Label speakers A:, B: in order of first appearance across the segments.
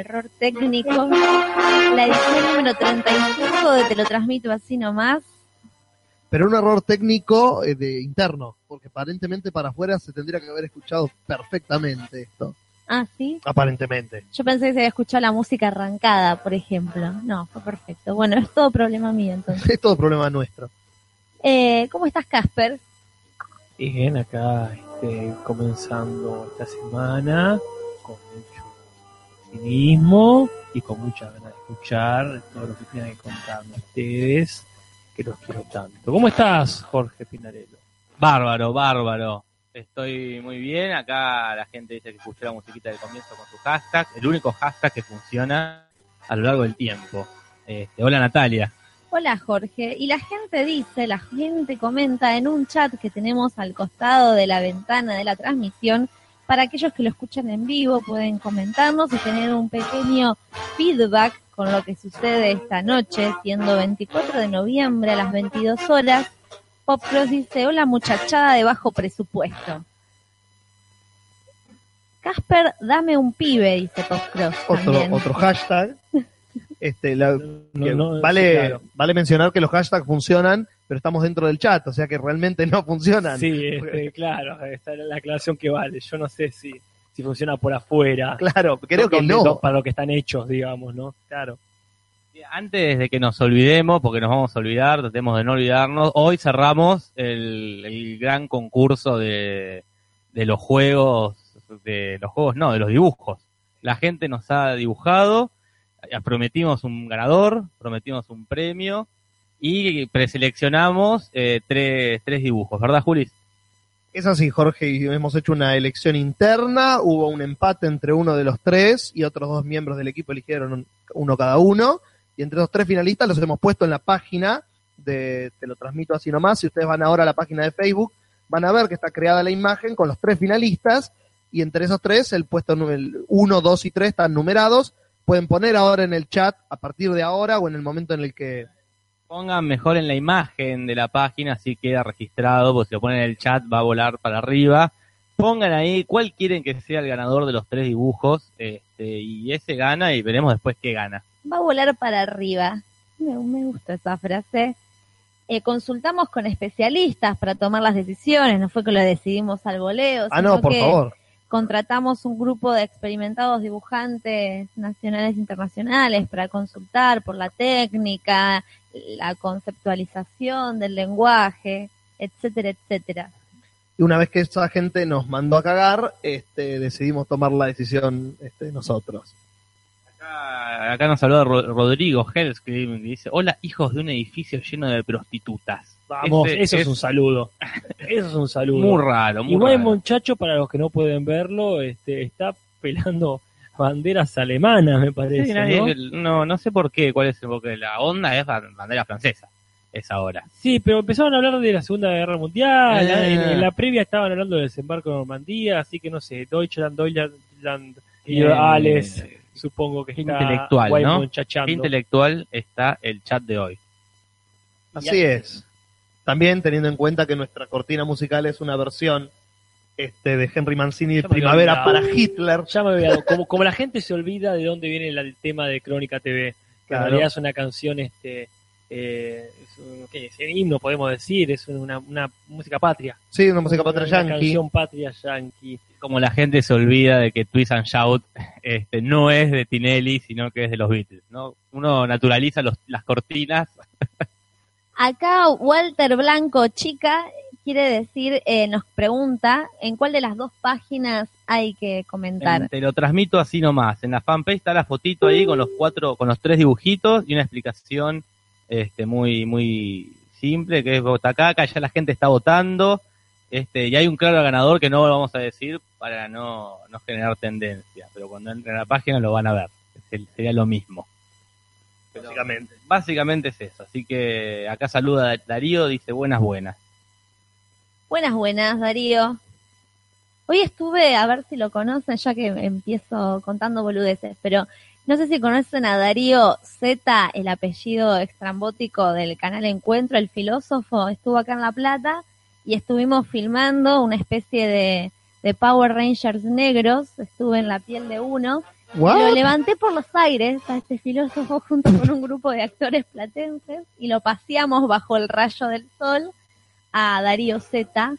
A: error técnico. La edición número 35 de Te lo transmito así nomás.
B: Pero un error técnico eh, de interno, porque aparentemente para afuera se tendría que haber escuchado perfectamente esto.
A: Ah, sí.
B: Aparentemente.
A: Yo pensé que se había escuchado la música arrancada, por ejemplo. No, fue perfecto. Bueno, es todo problema mío entonces.
B: Es todo problema nuestro.
A: Eh, ¿Cómo estás, Casper?
C: Bien, acá este, comenzando esta semana con cinismo y con mucha ganas de escuchar todo lo que tienen que contarme ustedes, que los quiero tanto. ¿Cómo estás, Jorge Pinarello?
D: Bárbaro, bárbaro. Estoy muy bien. Acá la gente dice que escuchó la musiquita del comienzo con su hashtag. El único hashtag que funciona a lo largo del tiempo. Este, hola Natalia.
A: Hola Jorge, y la gente dice, la gente comenta en un chat que tenemos al costado de la ventana de la transmisión, para aquellos que lo escuchan en vivo pueden comentarnos y tener un pequeño feedback con lo que sucede esta noche, siendo 24 de noviembre a las 22 horas. Pop Cross dice, hola muchachada de bajo presupuesto. Casper, dame un pibe, dice Pop Cross.
B: Otro, otro hashtag. Este, la-
C: No,
B: que
C: no,
B: vale,
C: sí, claro.
B: vale mencionar que los hashtags funcionan, pero estamos dentro del chat, o sea que realmente no funcionan.
C: Sí, este, claro, esta es la aclaración que vale. Yo no sé si, si funciona por afuera.
B: Claro, creo que no.
C: Para lo que están hechos, digamos, ¿no? Claro.
D: Antes de que nos olvidemos, porque nos vamos a olvidar, tratemos de no olvidarnos, hoy cerramos el, el gran concurso de, de los juegos, de los juegos no, de los dibujos. La gente nos ha dibujado, eh, prometimos un ganador, prometimos un premio y preseleccionamos eh, tres, tres dibujos, ¿verdad, Juli?
B: Es así, Jorge, hemos hecho una elección interna, hubo un empate entre uno de los tres y otros dos miembros del equipo eligieron un- uno cada uno, y entre los tres finalistas los hemos puesto en la página de, te lo transmito así nomás, si ustedes van ahora a la página de Facebook, van a ver que está creada la imagen con los tres finalistas, y entre esos tres, el puesto 1, 2 y 3 están numerados, pueden poner ahora en el chat a partir de ahora o en el momento en el que...
D: Pongan mejor en la imagen de la página, así queda registrado, porque si lo ponen en el chat va a volar para arriba. Pongan ahí cuál quieren que sea el ganador de los tres dibujos, este, y ese gana y veremos después qué gana.
A: va a volar para arriba. Me, me gusta esa frase. Eh, consultamos con especialistas para tomar las decisiones, no fue que lo decidimos al voleo,
B: Ah,
A: sino
B: no, por
A: que
B: favor.
A: contratamos un grupo de experimentados dibujantes nacionales e internacionales para consultar por la técnica, la conceptualización del lenguaje, etcétera, etcétera.
B: Y una vez que esa gente nos mandó a cagar, este, decidimos tomar la decisión este, nosotros.
D: Acá, acá nos saluda Ro- Rodrigo Hellscream, que dice, hola hijos de un edificio lleno de prostitutas.
C: Vamos,
D: Ese
C: eso es,
D: es
C: un saludo. Eso es un saludo.
D: Muy raro, muy
C: Igual el
D: raro.
C: muchacho, para los que no pueden verlo, este, está pelando banderas alemanas, me parece.
D: Sí, nadie-
C: ¿no?
D: ¿no? no, sé por qué, cuál es, porque la onda es ban- bandera francesa, es ahora.
C: Sí, pero empezaron a hablar de la Segunda Guerra Mundial.
D: Ah.
C: En, en la previa estaban hablando del desembarco de Normandía, así que no sé, Deutschland, Deutschland, y Alex,
D: eh,
C: supongo que está
D: intelectual,
C: guay
D: ¿no? intelectual está el chat de hoy.
B: Así es. También teniendo en cuenta que nuestra cortina musical es una versión este, de Henry Mancini de Primavera
C: olvidado.
B: para Hitler.
C: Ya me había como, como la gente se olvida de dónde viene la- el tema de Crónica TV, que
B: Claro.
C: en realidad es una canción, este, eh, es un, ¿qué es? Un himno, podemos decir, es una, una música patria.
B: Sí, una música patria
C: Una
B: yankee.
C: canción patria yankee.
D: Como la gente se olvida de que Twist and Shout este, no es de Tinelli, sino que es de los Beatles, ¿no? Uno naturaliza los, las cortinas.
A: Acá Walter Blanco Chica quiere decir, eh, nos pregunta en cuál de las dos páginas hay que comentar.
D: Te lo transmito así nomás. En la fanpage está la fotito ahí con los cuatro, con los tres dibujitos y una explicación este, muy, muy simple que es vota acá, acá ya la gente está votando. Este, y hay un claro ganador que no lo vamos a decir para no, no generar tendencia, pero cuando entren a la página lo van a ver. Es- Sería lo mismo. Pero
B: Básicamente.
D: Básicamente es eso. Así que acá saluda Darío, dice buenas, buenas.
A: Buenas, buenas, Darío. Hoy estuve, a ver si lo conocen, ya que empiezo contando boludeces, pero no sé si conocen a Darío Z, el apellido extrambótico del canal Encuentro, el filósofo, estuvo acá en La Plata y estuvimos filmando una especie de, de Power Rangers negros, estuve en la piel de uno
B: ¿What?
A: Lo levanté por los aires a este filósofo junto con un grupo de actores platenses y lo paseamos bajo el rayo del sol a Darío Zeta,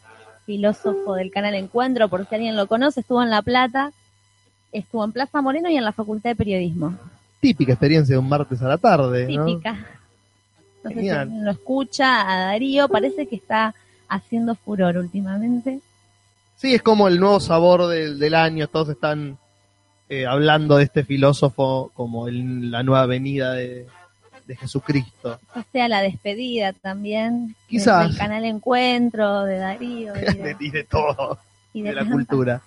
A: filósofo del canal Encuentro, por si alguien lo conoce, estuvo en La Plata, estuvo en Plaza Moreno y en la Facultad de Periodismo.
B: Típica experiencia de un martes a la tarde.
A: Típica. No sé si alguien lo escucha a Darío, parece que está haciendo furor últimamente.
B: Sí, es como el nuevo sabor del, del año. Todos están eh, hablando de este filósofo como el- la nueva venida de, de Jesucristo.
A: O sea, la despedida también.
B: Quizás.
A: Del canal Encuentro, de Darío. Y
B: de,
A: de,
B: y de todo,
A: y
B: de la
A: tanta-
B: cultura.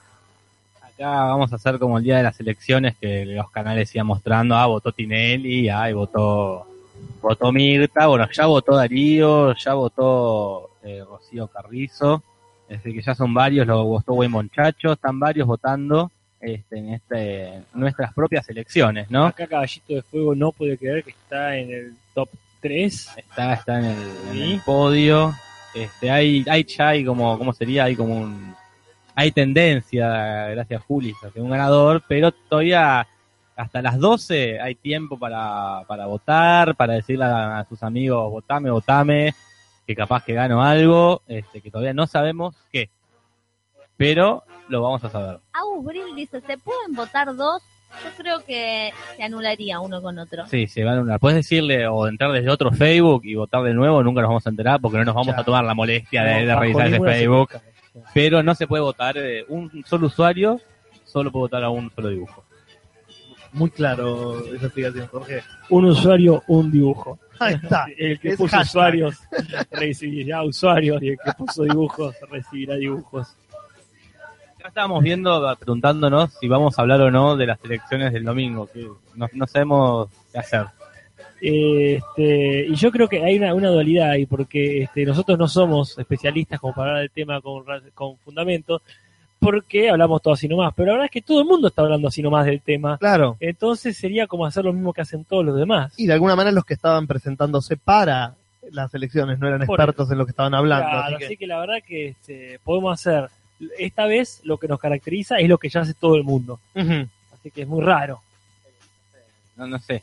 D: Acá vamos a hacer como el día de las elecciones que los canales iban mostrando, ah, votó Tinelli, ah, votó, votó Mirta, bueno, ya votó Darío, ya votó eh, Rocío Carrizo, es decir, que ya son varios, lo votó Buen Monchacho, están varios votando este, en este, nuestras propias elecciones, ¿no?
C: Acá Caballito de Fuego no puede creer que está en el top 3.
D: Está, está en el, en
C: Sí.
D: el podio, este, hay, hay ya hay como, ¿cómo sería? Hay como un, hay tendencia, gracias Juli, hacia un ganador, pero todavía hasta las 12 hay tiempo para, para votar, para decirle a, a sus amigos, votame, votame, que capaz que gano algo, este, que todavía no sabemos qué, pero lo vamos a saber.
A: Agus Bril dice, ¿se pueden votar dos? Yo creo que se anularía uno con otro.
D: Sí, se van a una. Puedes decirle o entrar desde otro Facebook y votar de nuevo, nunca nos vamos a enterar porque no nos vamos
B: Ya.
D: a tomar la molestia de, revisar ese Facebook. pero no se puede votar eh, un solo usuario, solo puede votar a un solo dibujo.
B: Muy claro esa explicación, Jorge.
C: Un usuario, un dibujo.
B: Ahí está.
C: El que
B: Es
C: puso
B: hashtag.
C: usuarios recibirá usuarios y el que puso dibujos recibirá dibujos.
D: Ya estábamos viendo, preguntándonos si vamos a hablar o no de las elecciones del domingo, que no, no sabemos qué hacer.
C: Este, y yo creo que hay una, una dualidad ahí, porque este, nosotros no somos especialistas como para hablar del tema con, con fundamento, porque hablamos todo así nomás, pero la verdad es que todo el mundo está hablando así nomás del tema.
B: Claro.
C: Entonces sería como hacer lo mismo que hacen todos los demás.
B: Y de alguna manera los que estaban presentándose para las elecciones no eran
C: Por
B: expertos en lo que estaban hablando.
C: Claro,
B: así que...
C: la verdad que este, podemos hacer, esta vez lo que nos caracteriza es lo que ya hace todo el mundo. Así que es muy raro.
D: No, no sé,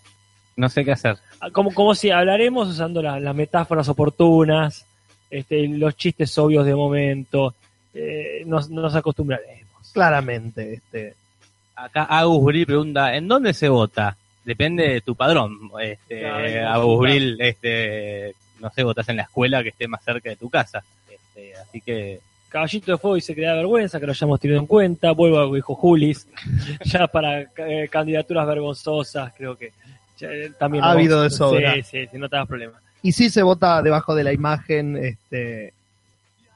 D: no sé qué hacer.
C: Ah, Como, como si hablaremos usando la- las metáforas oportunas, este, los chistes obvios de momento, eh, nos, nos acostumbraremos.
B: Claramente, este,
D: Acá Agus Bril pregunta, ¿en dónde se vota? Depende de tu padrón. Este,
C: Claro,
D: Agus. Bril, este, no sé, votas en la escuela que esté más cerca de tu casa. Este, así que
C: Caballito de Fuego dice que da vergüenza, que lo hayamos tenido en cuenta. Vuelvo a lo que dijo Julis, ya para eh, candidaturas vergonzosas, creo que ya, eh, también.
B: Ha habido de sobra.
C: Sí, sí, sí, no te das problema.
B: y si se vota debajo de la imagen, este,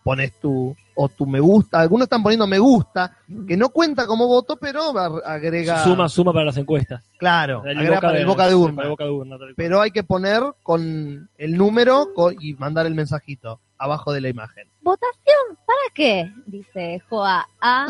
B: pones tu, o tu me gusta, algunos están poniendo me gusta, que no cuenta como voto, pero agrega,
C: Suma, suma para las encuestas.
B: claro,
C: El
B: agrega para el boca de urna,
C: para el boca de urna, tal
B: pero hay que poner con el número y mandar el mensajito abajo de la imagen.
A: ¿Votación? ¿Para qué? Dice Joa A.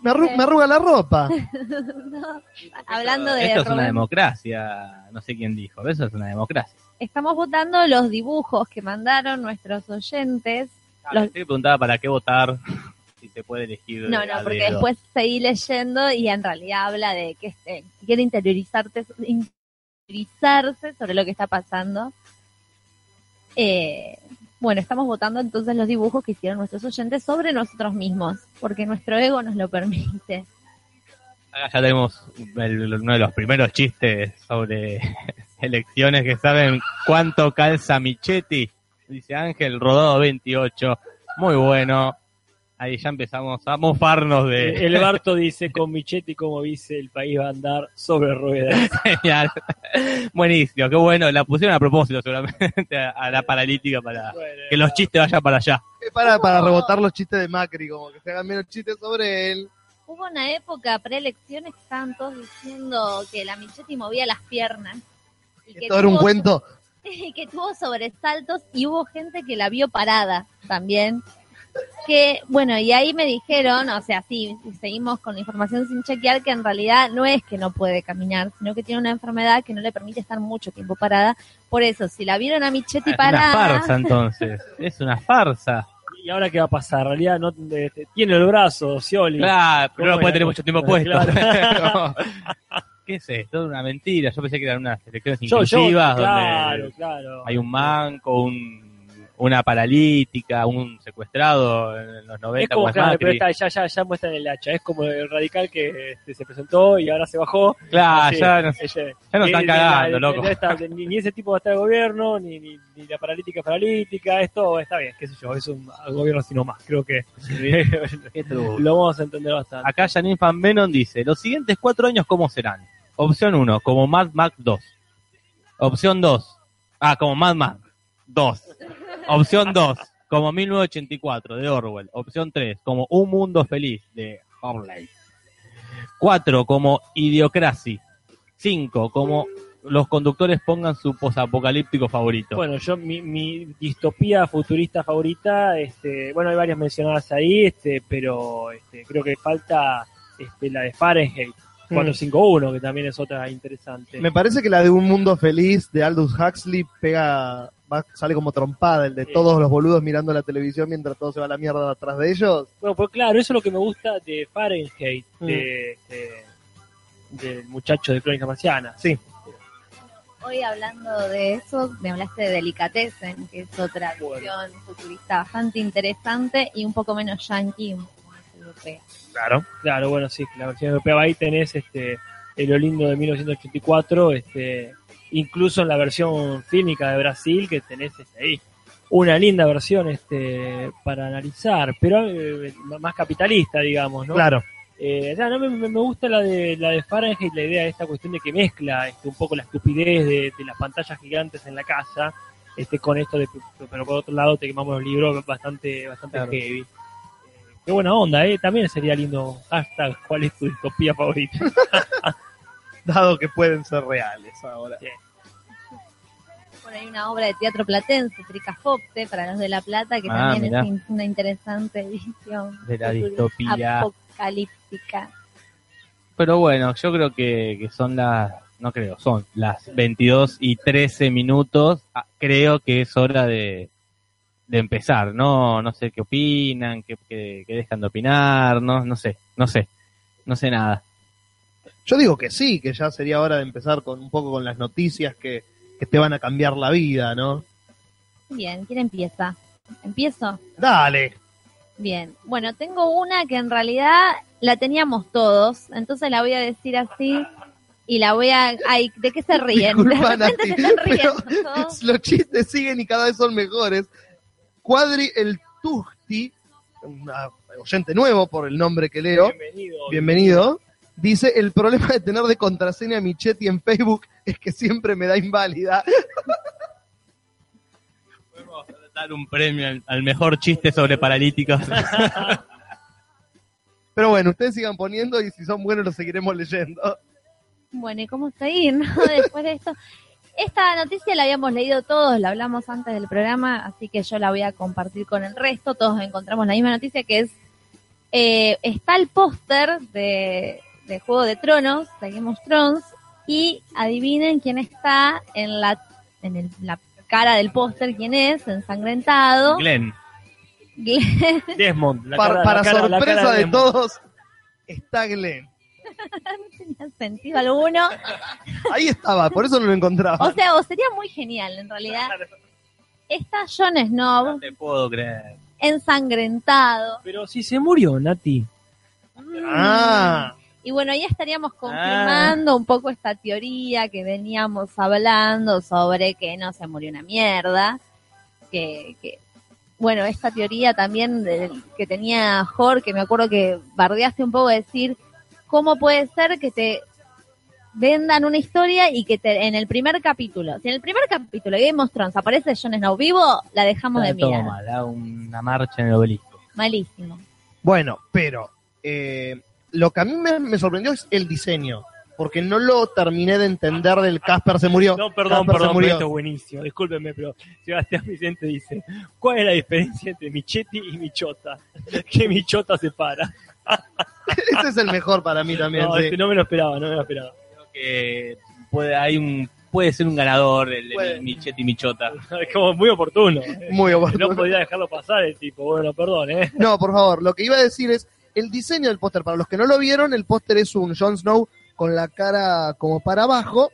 B: Me, arru- me arruga la ropa.
A: No, Hablando de
D: esto es una democracia, no sé quién dijo, eso es una democracia.
A: estamos votando los dibujos que mandaron nuestros oyentes. Los-
D: Te preguntaba para qué votar, si se puede elegir.
A: No, no, porque
D: dedo.
A: después seguí leyendo y en realidad habla de que este, quiere interiorizarte, interiorizarse sobre lo que está pasando. Eh, bueno, estamos votando entonces los dibujos que hicieron nuestros oyentes sobre nosotros mismos, porque nuestro ego nos lo permite.
D: Acá ya tenemos uno de los primeros chistes sobre elecciones que saben cuánto calza Michetti. Dice Ángel, rodado 28. Muy bueno. Ahí ya empezamos a mofarnos de...
C: Eh, El Barto dice, con Michetti como vice, el país va a andar sobre ruedas.
D: Genial. Buenísimo, qué bueno. La pusieron a propósito seguramente a, la paralítica para que los chistes vayan para allá.
B: Es para, para rebotar los chistes de Macri, como que se hagan menos chistes sobre él.
A: Hubo una época preelecciones que estaban todos diciendo que la Michetti movía las piernas. Y
B: Que todo era un cuento.
A: y que tuvo sobresaltos y hubo gente que la vio parada también. Que, bueno, y ahí me dijeron, o sea, sí, seguimos con la información sin chequear, que en realidad no es que no puede caminar, sino que tiene una enfermedad que no le permite estar mucho tiempo parada. Por eso, si la vieron a Michetti
D: Es una
A: parada,
D: farsa entonces. Es una farsa.
C: ¿Y ahora qué va a pasar? En realidad no este, tiene el brazo, Scioli.
D: Claro, pero no
C: ¿Cómo
D: puede tener mucho tiempo puesto.
C: Claro.
D: ¿Qué es esto? Una mentira. Yo pensé que eran unas elecciones
C: Yo, yo,
D: inclusivas
C: claro,
D: donde
C: claro.
D: hay un manco, un, una paralítica, un secuestrado en los 90
C: Es como, claro, pero está, ya, ya, ya muestran el hacha. Es como el radical que este, se presentó y ahora se bajó.
D: Claro, ya no, ya nos están cagando,
C: la-
D: loco.
C: ni esta- ni, ni ese tipo va a estar el gobierno, ni, ni, ni la paralítica es paralítica, esto está bien, qué sé yo, es un gobierno sino más, creo que lo vamos a entender bastante.
D: Acá Janine Van Menon dice, los siguientes cuatro años, ¿cómo serán? Opción 1, como Mad Max 2. Opción 2, ah, como Mad Max 2. Opción 2, como 1984 de Orwell. Opción 3, como Un Mundo Feliz de Howley. 4, como Idiocracy. 5, como los conductores pongan su posapocalíptico favorito.
C: Bueno, yo mi, mi distopía futurista favorita, este, bueno, hay varias mencionadas ahí, este, pero este, creo que falta este, la de Fahrenheit
B: Mm.
C: 451, que también es otra interesante.
B: Me parece que la de Un Mundo Feliz de Aldous Huxley pega, va- sale como trompada, el de
C: Sí.
B: todos los boludos mirando la televisión mientras todo se va a la mierda atrás de ellos.
C: Bueno, pues claro, eso es lo que me gusta de Fahrenheit,
B: Mm.
C: de, de- del muchacho de Crónica Marciana.
B: Sí.
A: Hoy hablando de eso, me hablaste de Delicatessen, que es otra
C: Bueno.
A: visión futurista bastante interesante y un poco menos yankee, más europea.
C: Claro. Claro, bueno, sí, la versión europea ahí tenés este, el Olindo de 1984, este, incluso en la versión fílmica de Brasil, que tenés este, ahí una linda versión este, para analizar, pero eh, más capitalista, digamos, ¿no?
B: Claro.
C: Eh, ya, no, me, me- me gusta la de la de Fahrenheit, la idea de esta cuestión de que mezcla este, un poco la estupidez de, de las pantallas gigantes en la casa, este, con esto de, pero por otro lado te quemamos los libros bastante, bastante
D: Claro.
C: heavy. Qué buena onda, eh. También sería lindo hashtag cuál es tu distopía favorita.
B: Dado que pueden ser reales ahora.
A: Bueno, hay una obra de teatro platense, Tricafopte, para los de La Plata, que
D: Ah,
A: también
D: mirá.
A: es una interesante edición.
D: De la distopía.
A: Apocalíptica.
D: Pero bueno, yo creo que, que son las, no creo, son las 22 y 13 minutos. Ah, Creo que es hora de, de empezar. No, no sé qué opinan, qué, qué- qué dejan de opinar, no, no sé, no sé, no sé nada.
B: Yo digo que sí, que ya sería hora de empezar con un poco con las noticias que, que te van a cambiar la vida, ¿no?
A: Bien, ¿quién empieza? ¿Empiezo?
B: Dale.
A: Bien. Bueno, tengo una que en realidad la teníamos todos, entonces la voy a decir así y la voy a... Ay, ¿de qué se ríen?
B: Disculpa,
A: de repente
B: Nati,
A: se están
B: pero
A: riendo todos.
B: los chistes siguen y cada vez son mejores. Cuadri el Tusti, un oyente nuevo por el nombre que leo,
C: Bienvenido.
B: bienvenido, dice, el problema de tener de contraseña a Michetti en Facebook es que siempre me da inválida.
D: Podemos dar un premio al, al mejor chiste sobre paralíticos.
B: Pero bueno, ustedes sigan poniendo y si son buenos los seguiremos leyendo.
A: Bueno, ¿y cómo seguir, no? Después de esto. Esta noticia la habíamos leído todos, la hablamos antes del programa, así que yo la voy a compartir con el resto. Todos encontramos la misma noticia que es, eh, está el póster de, de Juego de Tronos, de Game of Thrones, y adivinen quién está en la, en el- la cara del póster, quién es, ensangrentado.
D: Glenn,
A: Glenn.
C: Desmond. la
B: Para,
C: cara-
B: para
C: la cara- la
B: sorpresa
C: cara
B: de
C: Desmond.
B: todos, está Glenn.
A: no tenía sentido alguno.
B: Ahí estaba, por eso no lo encontraba.
A: O sea, o sería muy genial en realidad. Está Jon Snow
D: no te puedo creer.
A: ensangrentado.
C: Pero si se murió, Nati.
A: Mm.
B: Ah,
A: Y bueno, ahí estaríamos confirmando un poco esta teoría que veníamos hablando sobre que no se murió una mierda. Que, que bueno, esta teoría también que tenía Jorge, que me acuerdo que bardeaste un poco de decir, ¿cómo puede ser que te vendan una historia y que te, en el primer capítulo, si en el primer capítulo de Game of Thrones aparece Jon Snow vivo, la dejamos de
D: Está todo
A: mirar.
D: mal, una marcha en el obelisco.
A: Malísimo.
B: bueno, pero eh, lo que a mí me, me sorprendió es el diseño, porque no lo terminé de entender del Casper se murió.
C: No, perdón,
B: Casper se
C: perdón, esto es buenísimo. Discúlpeme, pero Sebastián Vicente dice, ¿cuál es la diferencia entre Michetti y Michota? Que Michota se para.
B: Ese es el mejor para mí también.
C: No,
B: sí.
C: este no me lo esperaba, no me lo esperaba.
D: Creo que puede, hay un puede ser un ganador el, el Michetti Michota.
C: Es como muy oportuno.
B: Muy
C: No
B: oportuno.
C: podía dejarlo pasar el tipo. Bueno, perdón, ¿eh?
B: No, por favor, lo que iba a decir es el diseño del póster. Para los que no lo vieron, el póster es un Jon Snow con la cara como para abajo,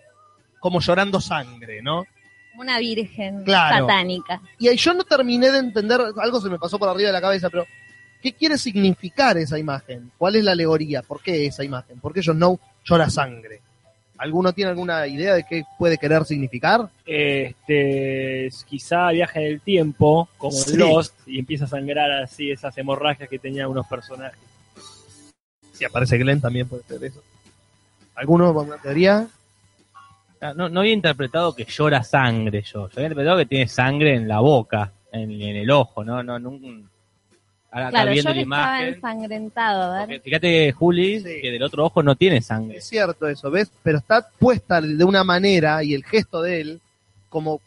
B: como llorando sangre, ¿no?
A: Como una virgen
B: Claro.
A: satánica.
B: Y ahí yo no terminé de entender, algo se me pasó por arriba de la cabeza, pero ¿qué quiere significar esa imagen? ¿Cuál es la alegoría? ¿Por qué esa imagen? ¿Por qué Jon Snow llora sangre? ¿Alguno tiene alguna idea de qué puede querer significar?
C: Este, quizá viaja en el tiempo, como
B: Sí.
C: Lost, y empieza a sangrar así esas hemorragias que tenían unos personajes.
B: Si aparece Glenn también puede ser eso. ¿Alguno con una teoría?
D: Ah, No, no había interpretado que llora sangre yo. Yo había interpretado que tiene sangre en la boca, en, en el ojo, ¿no? no nunca... Ahora
A: Claro, yo
D: viendo la
A: estaba ensangrentado,
D: porque fíjate, Juli,
B: Sí.
D: que del otro ojo no tiene sangre.
B: Es cierto eso, ¿ves? Pero está puesta de una manera y el gesto de él como,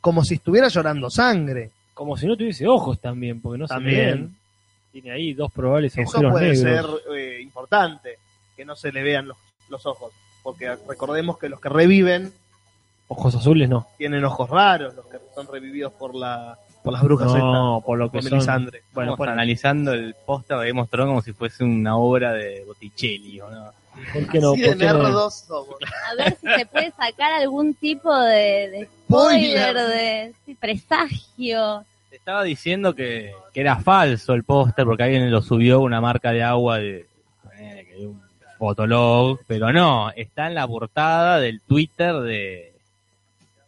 B: como si estuviera llorando sangre.
C: Como si no tuviese ojos también, porque no se
B: También.
C: ven. Tiene ahí dos probables
B: Eso
C: agujeros
B: puede ser eh, importante, que no se le vean los, los ojos. Porque recordemos que los que reviven
C: Ojos azules no.
B: tienen ojos raros, los que son revividos por la por las brujas
C: No, por lo que
B: por
C: son.
B: Melisandre.
C: Bueno, por,
D: analizando el póster de Game of Thrones como si fuese una obra de Botticelli, ¿o no?
C: ¿por qué no?
B: Así.
A: A ver si se puede sacar algún tipo de, de spoiler, de presagio.
D: Te estaba diciendo que, que era falso el póster porque alguien lo subió una marca de agua de, eh, que de un fotolog, pero no, está en la portada del Twitter de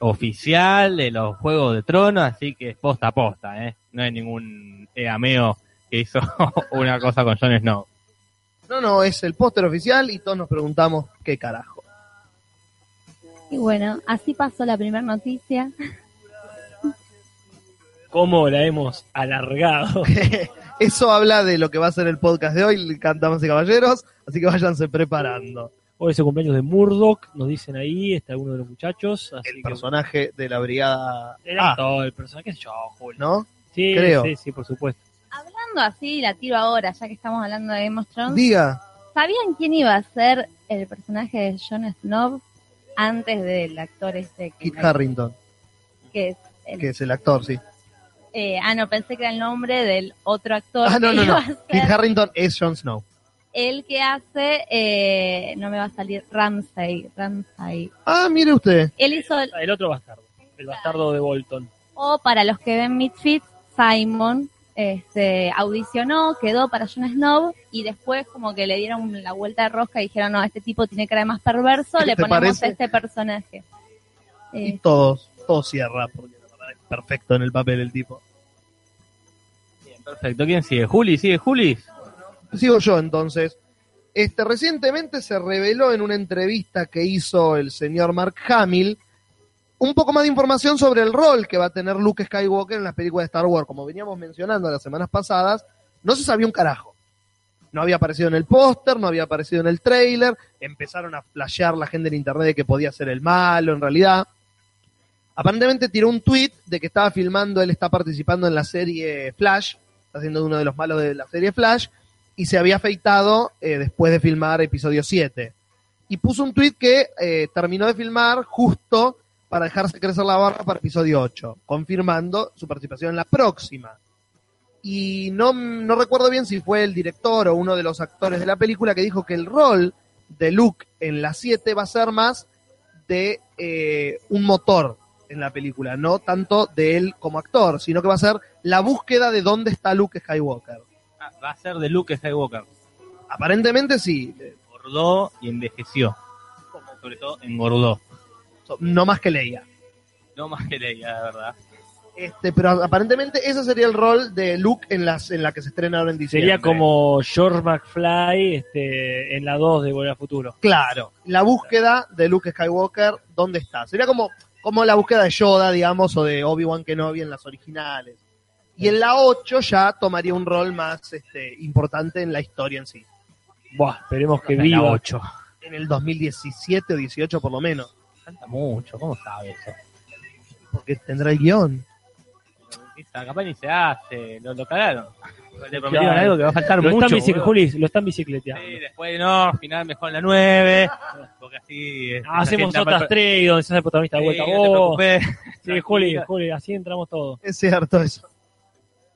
D: oficial de los Juegos de Tronos, así que es posta a posta, ¿eh? No hay ningún eameo que hizo una cosa con Jon Snow.
B: No, no, es el póster oficial y todos nos preguntamos qué carajo.
A: Y bueno, así pasó la primera noticia.
C: ¿Cómo la hemos alargado?
B: Eso habla de lo que va a ser el podcast de hoy, cantamos y caballeros, así que váyanse preparando.
C: Hoy es el cumpleaños de Murdoch, nos dicen ahí, está uno de los muchachos. Así
B: El
C: que
B: personaje de la brigada
C: el
B: A,
C: actor, el personaje, qué sé yo, Julio.
B: ¿no?
C: Sí,
B: Creo.
C: sí, sí, por supuesto.
A: Hablando así, la tiro ahora, ya que estamos hablando de Game of Thrones.
B: Diga,
A: ¿Sabían quién iba a ser el personaje de Jon Snow antes del actor este que,
B: Kit Harrington,
A: que es el-
B: que es el actor, sí.
A: eh, ah, no, pensé que era el nombre del otro actor
B: Ah, no,
A: que
B: no,
A: iba
B: no. Kit Harrington es Jon Snow.
A: El que hace, eh, no me va a salir, Ramsay, Ramsay.
B: Ah, mire usted.
A: Él hizo, el-
C: El otro bastardo, el bastardo de Bolton.
A: o para los que ven Misfits, Simon, este, audicionó, quedó para Jon Snow y después como que le dieron la vuelta de rosca y dijeron, no, este tipo tiene cara de más perverso,
B: ¿Qué
A: le ponemos
B: parece?
A: a este personaje.
B: Y
A: Eh,
B: todos, todo cierra, porque la verdad es perfecto en el papel el tipo.
D: Bien, perfecto. ¿Quién sigue? Juli, sigue Juli.
B: Sigo yo entonces. Este, recientemente se reveló en una entrevista que hizo el señor Mark Hamill un poco más de información sobre el rol que va a tener Luke Skywalker en las películas de Star Wars. Como veníamos mencionando las semanas pasadas, no se sabía un carajo. No había aparecido en el póster, no había aparecido en el trailer, empezaron a flashear la gente en internet de que podía ser el malo en realidad. Aparentemente tiró un tweet de que estaba filmando, él está participando en la serie Flash, está siendo uno de los malos de la serie Flash, y se había afeitado eh, después de filmar episodio 7. Y puso un tweet que eh, terminó de filmar justo para dejarse crecer la barra para episodio 8, confirmando su participación en la próxima. Y no, no recuerdo bien si fue el director o uno de los actores de la película que dijo que el rol de Luke en la 7 va a ser más de eh, un motor en la película, no tanto de él como actor, sino que va a ser la búsqueda de dónde está Luke Skywalker.
D: Va a ser de Luke Skywalker.
B: Aparentemente sí,
D: Engordó y envejeció. Sobre todo engordó.
B: no más que Leia.
D: No más que Leia, de verdad.
B: Este, pero aparentemente ese sería el rol de Luke en las en la que se estrena ahora en diciembre.
C: Sería como George McFly este, en la 2 de Volver al Futuro.
B: Claro, la búsqueda de Luke Skywalker, ¿dónde está? Sería como, como la búsqueda de Yoda, digamos, o de Obi-Wan Kenobi en las originales. Y en la 8 ya tomaría un rol más este, importante en la historia en sí.
C: Buah, esperemos que
D: La
C: viva.
D: 8.
B: En el 2017 o 18 por lo menos.
D: Falta mucho, ¿cómo sabe eso?
B: Porque tendrá el guion.
D: Esta capaz ni se hace, lo, lo cagaron. Le prometieron algo que va a faltar
C: Lo
D: mucho.
C: están. Juli, lo están bicicleteando.
D: Sí, después no, al final mejor en la 9. Porque así. este, la
C: Hacemos otras
D: va-
C: tres donde se hace protagonista de
D: Sí,
C: vuelta
D: no te
C: vos.
D: preocupes.
C: Sí, Juli. Juli, así entramos todos.
B: Es cierto eso.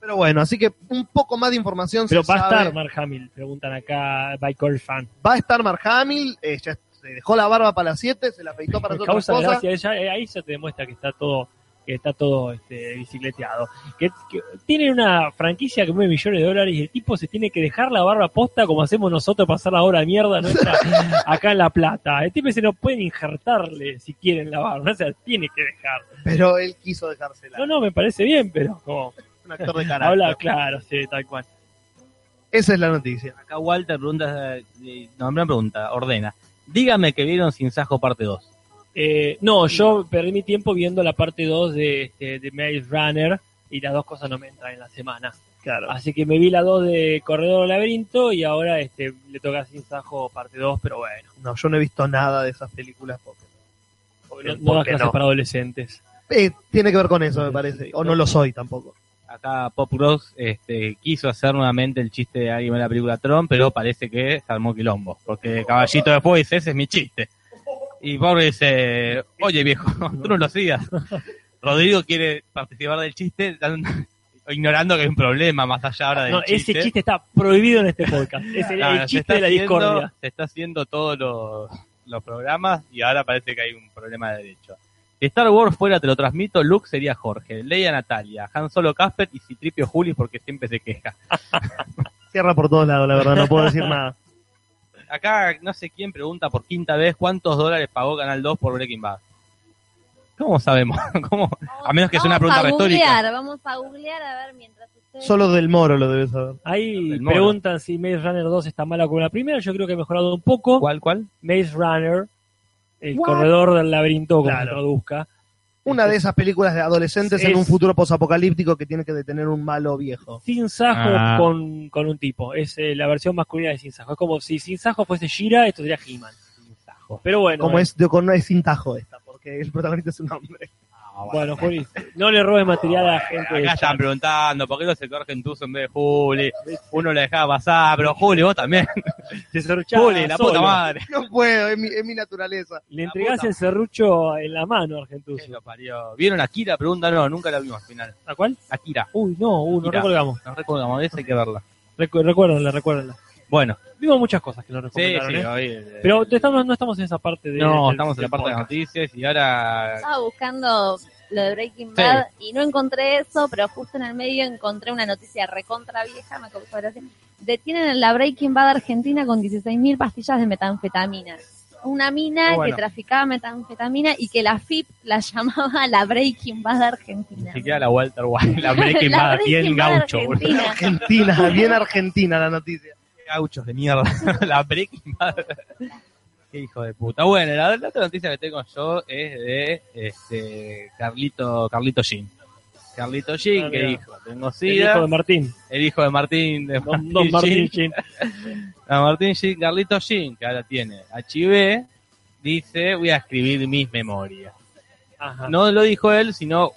B: Pero bueno, así que un poco más de información
C: Pero
B: se
C: va a estar Mark Hamill, preguntan acá by Core Fan.
B: Va a estar Mark Hamill, eh, ya se dejó la barba para las 7, se la afeitó para otras
C: causa
B: cosas.
C: gracia, ella- eh, ahí se te demuestra que está todo que está todo este, bicicleteado. Que, que tienen una franquicia que mueve millones de dólares y el tipo se tiene que dejar la barba posta como hacemos nosotros pasar la hora de mierda nuestra acá en La Plata. El tipo se no pueden injertarle si quieren la barba, o sea, tiene que dejar.
B: Pero él quiso dejársela.
C: No, no, me parece bien, pero como
B: Un actor de carácter.
C: habla claro, sí, tal cual.
B: Esa es la noticia.
D: Acá Walter pregunta. eh, No, una pregunta, ordena. Dígame que vieron Sin Sajo parte 2.
C: Eh, no, yo perdí mi tiempo viendo la parte 2 de, este, de Maze Runner y las dos cosas no me entran en la semana.
B: Claro.
C: Así que me vi la 2 de Corredor Laberinto y ahora este, le toca Sin Sajo parte 2, pero bueno,
B: No, yo no he visto nada de esas películas. porque-
C: porque no,
B: ¿Por
C: no
B: no?
C: para adolescentes.
B: Eh, tiene que ver con eso, me parece. O no lo soy tampoco.
D: Acá Pop Gross este, quiso hacer nuevamente el chiste de alguien de la película Tron, pero parece que se armó quilombo. Porque Caballito de Fuego dice, ese es mi chiste. Y Pobre dice, oye viejo, tú no lo sigas. Rodrigo quiere participar del chiste, ignorando que hay un problema más allá ahora del
C: No,
D: chiste.
C: ese chiste está prohibido en este podcast. Es el,
D: No,
C: el chiste de la
D: haciendo-
C: discordia.
D: Se está haciendo todos los, los programas y ahora parece que hay un problema de derecho. Si Star Wars fuera, te lo transmito, Luke sería Jorge, Leia Natalia, Han Solo Casper y Citripio Juli porque siempre se queja.
B: Cierra por todos lados, la verdad, no puedo decir nada.
D: Acá no sé quién pregunta por quinta vez cuántos dólares pagó Canal 2 por Breaking Bad. ¿Cómo sabemos? ¿Cómo? A menos que sea una
A: Vamos
D: pregunta
A: a
D: retórica.
A: googlear, Vamos a googlear a ver mientras ustedes...
B: Solo del Moro lo debes saber.
C: Ahí preguntan si Maze Runner 2 está mala como la primera. Yo creo que ha mejorado un poco.
D: ¿Cuál, cuál?
C: Maze Runner, el
B: What?
C: corredor del laberinto, como
B: Claro.
C: se traduzca.
B: Una de esas películas de adolescentes en un futuro posapocalíptico que tiene que detener un malo viejo.
C: Sin Sajo
D: Ah.
C: con, con un tipo. Es eh, la versión masculina de Sin Sajo. Es como si Sin Sajo fuese Shira, esto sería He-Man. Pero bueno,
B: Como
C: eh,
B: es de con no es sin tajo esta, porque el protagonista es un hombre.
C: Bueno, Juli, no le robes material a la gente. chat.
D: están preguntando por qué no se corgen en vez de Juli. Uno le dejaba pasar, pero Juli, vos también.
C: Se
D: Juli, la puta madre.
B: No puedo, es mi, es mi naturaleza.
C: Le entregás
D: puta.
C: el serrucho en la mano,
D: ¿Qué
C: Argentuso.
D: lo parió? ¿Vieron Akira? Pregunta, no, nunca la vimos al final.
C: ¿A cuál?
D: Akira.
C: Uy, no, uh, no
D: Mira.
C: recordamos.
D: No recordamos, esa hay que verla.
C: Recu recuérdenla, recuérdenla.
D: Bueno,
C: Vimos muchas cosas que nos
D: sí,
C: recomendaron,
D: sí,
C: ¿eh?
D: hoy, eh,
C: Pero estamos, no estamos en esa parte de.
D: no,
C: del-
D: estamos en la parte de noticias y ahora
A: Estaba buscando lo de Breaking
D: Sí.
A: Bad y no encontré eso, pero justo en el medio encontré una noticia recontra vieja, me causó gracia. Detienen en la Breaking Bad Argentina con 16.000 pastillas de metanfetamina. Una mina
D: Ah, bueno.
A: que traficaba metanfetamina y que la FIP la llamaba la Breaking Bad Argentina.
D: ni siquiera la Walter White, la Breaking
A: La
D: Bad, bien
A: Bad
D: gaucho, boludo.
A: Argentina.
B: Argentina, bien argentina la noticia.
D: Gauchos de mierda. la Breaking Bad. Qué hijo de puta. Bueno, la, la otra noticia que tengo yo es de este Carlito, Carlito Jean. Carlito Jean
C: Ah,
D: que
C: mira.
D: dijo, tengo
C: El
D: sida,
C: hijo de Martín.
D: el hijo de Martín, de
C: Don, don Martín
D: Jean. Martín Jean, Carlito Jean, que ahora tiene HIV, dice, voy a escribir mis memorias.
C: Ajá.
D: No lo dijo él, sino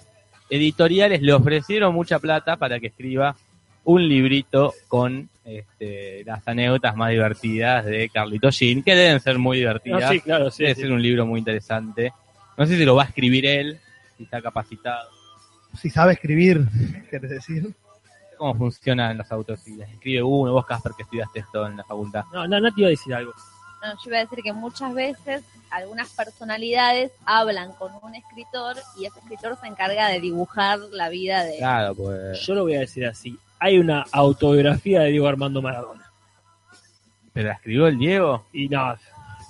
D: editoriales le ofrecieron mucha plata para que escriba un librito con este, las anécdotas más divertidas de Carlito Jean, que deben ser muy divertidas.
C: Sí, claro, sí.
D: Debe
C: sí.
D: ser un libro muy interesante. No sé si lo va a escribir él, si está capacitado.
B: Si sabe escribir, ¿quieres decir?
D: ¿Cómo funcionan los autos? Si les escribe uno, vos Casper que estudiaste esto en la facultad.
C: No, no, no te iba a decir algo.
A: No, yo iba a decir que muchas veces algunas personalidades hablan con un escritor y ese escritor se encarga de dibujar la vida de...
D: Claro, pues.
C: Yo lo voy a decir así. Hay una autobiografía de Diego Armando Maradona.
D: ¿Pero la escribió el Diego?
C: Y no,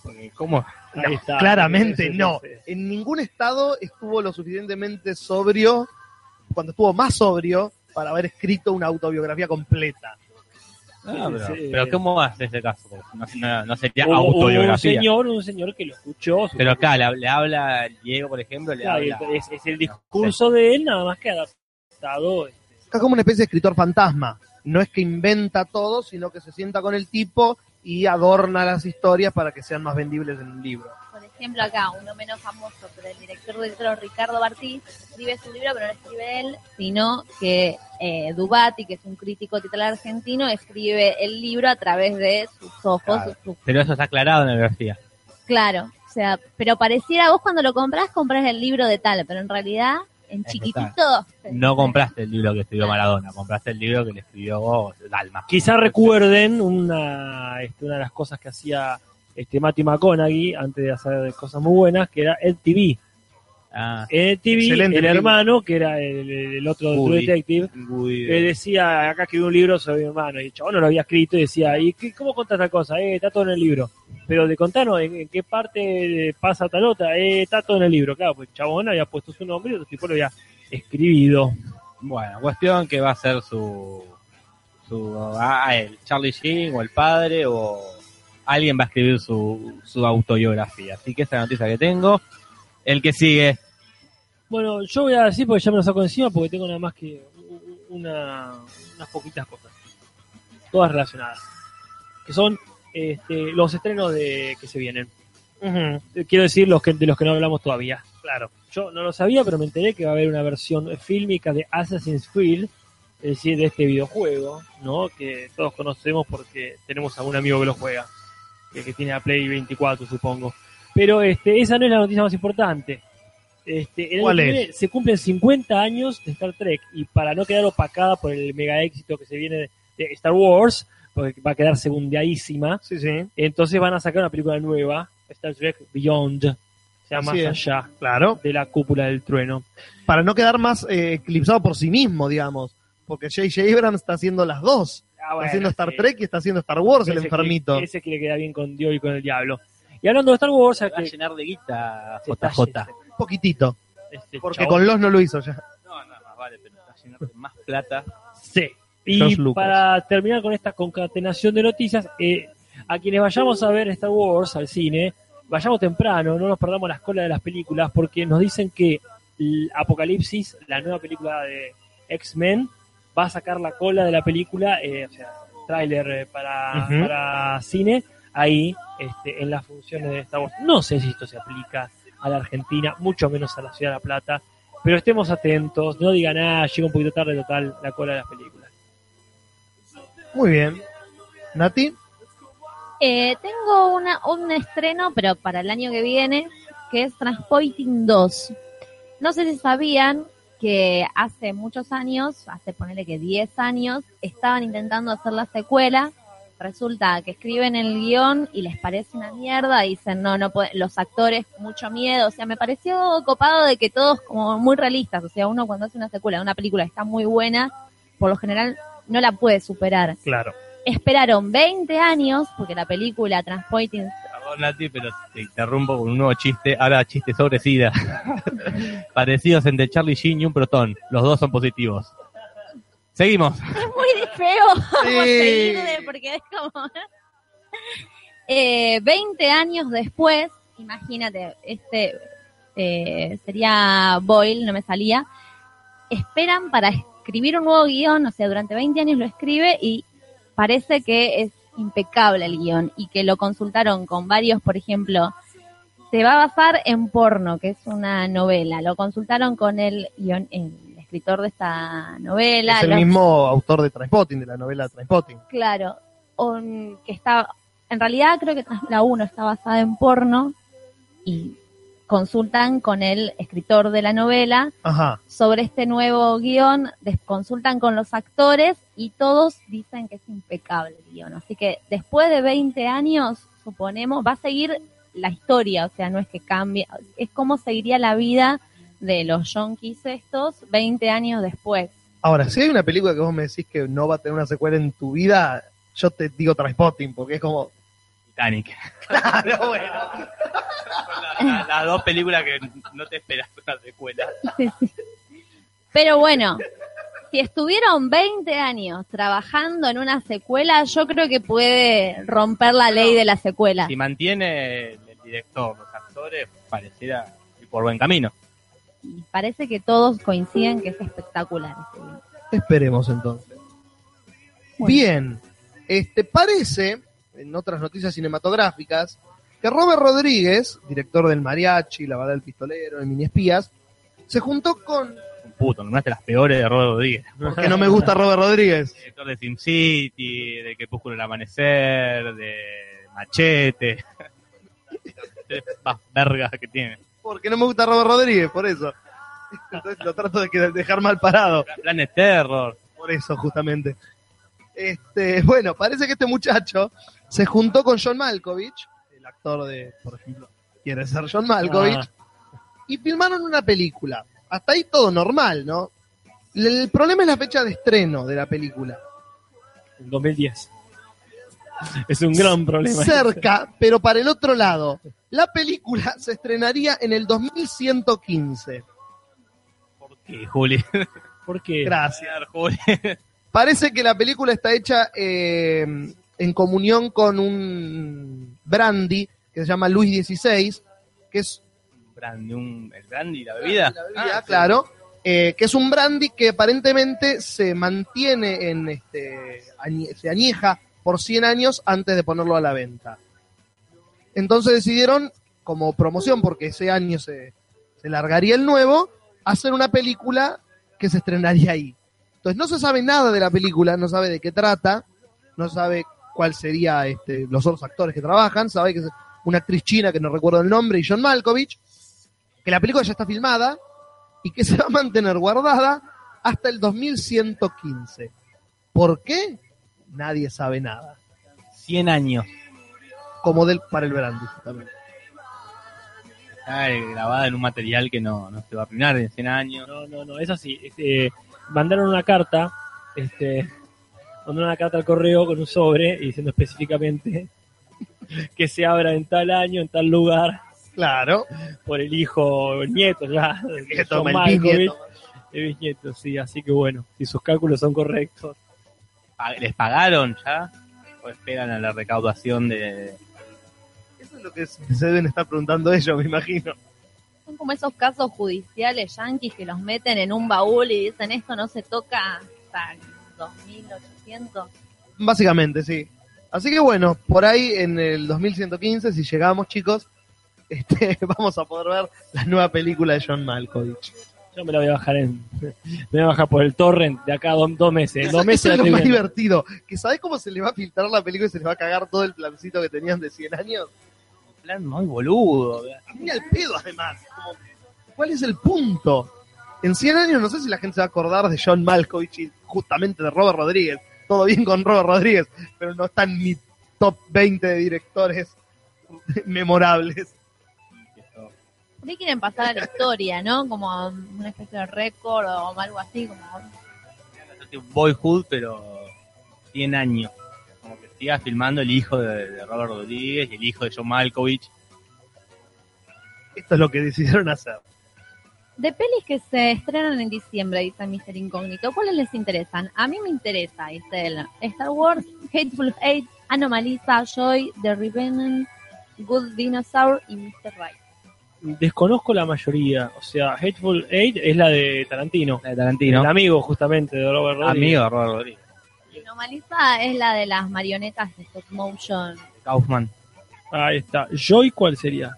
D: Porque, ¿Cómo?
C: ahí está.
B: Claramente no. En ningún estado estuvo lo suficientemente sobrio, cuando estuvo más sobrio, para haber escrito una autobiografía completa.
D: Ah, pero,
C: Sí.
D: pero ¿cómo hace ese caso? No, no- no sería
C: hubo un
D: autobiografía.
C: señor, un señor que lo escuchó.
D: Pero acá le, le habla el Diego, por ejemplo, le
C: Claro,
D: habla.
C: es, es el discurso de él, nada más que adaptado. Este,
B: Es como una especie de escritor fantasma. No es que inventa todo, sino que se sienta con el tipo y adorna las historias para que sean más vendibles en un libro.
A: Por ejemplo, acá, uno menos famoso, pero el director del otro, Ricardo Bartí, escribe su libro, pero no escribe él, sino que eh, Dubati, que es un crítico titular argentino, escribe el libro a través de sus ojos.
D: Claro. Pero eso está aclarado en la biografía.
A: claro, o sea, pero pareciera, vos cuando lo compras, compras el libro de tal, pero en realidad, en
D: Es
A: chiquitito...
D: No compraste el libro que escribió Maradona, compraste el libro que le escribió Dalma.
C: Quizá recuerden una, este, una de las cosas que hacía este Matthew McConaughey antes de hacer cosas muy buenas, que era el TV.
D: Ah,
C: En el TV, el
B: película.
C: hermano, que era el, el otro True. Detective,
D: Woody.
C: le decía, acá escribí un libro sobre mi hermano, y el chabón no lo había escrito y decía, ¿y qué, cómo contás tal cosa? Eh, está todo en el libro. Pero de contarnos en, en qué parte pasa tal otra, eh, está todo en el libro. Claro, pues el chabón había puesto su nombre y otro tipo lo había escribido.
D: Bueno, cuestión que va a ser su, su ah, el Charlie Sheen o el padre o alguien va a escribir su, su autobiografía. Así que esa es la noticia que tengo. El que sigue,
C: Bueno, yo voy a decir porque ya me lo saco encima porque tengo nada más que una, unas poquitas cosas. Todas relacionadas. Que son este, los estrenos de que se vienen. Eh, Quiero decir los que, de los que no hablamos todavía. Claro. Yo no lo sabía, pero me enteré que va a haber una versión fílmica de Assassin's Creed, es decir, de este videojuego, ¿no? Que todos conocemos porque tenemos algún amigo que lo juega, que, que tiene la Play 24, supongo. Pero este, esa no es la noticia más importante. Este,
B: ¿Cuál
C: que
B: es?
C: se cumplen 50 años de Star Trek y para no quedar opacada por el mega éxito que se viene de, Star Wars, porque va a quedar segundadísima,
B: Sí, sí.
C: entonces van a sacar una película nueva, Star Trek Beyond, o sea, más allá
B: Claro.
C: de la cúpula del trueno.
B: Para no quedar más eh, eclipsado por sí mismo, digamos. Porque J.J. Abrams está haciendo las dos.
C: Ah,
B: Está haciendo Star. Trek y está haciendo Star Wars, el enfermito.
C: quiere- ese quiere quedar bien con Dios y con el diablo. Y hablando de Star Wars,
D: se va a
C: que-
D: llenar de guita JJ.
C: yendo-
B: Un poquitito.
C: este
B: Porque
C: chabón-
B: con los no lo hizo ya.
D: No, no, más vale, pero está llenar de más plata.
C: Sí. Y para terminar con esta concatenación de noticias, eh, a quienes vayamos a ver Star Wars al cine, vayamos temprano, no nos perdamos las colas de las películas, porque nos dicen que Apocalipsis, la nueva película de X-Men, va a sacar la cola de la película, eh, o sea, tráiler eh, para, para cine, ahí este, en las funciones de Star Wars. No sé si esto se aplica a la Argentina, mucho menos a la Ciudad de La Plata, pero estemos atentos, no digan, ah, llega un poquito tarde total la cola de las películas.
B: Muy bien. Nati,
A: Eh, tengo una, un estreno, pero para el año que viene, que es Transpoiting 2. No sé si sabían que hace muchos años, hace ponerle que 10 años, estaban intentando hacer la secuela. Resulta que escriben el guion y les parece una mierda, dicen no, no pueden, los actores mucho miedo, o sea, me pareció copado de que todos como muy realistas, o sea, uno cuando hace una secuela de una película que está muy buena, por lo general no la puede superar.
B: claro.
A: Esperaron 20 años, porque la película Transpoiting
D: Perdón, Nati, pero te interrumpo con un nuevo chiste. Ahora chiste sobre SIDA. Parecidos entre Charlie Sheen y un protón. Los dos son positivos. Seguimos.
A: es muy feo
B: Sí.
A: porque es como eh, 20 años después imagínate este eh, sería Boyle no me salía esperan para escribir un nuevo guion o sea durante 20 años lo escribe y parece que es impecable el guion y que lo consultaron con varios por ejemplo se va a basar en porno que es una novela lo consultaron con el guion el escritor de esta novela
B: es el
A: los-
B: mismo autor de Transpotting, de la novela Transpotting.
A: Claro, on- que está, en realidad creo que la 1 está basada en porno y consultan con el escritor de la novela
B: Ajá.
A: sobre este nuevo guion, consultan con los actores y todos dicen que es impecable el guion. Así que después de 20 años, suponemos, va a seguir la historia, o sea, no es que cambie, es como seguiría la vida de los yonkis estos 20 años después.
B: Ahora, si hay una película que vos me decís que no va a tener una secuela en tu vida, yo te digo Transpotting, porque es como.
D: Titanic.
B: Claro, bueno.
D: Son la- la- las dos películas que no te esperas una secuela.
A: Pero bueno, si estuvieron 20 años trabajando en una secuela, yo creo que puede romper la ley de la secuela.
D: Si mantiene el director, los actores, pareciera ir por buen camino.
A: Y parece que todos coinciden que es espectacular este guion.
B: Esperemos entonces.
A: Bueno.
B: Bien. Este parece, en otras noticias cinematográficas, que Robert Rodríguez, director del Mariachi, La Bala del Pistolero, el Mini Espías, se juntó con...
D: Un puto, nombraste las peores de Robert Rodríguez.
B: Porque no me gusta Robert Rodríguez.
D: Director de SimCity, de Crepúsculo el Amanecer, de Machete. Más vergas que tiene.
B: Porque no me gusta Robert Rodríguez, por eso. Entonces lo trato de dejar mal parado.
D: Planet Terror.
B: Por eso, justamente. Este, bueno, parece que este muchacho se juntó con John Malkovich, el actor de, por ejemplo, quiere ser John Malkovich,
C: Ah.
B: y filmaron una película. Hasta ahí todo normal, ¿no? El problema es la fecha de estreno de la película.
C: En 2010. Es un gran problema.
B: Cerca, pero para el otro lado. La película se estrenaría en el 2115.
D: ¿Por qué, Juli?
C: Porque
B: Gracias.
D: Juli.
B: Parece que la película está hecha eh, en comunión con un brandy que se llama Luis XVI, que es
D: Brandy, un- el brandy, la bebida.
B: la bebida,
D: Ah, sí.
B: claro, eh, que es un brandy que aparentemente se mantiene en este, añe- se añeja por 100 años antes de ponerlo a la venta. Entonces decidieron, como promoción, porque ese año se, se largaría el nuevo, hacer una película que se estrenaría ahí. Entonces no se sabe nada de la película, no sabe de qué trata, no sabe cuál sería este, los otros actores que trabajan, sabe que es una actriz china que no recuerdo el nombre y John Malkovich, que la película ya está filmada y que se va a mantener guardada hasta el 2115. ¿Por qué? Nadie sabe nada.
D: 100 años.
B: Como del para el brandy también.
D: Está eh, grabada en un material que no, no se va a arruinar en 100 años.
C: No, no, no, es así. Este, mandaron una carta, este, mandaron una carta al correo con un sobre y diciendo específicamente que se abra en tal año, en tal lugar,
B: Claro.
C: por el hijo, el nieto ya, de
B: Nieto, el bisnieto.
C: el bisnieto, sí, así que bueno, si sus cálculos son correctos.
D: ¿Les pagaron ya? ¿O esperan a la recaudación de...?
B: Es lo que se deben estar preguntando ellos, me imagino.
A: Son como esos casos judiciales yanquis que los meten en un baúl y dicen esto no se toca hasta el 2800.
B: Básicamente, sí. Así que bueno, por ahí en el 2115, si llegamos, chicos, este, vamos a poder ver la nueva película de John Malkovich.
C: Yo me la voy a bajar en, me voy a bajar por el torrent de acá dos, dos meses. Dos meses
B: eso es lo más
C: viendo.
B: divertido. Que ¿sabés cómo se le va a filtrar la película y se les va a cagar todo el plancito que tenían de 100 años?
D: Plan muy boludo.
B: Ni al pedo, además. Como, ¿Cuál es el punto? En 100 años no sé si la gente se va a acordar de John Malkovich y justamente de Robert Rodríguez. Todo bien con Robert Rodríguez, pero no está en mi top 20 de directores memorables.
A: Por quieren pasar a la historia, ¿no? Como una especie de récord o algo así, como
D: Boyhood, pero 100 años. Siga filmando el hijo de, de Robert Rodríguez y el hijo de John Malkovich.
B: Esto es lo que decidieron hacer.
A: De pelis que se estrenan en diciembre, dice Mr. Incógnito, ¿cuáles les interesan? A mí me interesa, dice él. Star Wars, Hateful Eight, Anomalisa, Joy, The Revenant, Good Dinosaur y Mr. Right.
C: Desconozco la mayoría, o sea, Hateful Eight es la de Tarantino,
D: La de Tarantino.
C: el amigo justamente de Robert Rodríguez.
D: Amigo de Robert Rodríguez.
A: Y Anomalisa es la de las marionetas de stop motion.
D: Kaufman.
C: Ahí está. Joy, ¿cuál sería?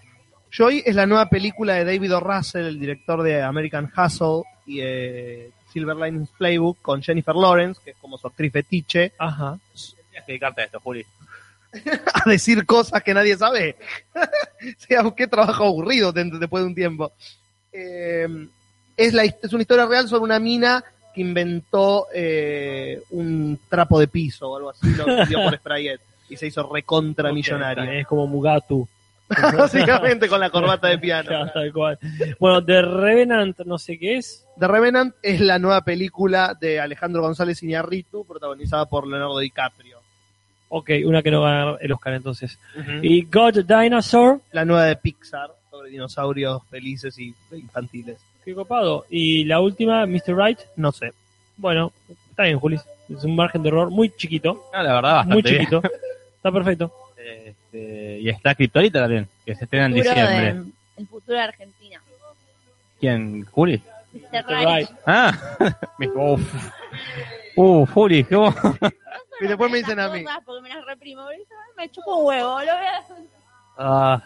B: Joy es la nueva película de David O. Russell, el director de American Hustle y eh, Silver Linings Playbook, con Jennifer Lawrence, que es como su actriz fetiche,
C: Ajá.
D: Tienes que dedicarte a esto, Juli.
B: a decir cosas que nadie sabe. o sea, qué trabajo aburrido de- después de un tiempo. Eh, es, la, es una historia real sobre una mina que inventó eh, un trapo de piso o algo así, lo vendió por Sprayet y se hizo recontra
C: Ok,
B: millonaria.
C: Es como Mugatu.
B: Básicamente con la corbata de piano.
C: Claro, tal cual. Bueno, The Revenant, no sé qué es.
B: The Revenant es la nueva película de Alejandro González Iñárritu, protagonizada por Leonardo DiCaprio.
C: Ok, una que no va a ganar el Oscar entonces. Y God Dinosaur,
B: La nueva de Pixar, sobre dinosaurios felices y infantiles.
C: Qué copado. Y la última, Mr. Right.
B: No sé.
C: Bueno, está bien, Juli. Es un margen de error muy chiquito.
D: No, la verdad, bastante
C: Muy
D: bien.
C: chiquito. Está perfecto.
D: Este, y está Kryptonita también, que se estrena en diciembre.
A: de- el futuro de Argentina.
D: ¿Quién? ¿Juli?
A: Mr. Right.
D: Ah, me- uf. Uh, Juli, ¿qué vos?
B: Y después me dicen a mí.
A: Porque me las reprimo. Me chupo un huevo. Lo a...
D: Ah,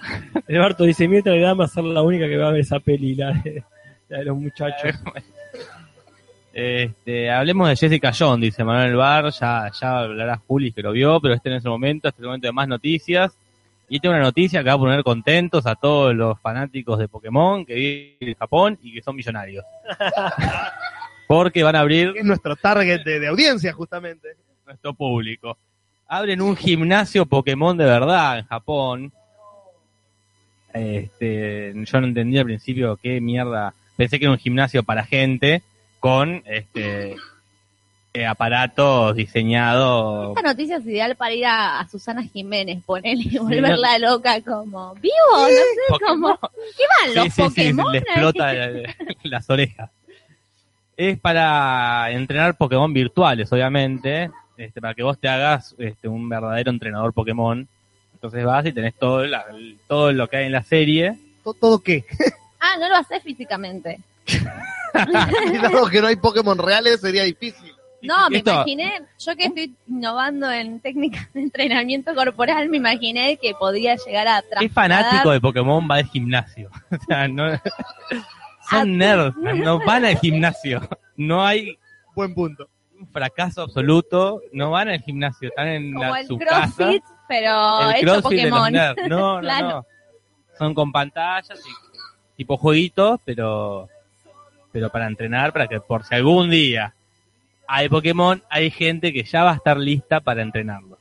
C: Alberto dice, mientras le da a ser la única que va a ver esa peli, la de, la de los muchachos.
D: este, hablemos de Jessica Jones, dice Manuel Bar, ya, ya hablará Juli que lo vio, pero este en ese momento, este es el momento de más noticias. Y esta es una noticia que va a poner contentos a todos los fanáticos de Pokémon que viven en Japón y que son millonarios. Porque van a abrir
B: es nuestro target de, de audiencia, justamente.
D: nuestro público. Abren un gimnasio Pokémon de verdad en Japón. Este, yo no entendí al principio qué mierda. Pensé que era un gimnasio para gente con este eh, aparatos diseñados.
A: Esta noticia es ideal para ir a, a Susana Jiménez, ponerle y volverla loca como vivo, no sé,
D: Pokémon.
A: como ¿qué van los
D: Sí, sí, sí,
A: Pokémon?
D: le explota la- las orejas. Es para entrenar Pokémon virtuales, obviamente, este, para que vos te hagas este, un verdadero entrenador Pokémon. Entonces vas y tenés todo, la- todo lo que hay en la serie.
B: ¿Todo, todo qué?
A: Ah, no lo haces físicamente.
B: Y dado que no hay Pokémon reales, sería difícil.
A: No, me
D: Esto-
A: imaginé, yo que estoy innovando en técnicas de entrenamiento corporal, me imaginé que podría llegar a
D: ¿Qué fanático de Pokémon va al gimnasio? O sea, no,
A: Ah,
D: son nerds, no van al gimnasio. No hay
B: Buen punto.
D: un fracaso absoluto, no van al gimnasio, están en
A: como
D: la,
A: el
D: su casa.
A: CrossFit, pero
D: el
A: hecho
D: CrossFit de los
A: Pokémon.
D: nerds. No, no,
A: Claro.
D: no. Son con pantallas y tipo jueguitos, pero pero para entrenar, para que por si algún día hay Pokémon, hay gente que ya va a estar lista para entrenarlo.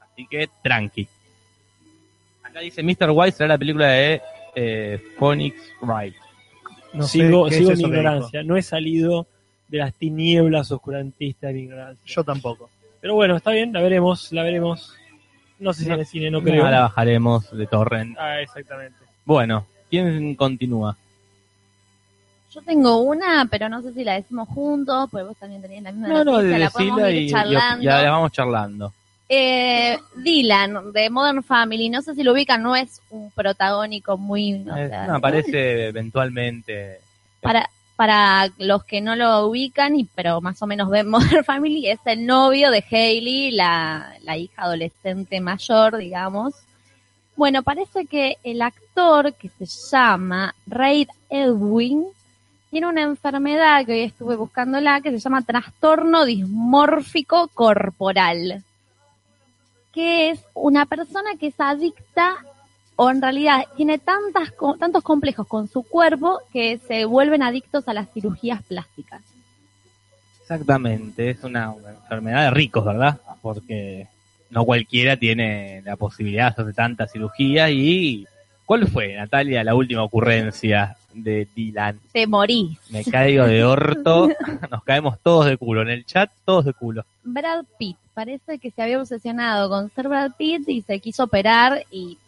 D: Así que tranqui. Acá dice Mr. White será la película de eh, Phoenix Wright.
B: No sé
C: sigo
B: es
C: sigo
B: que
C: ignorancia. No he salido de las tinieblas oscurantistas de mi ignorancia.
B: Yo tampoco.
C: Pero bueno, está bien, la veremos, la veremos. No sé si en el cine, no creo.
D: No la bajaremos de torrent.
C: Ah, exactamente.
D: Bueno, ¿quién continúa?
A: Yo tengo una, pero no sé si la decimos juntos, porque vos también tenías la misma
D: No, no,
A: noticia, la podemos ir
D: y, y-
A: charlando.
D: ya la vamos charlando.
A: Eh, Dylan, de Modern Family, no sé si lo ubican, no es un protagónico muy... sea,
D: no, aparece eventualmente.
A: para, para los que no lo ubican, y pero más o menos ven Modern Family, es el novio de Hailey, la, la hija adolescente mayor, digamos. Bueno, parece que el actor que se llama Reid Edwin tiene una enfermedad que hoy estuve buscándola que se llama trastorno dismórfico corporal, que es una persona que es adicta o en realidad tiene tantas, tantos complejos con su cuerpo que se vuelven adictos a las cirugías plásticas.
D: Exactamente, es una enfermedad de ricos, ¿verdad? Porque no cualquiera tiene la posibilidad de hacer tanta cirugía y ¿cuál fue, Natalia, la última ocurrencia de Dylan?
A: Te morís.
D: Me caigo de orto, nos caemos todos de culo, en el chat todos de culo.
A: Brad Pitt, parece que se había obsesionado con ser Brad Pitt y se quiso operar y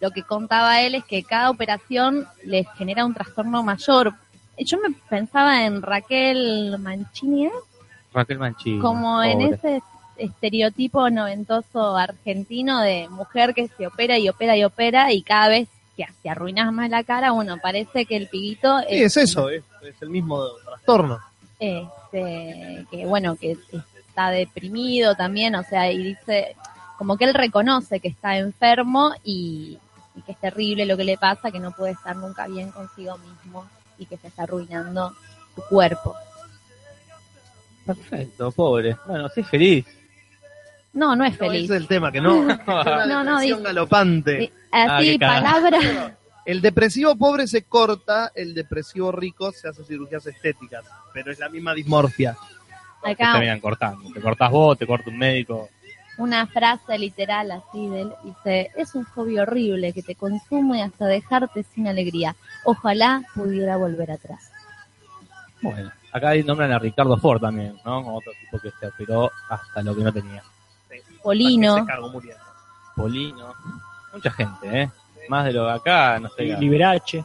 A: lo que contaba él es que cada operación le genera un trastorno mayor. Yo me pensaba en Raquel Mancini, ¿eh?
D: Raquel Manchini.
A: como en ese estereotipo noventoso argentino de mujer que se opera y opera y opera y cada vez que te arruinas más la cara, bueno, parece que el pibito
B: Sí, es eso, es, es el mismo trastorno.
A: este, que bueno, que está deprimido también, o sea, y dice, como que él reconoce que está enfermo y, y que es terrible lo que le pasa, que no puede estar nunca bien consigo mismo y que se está arruinando su cuerpo.
D: Perfecto, pobre. Bueno, sí, feliz.
A: No, no es
B: No,
A: feliz.
B: ese es el tema, que no.
A: No, no, dice-
B: galopante.
A: Sí, Así, palabra,
B: El depresivo pobre se corta, el depresivo rico se hace cirugías estéticas, pero es la misma dismorfia.
D: Te
A: acá
D: terminan cortando. Te cortas vos, te corta un médico.
A: una frase literal así de él, dice, es un hobby horrible que te consume hasta dejarte sin alegría. Ojalá pudiera volver atrás.
D: Bueno, acá ahí nombran a Ricardo Ford también, ¿no? Como otro tipo que se operó hasta lo que no tenía.
A: Polino.
D: Polino. Mucha gente, ¿eh? Más de lo de acá, no sé.
C: Liberace.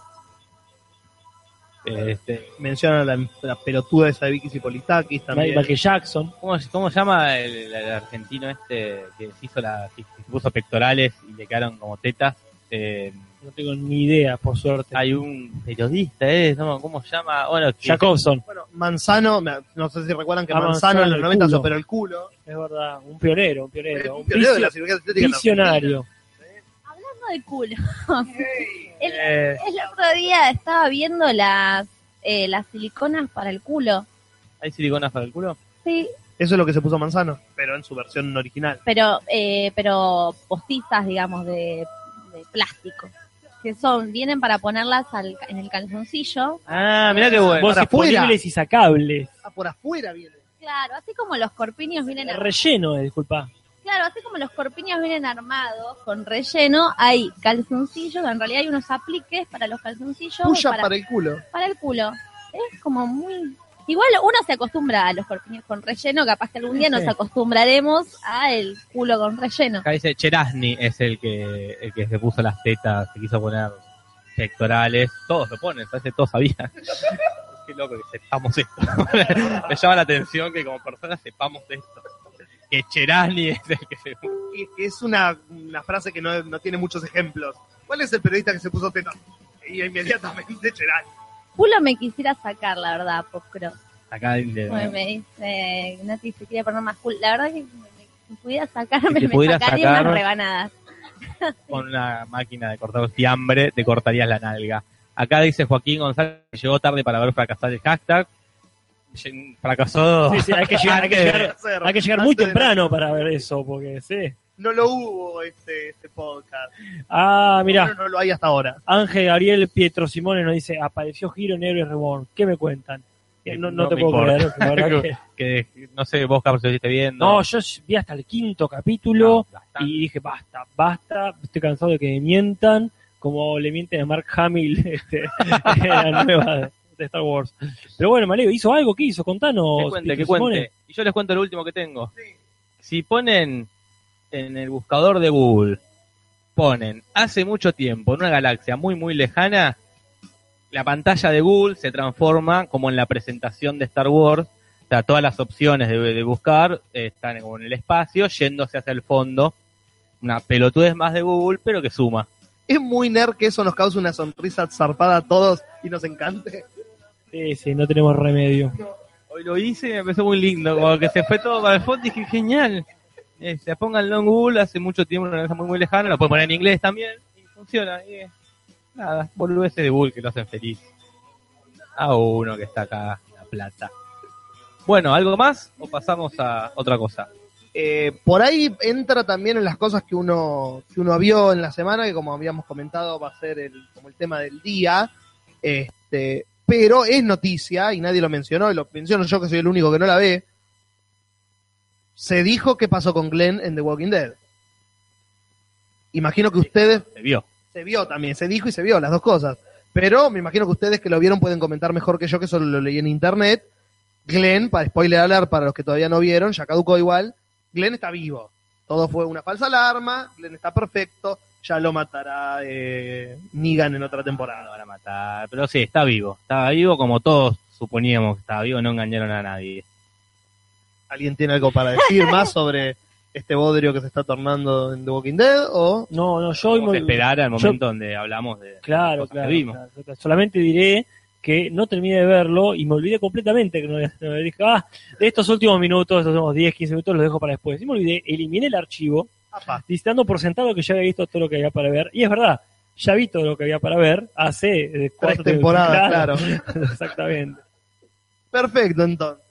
D: Este,
B: Menciona la, la pelotuda esa de Vicky Cipolitakis también.
C: Michael Jackson.
D: ¿cómo, ¿Cómo se llama el, el argentino este que se hizo la, que se puso pectorales y le quedaron como tetas? Eh,
C: No tengo ni idea, por suerte.
D: hay un periodista, ¿eh? ¿no? ¿Cómo se llama? Bueno, que-
C: Jacobson.
B: Bueno, Manzano, no sé si recuerdan que
C: Ah,
B: Manzano,
C: Manzano,
B: en los
C: el
B: 90 se
C: culo.
B: operó el culo.
C: Es verdad, un pionero, un pionero.
B: un
C: Un
B: pionero de la cirugía estética
C: visionario.
A: hablando hablando de culo. el,
D: Eh,
A: el otro día estaba viendo las, eh, las siliconas para el culo.
D: ¿Hay siliconas para el culo?
A: Sí,
B: Eso es lo que se puso Manzano, pero en su versión original.
A: pero, eh, pero postizas, digamos, de, de plástico. Que son, vienen para ponerlas al- en el calzoncillo.
D: Ah, mirá qué bueno.
C: Vos disponibles y sacables.
B: Ah, por afuera viene.
A: Claro, así como los corpiños vienen
C: El
A: armados.
C: relleno, eh, disculpa.
A: Claro, así como los corpiños vienen armados con relleno, hay calzoncillos, en realidad hay unos apliques para los calzoncillos
B: Puya
A: para,
B: para el culo.
A: para el culo. Es como muy... Igual uno se acostumbra a los corpiños con relleno, capaz que algún día nos acostumbraremos a el culo con relleno.
D: Acá dice Cherasni es el que, el que se puso las tetas, se quiso poner pectorales. Todos lo ponen, parece que todos sabían. Qué loco que sepamos esto. Me llama la atención que como personas sepamos esto. Que Cherasni es el que se...
B: Es una, una frase que no, no tiene muchos ejemplos. ¿Cuál es el periodista que se puso teta? Y inmediatamente Cherán.
A: Culo me quisiera sacar, la verdad, por cross.
D: Acá dice...
A: Porque me dice, Nati se quiere poner más culo. La verdad que si pudiera sacarme,
D: Si
A: me
D: pudiera
A: sacaría
D: sacar-
A: unas rebanadas.
D: con una máquina de cortar fiambre te cortarías la nalga. Acá dice Joaquín González que llegó tarde para ver fracasar el hashtag. Fracasó.
C: Sí, sí, hay que llegar, hay que llegar, hay que llegar muy temprano para ver eso, porque sí.
B: No lo hubo este, este podcast.
C: Ah, mira,
B: No, no lo hay hasta ahora.
C: Ángel Gabriel Pietro Simone nos dice, apareció Giro en Héroes Reborn. ¿Qué me cuentan?
D: Eh,
C: No, no
D: no
C: te
D: me
C: puedo
D: importa.
C: creer. la que-
D: Que no sé, vos Carlos, si lo estuviste viendo.
C: No, yo vi hasta el quinto capítulo
D: No, bastante.
C: y dije, basta, basta, estoy cansado de que me mientan, como le mienten a Mark Hamill este, en la nueva de Star Wars. Pero bueno, Maleo, ¿hizo algo? ¿Qué hizo? Contanos.
D: que cuente. Y yo les cuento lo último que tengo. Si ponen en el buscador de Google, ponen hace mucho tiempo en una galaxia muy muy lejana, la pantalla de Google se transforma como en la presentación de Star Wars. O sea, todas las opciones de, de buscar eh, están como en el espacio, yéndose hacia el fondo. Una pelotudez más de Google, pero que suma.
B: Es muy nerd que eso nos cause una sonrisa zarpada a todos y nos encante.
C: Sí, sí, no tenemos remedio.
D: Hoy lo hice y me pareció muy lindo, como que se fue todo para el fondo y dije, genial. Se pónganlo en Google, hace mucho tiempo, una cosa muy muy lejana, lo pueden poner en inglés también, y funciona. Y, eh, nada, boludeces de Google que lo hacen feliz. A uno que está acá, La Plata. Bueno, ¿algo más o pasamos a otra cosa?
B: Eh, por ahí entra también en las cosas que uno, que uno vio en la semana, que como habíamos comentado va a ser el, como el tema del día. Este, pero es noticia, y nadie lo mencionó, y lo menciono yo que soy el único que no la ve. Se dijo qué pasó con Glenn en The Walking Dead. Imagino que ustedes
D: Se vio.
B: se vio también, se dijo y se vio, las dos cosas. Pero me imagino que ustedes que lo vieron pueden comentar mejor que yo, que solo lo leí en internet. Glenn, para spoiler alert para los que todavía no vieron, ya caducó igual. Glenn está vivo. Todo fue una falsa alarma, Glenn está perfecto, ya lo matará eh, Negan en otra
D: Lo
B: temporada.
D: van a matar. Pero sí, está vivo. Estaba vivo como todos suponíamos que estaba vivo, no engañaron a nadie.
B: ¿Alguien tiene algo para decir más sobre este bodrio que se está tornando en The Walking Dead? O
C: No, no, yo hoy
D: esperar al
C: yo-
D: momento donde hablamos de
C: Claro,
D: cosas que
C: claro,
D: vimos.
C: claro. Solamente diré que no terminé de verlo y me olvidé completamente que no, no- dije, ah, de estos últimos minutos, estos últimos 10, 15 minutos los dejo para después. Y me olvidé, eliminé el archivo, dando por sentado que ya había visto todo lo que había para ver. Y es verdad, ya vi todo lo que había para ver hace eh,
B: tres
C: cuatro
B: temporadas, claro.
C: Exactamente.
B: Perfecto, entonces.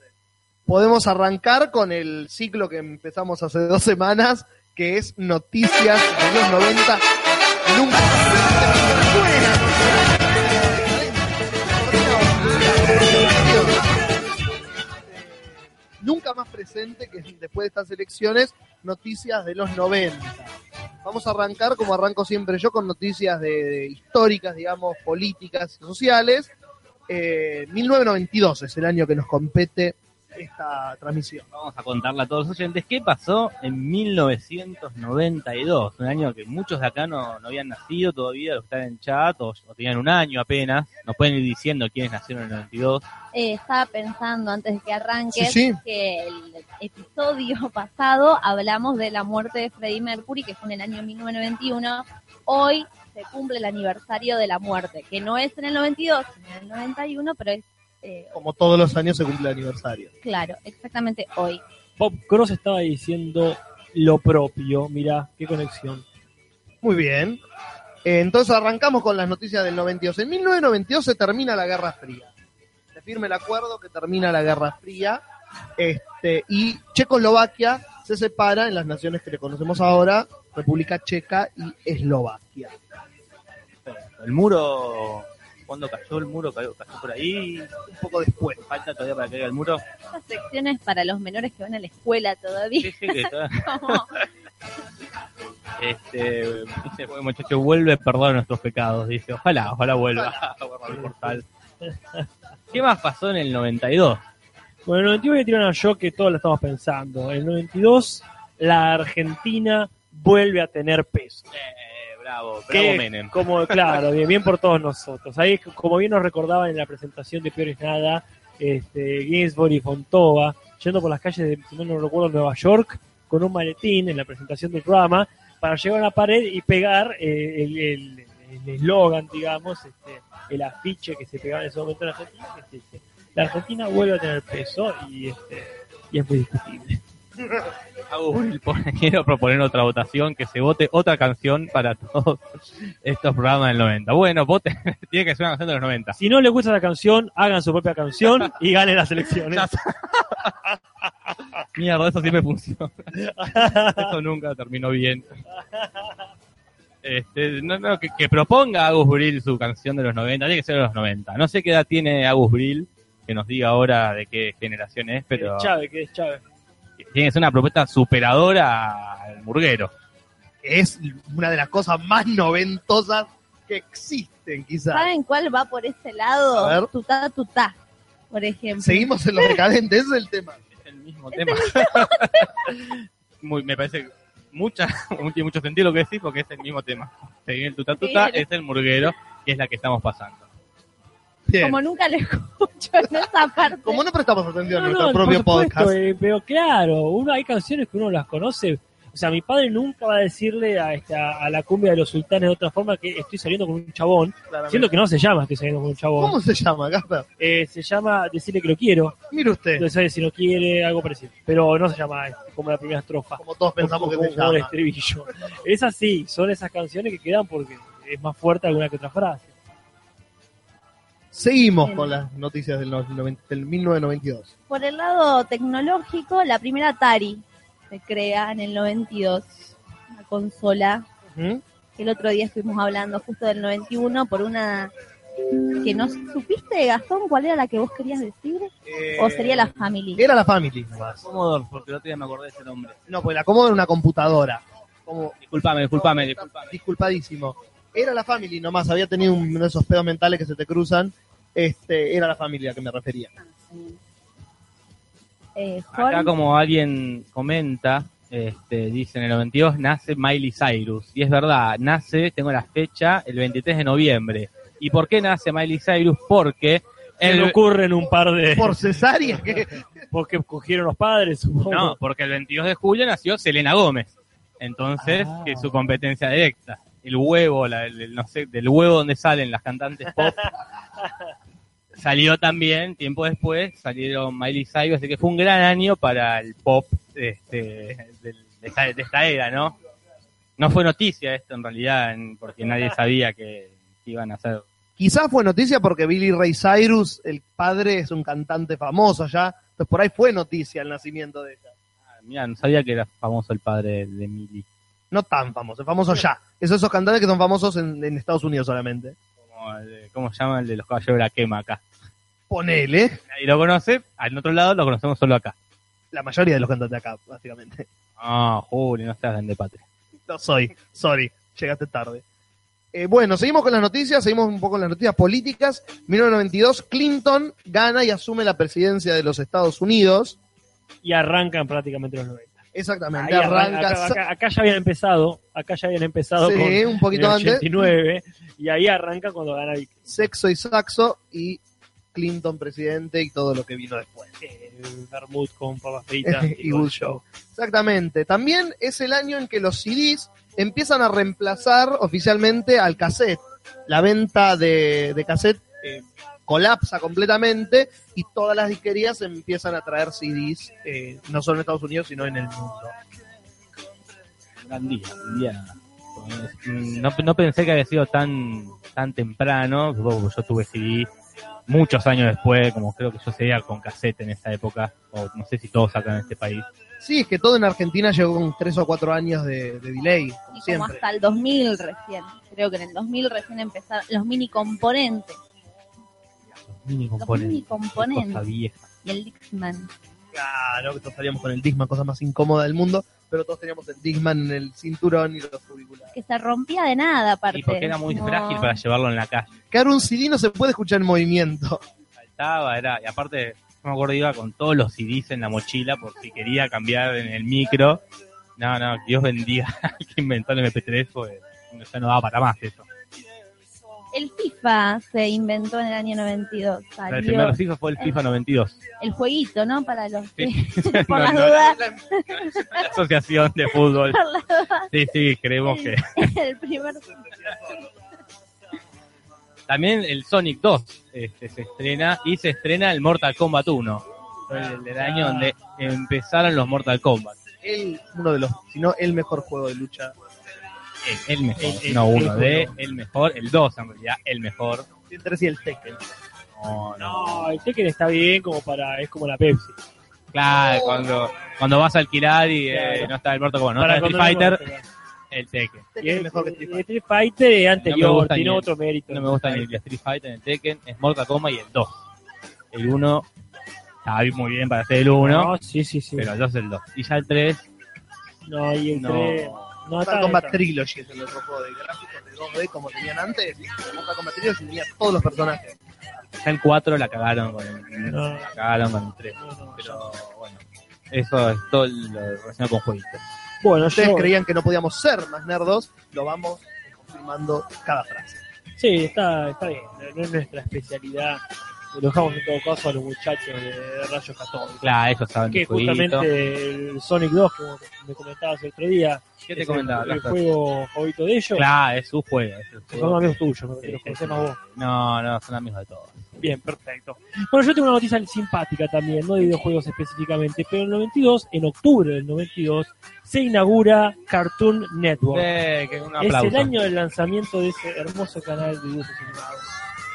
B: Podemos arrancar con el ciclo que empezamos hace dos semanas, que es Noticias de los 90. Nunca Nunca más presente que después de estas elecciones, noticias de los 90. Vamos a arrancar, como arranco siempre yo, con noticias de, históricas, digamos, políticas y sociales. Eh, 1992 es el año que nos compete esta transmisión.
D: Vamos a contarle a todos los oyentes qué pasó en 1992, un año que muchos de acá no, no habían nacido todavía, los que están en chat, o, o tenían un año apenas, nos pueden ir diciendo quiénes nacieron en el 92.
A: Eh, estaba pensando antes de que arranques
B: Sí, sí.
A: que el episodio pasado hablamos de la muerte de Freddie Mercury, que fue en el año 1991. Hoy se cumple el aniversario de la muerte, que no es en el 92, sino en el 91, pero es, eh,
B: Como todos los años se cumple el aniversario.
A: claro, exactamente hoy.
C: Bob Cross estaba diciendo lo propio, mirá, qué conexión.
B: Muy bien. Eh, Entonces arrancamos con las noticias del 92. En 1992 se termina la Guerra Fría. Se firma el acuerdo que termina la Guerra Fría. Este, y Checoslovaquia se separa en las naciones que le conocemos ahora, República Checa y Eslovaquia.
D: El muro, cuando cayó el muro, cayó, cayó por ahí.
B: Un poco después.
D: Falta todavía para que caiga el muro.
A: Estas secciones para los menores que van a la escuela todavía.
D: Sí, sí, que está- Este, dice, "Bueno, muchacho, vuelve, perdona nuestros pecados. Dice, ojalá, ojalá vuelva a borrar el portal. ¿Qué más pasó en el 92?
C: Bueno, el 92 voy a tirar una yo que todos lo estamos pensando. El 92, la Argentina vuelve a tener peso.
D: Eh, bravo, bravo Menem.
C: como, claro, bien, bien por todos nosotros. Ahí, como bien nos recordaban en la presentación de Peor es Nada, este, Ginsburg y Fontova, yendo por las calles de, si no no recuerdo, Nueva York, con un maletín en la presentación del programa, para llegar a la pared y pegar eh, el el- el eslogan, digamos, este, el afiche que se pegaba en ese momento en Argentina, que es este, la Argentina vuelve a tener peso y, este, y es muy discutible.
D: Pone- quiero proponer otra votación, que se vote otra canción para todos estos programas del 90. Bueno, vote, tiene que ser una canción de los 90.
C: Si no les gusta la canción, hagan su propia canción y ganen las elecciones.
D: Mierda, eso siempre funciona. Eso nunca terminó bien. Este, no, no, que, que proponga Agus Bril su canción de los 90, tiene que ser de los 90. No sé qué edad tiene Agus Bril, que nos diga ahora de qué generación es, pero
C: Que es Chávez, que
D: tiene que ser una propuesta superadora al murguero.
B: Es una de las cosas más noventosas que existen, quizás.
A: ¿Saben cuál va por ese lado?
B: A ver.
A: Tutá, tutá, por ejemplo.
B: Seguimos en los decadentes, ese es el tema.
D: Es el mismo tema. Muy, me parece mucha, tiene mucho sentido lo que decís porque es el mismo tema. Seguir el tuta tuta
A: Sí.
D: es el murguero y es la que estamos pasando.
B: Bien.
A: Como nunca lo escucho en esa parte.
B: Como no prestamos atención
C: No,
B: a nuestro
C: no,
B: propio
C: supuesto,
B: podcast,
C: eh, pero claro, uno hay canciones que uno las conoce. O sea, mi padre nunca va a decirle a, esta, a la cumbia de los sultanes de otra forma que estoy saliendo con un chabón, siendo que no se llama estoy saliendo con un chabón.
B: ¿cómo se llama, Gasper?
C: Eh, se llama decirle que lo quiero,
B: Mire usted,
C: entonces sabe si no quiere, algo parecido. Pero no se llama este, como la primera estrofa.
B: como todos pensamos que se
C: el
B: llama.
C: estribillo. Es así, son esas canciones que quedan porque es más fuerte alguna que otra frase.
B: Seguimos
A: Bien.
B: con las noticias del, no- del 1992.
A: Por el lado tecnológico, la primera Atari se crea en el 92. Una consola
B: ¿Mm?
A: que el otro día estuvimos hablando justo del 91 por una que no supiste, Gastón, cuál era la que vos querías decir. ¿O sería la Family?
B: Era la Family nomás.
D: Commodore, porque el otro día me acordé de ese nombre.
B: No, pues la Commodore era una computadora. Como,
D: Disculpame, disculpame, disculpame.
B: disculpadísimo. Era la Family nomás, había tenido uno de esos pedos mentales que se te cruzan. Este, era la familia a que me refería.
A: Eh,
D: Acá como alguien comenta, este, dice en el 92 nace Miley Cyrus. Y es verdad, nace, tengo la fecha, el 23 de noviembre. ¿Y por qué nace Miley Cyrus? Porque
C: Se le
D: el,
C: ocurren un par de...
B: Por cesárea, que
C: Porque cogieron los padres, supongo.
D: no, porque el 22 de julio nació Selena Gómez. Entonces,
C: Ah.
D: que es su competencia directa. El huevo, la- el- no sé, del huevo donde salen las cantantes pop. Salió también, tiempo después, salieron Miley Cyrus, así que fue un gran año para el pop este, del- de, esta, de esta era, ¿no? No fue noticia esto en realidad, porque nadie sabía que, que iban a hacer.
B: quizás fue noticia porque Billy Ray Cyrus, el padre, es un cantante famoso ya. Entonces por ahí fue noticia el nacimiento de ella.
D: Ah, Mira, no sabía que era famoso el padre de Miley.
B: No tan famoso, es famoso ya. Esos esos cantantes que son famosos en, en Estados Unidos solamente.
D: Como el ¿Cómo se llama el de los caballeros de la quema acá?
B: Ponele.
D: Nadie lo conoce, al otro lado lo conocemos solo acá.
B: La mayoría de los cantantes acá, básicamente.
D: Ah, Juli, no seas de patria.
B: No soy, sorry, llegaste tarde. Eh, bueno, seguimos con las noticias, seguimos un poco con las noticias políticas. 1992, Clinton gana y asume la presidencia de los Estados Unidos.
C: Y arrancan prácticamente los 90.
B: Exactamente,
C: Ahí
B: arranca.
C: acá, acá- acá ya habían empezado, acá ya habían empezado
B: Sí,
C: con
B: un poquito
C: el
B: antes.
C: 89, y ahí arranca cuando gana Bill
B: Sexo y saxo y Clinton presidente y todo lo que vino después.
C: Bermud con papas fritas
B: y Good Show. Exactamente. También es el año en que los CDs empiezan a reemplazar oficialmente al cassette. La venta de, de cassette eh, colapsa completamente y todas las disquerías empiezan a traer CDs, eh, no solo en Estados Unidos, sino en el mundo.
D: Gran día, un día No, no pensé que había sido tan tan temprano, yo tuve CD muchos años después, como creo que yo seguía con cassette en esa época, o no sé si todos acá en este país.
B: Sí, es que todo en Argentina llegó con tres o cuatro años de, de delay, como
A: Y como
B: siempre.
A: hasta el 2000 recién. Creo que en el 2000 recién empezaron los mini componentes.
D: Los mini
A: Los
D: componentes.
A: mini
D: Cosa
A: componentes.
D: vieja.
A: Y el Dixman.
B: Claro, que todos salíamos con el Disman, cosa más incómoda del mundo, pero todos teníamos el Disman en el cinturón y los auriculares.
A: Que se rompía de nada, aparte.
D: Y porque era muy
A: No.
D: frágil para llevarlo en la calle.
B: Que ahora un CD no se puede escuchar en movimiento.
D: Faltaba, era, y aparte, no me acuerdo, iba con todos los CDs en la mochila por si quería cambiar en el micro. No, no, Dios bendiga al que inventó el MP3, pues ya no daba para más eso.
A: El FIFA se inventó en el año 92.
D: O sea,
A: Salió
D: el primer FIFA fue el FIFA 92.
A: el jueguito, ¿no? Para los que,
D: Sí.
A: por
D: No,
A: las
D: no,
A: dudas,
D: La asociación de fútbol.
A: por las dudas,
D: Sí, sí, creemos que.
A: el primer
D: También el Sonic 2 este, se estrena y se estrena el Mortal Kombat 1. Fue el, el año donde empezaron los Mortal Kombat.
B: El, uno de los, si no el mejor juego de lucha.
D: El, el mejor,
C: El- el-
D: no
C: el
D: uno de, el mejor, el 2 en realidad, el mejor.
B: Entre sí el Tekken.
D: No, no.
C: No, el Tekken está bien como para, es como la Pepsi.
D: Claro, cuando, cuando vas a alquilar y eh,
C: Claro.
D: no está el Mortal Kombat, no
C: para
D: está el Street
C: no-
D: Fighter, el Tekken.
C: Y
B: es
C: el,
B: mejor que Street
C: el
B: Fighter.
C: Street Fighter es anterior, tiene
D: ni-
C: otro mérito.
D: No me gusta ni el Street Fighter ni el Tekken, es Mortal Kombat y el 2. El 1 estaba muy bien para ser el 1,
C: No, sí, sí, sí.
D: pero el 2 es el 2. Y ya el 3,
C: no, y el
D: no.
C: 3. No,
B: Mortal Kombat. Trilogy es el otro juego de gráficos de 2D como tenían antes. Mortal Kombat Trilogy tenía todos los personajes.
D: Ya el 4 la cagaron con el,
C: No.
D: la cagaron con el 3.
C: No, no,
D: Pero bueno, eso es todo lo relacionado con jueguitos.
C: Bueno,
B: Ustedes
C: yo,
B: creían que no podíamos ser más nerdos, lo vamos confirmando cada frase.
C: sí, está, está bien. No es nuestra especialidad. Lo dejamos en todo caso a los muchachos de Rayos Católicos.
D: Claro, ellos saben
C: Que
D: jueguito.
C: justamente el Sonic 2, como me comentabas el otro día,
D: ¿Qué te comentaba?
C: el, el juego favorito de ellos.
D: Claro, es su juego. es
C: Son amigos tuyos, me
D: Sí, sí,
C: conocés
D: sí.
C: más vos.
D: No, no, son amigos de todos.
C: Bien, perfecto. Bueno, yo tengo una noticia simpática también, no de videojuegos específicamente, pero en el 92, en octubre del 92, se inaugura Cartoon Network.
D: Eh, que un
C: es el año del lanzamiento de ese hermoso canal de dibujos animados.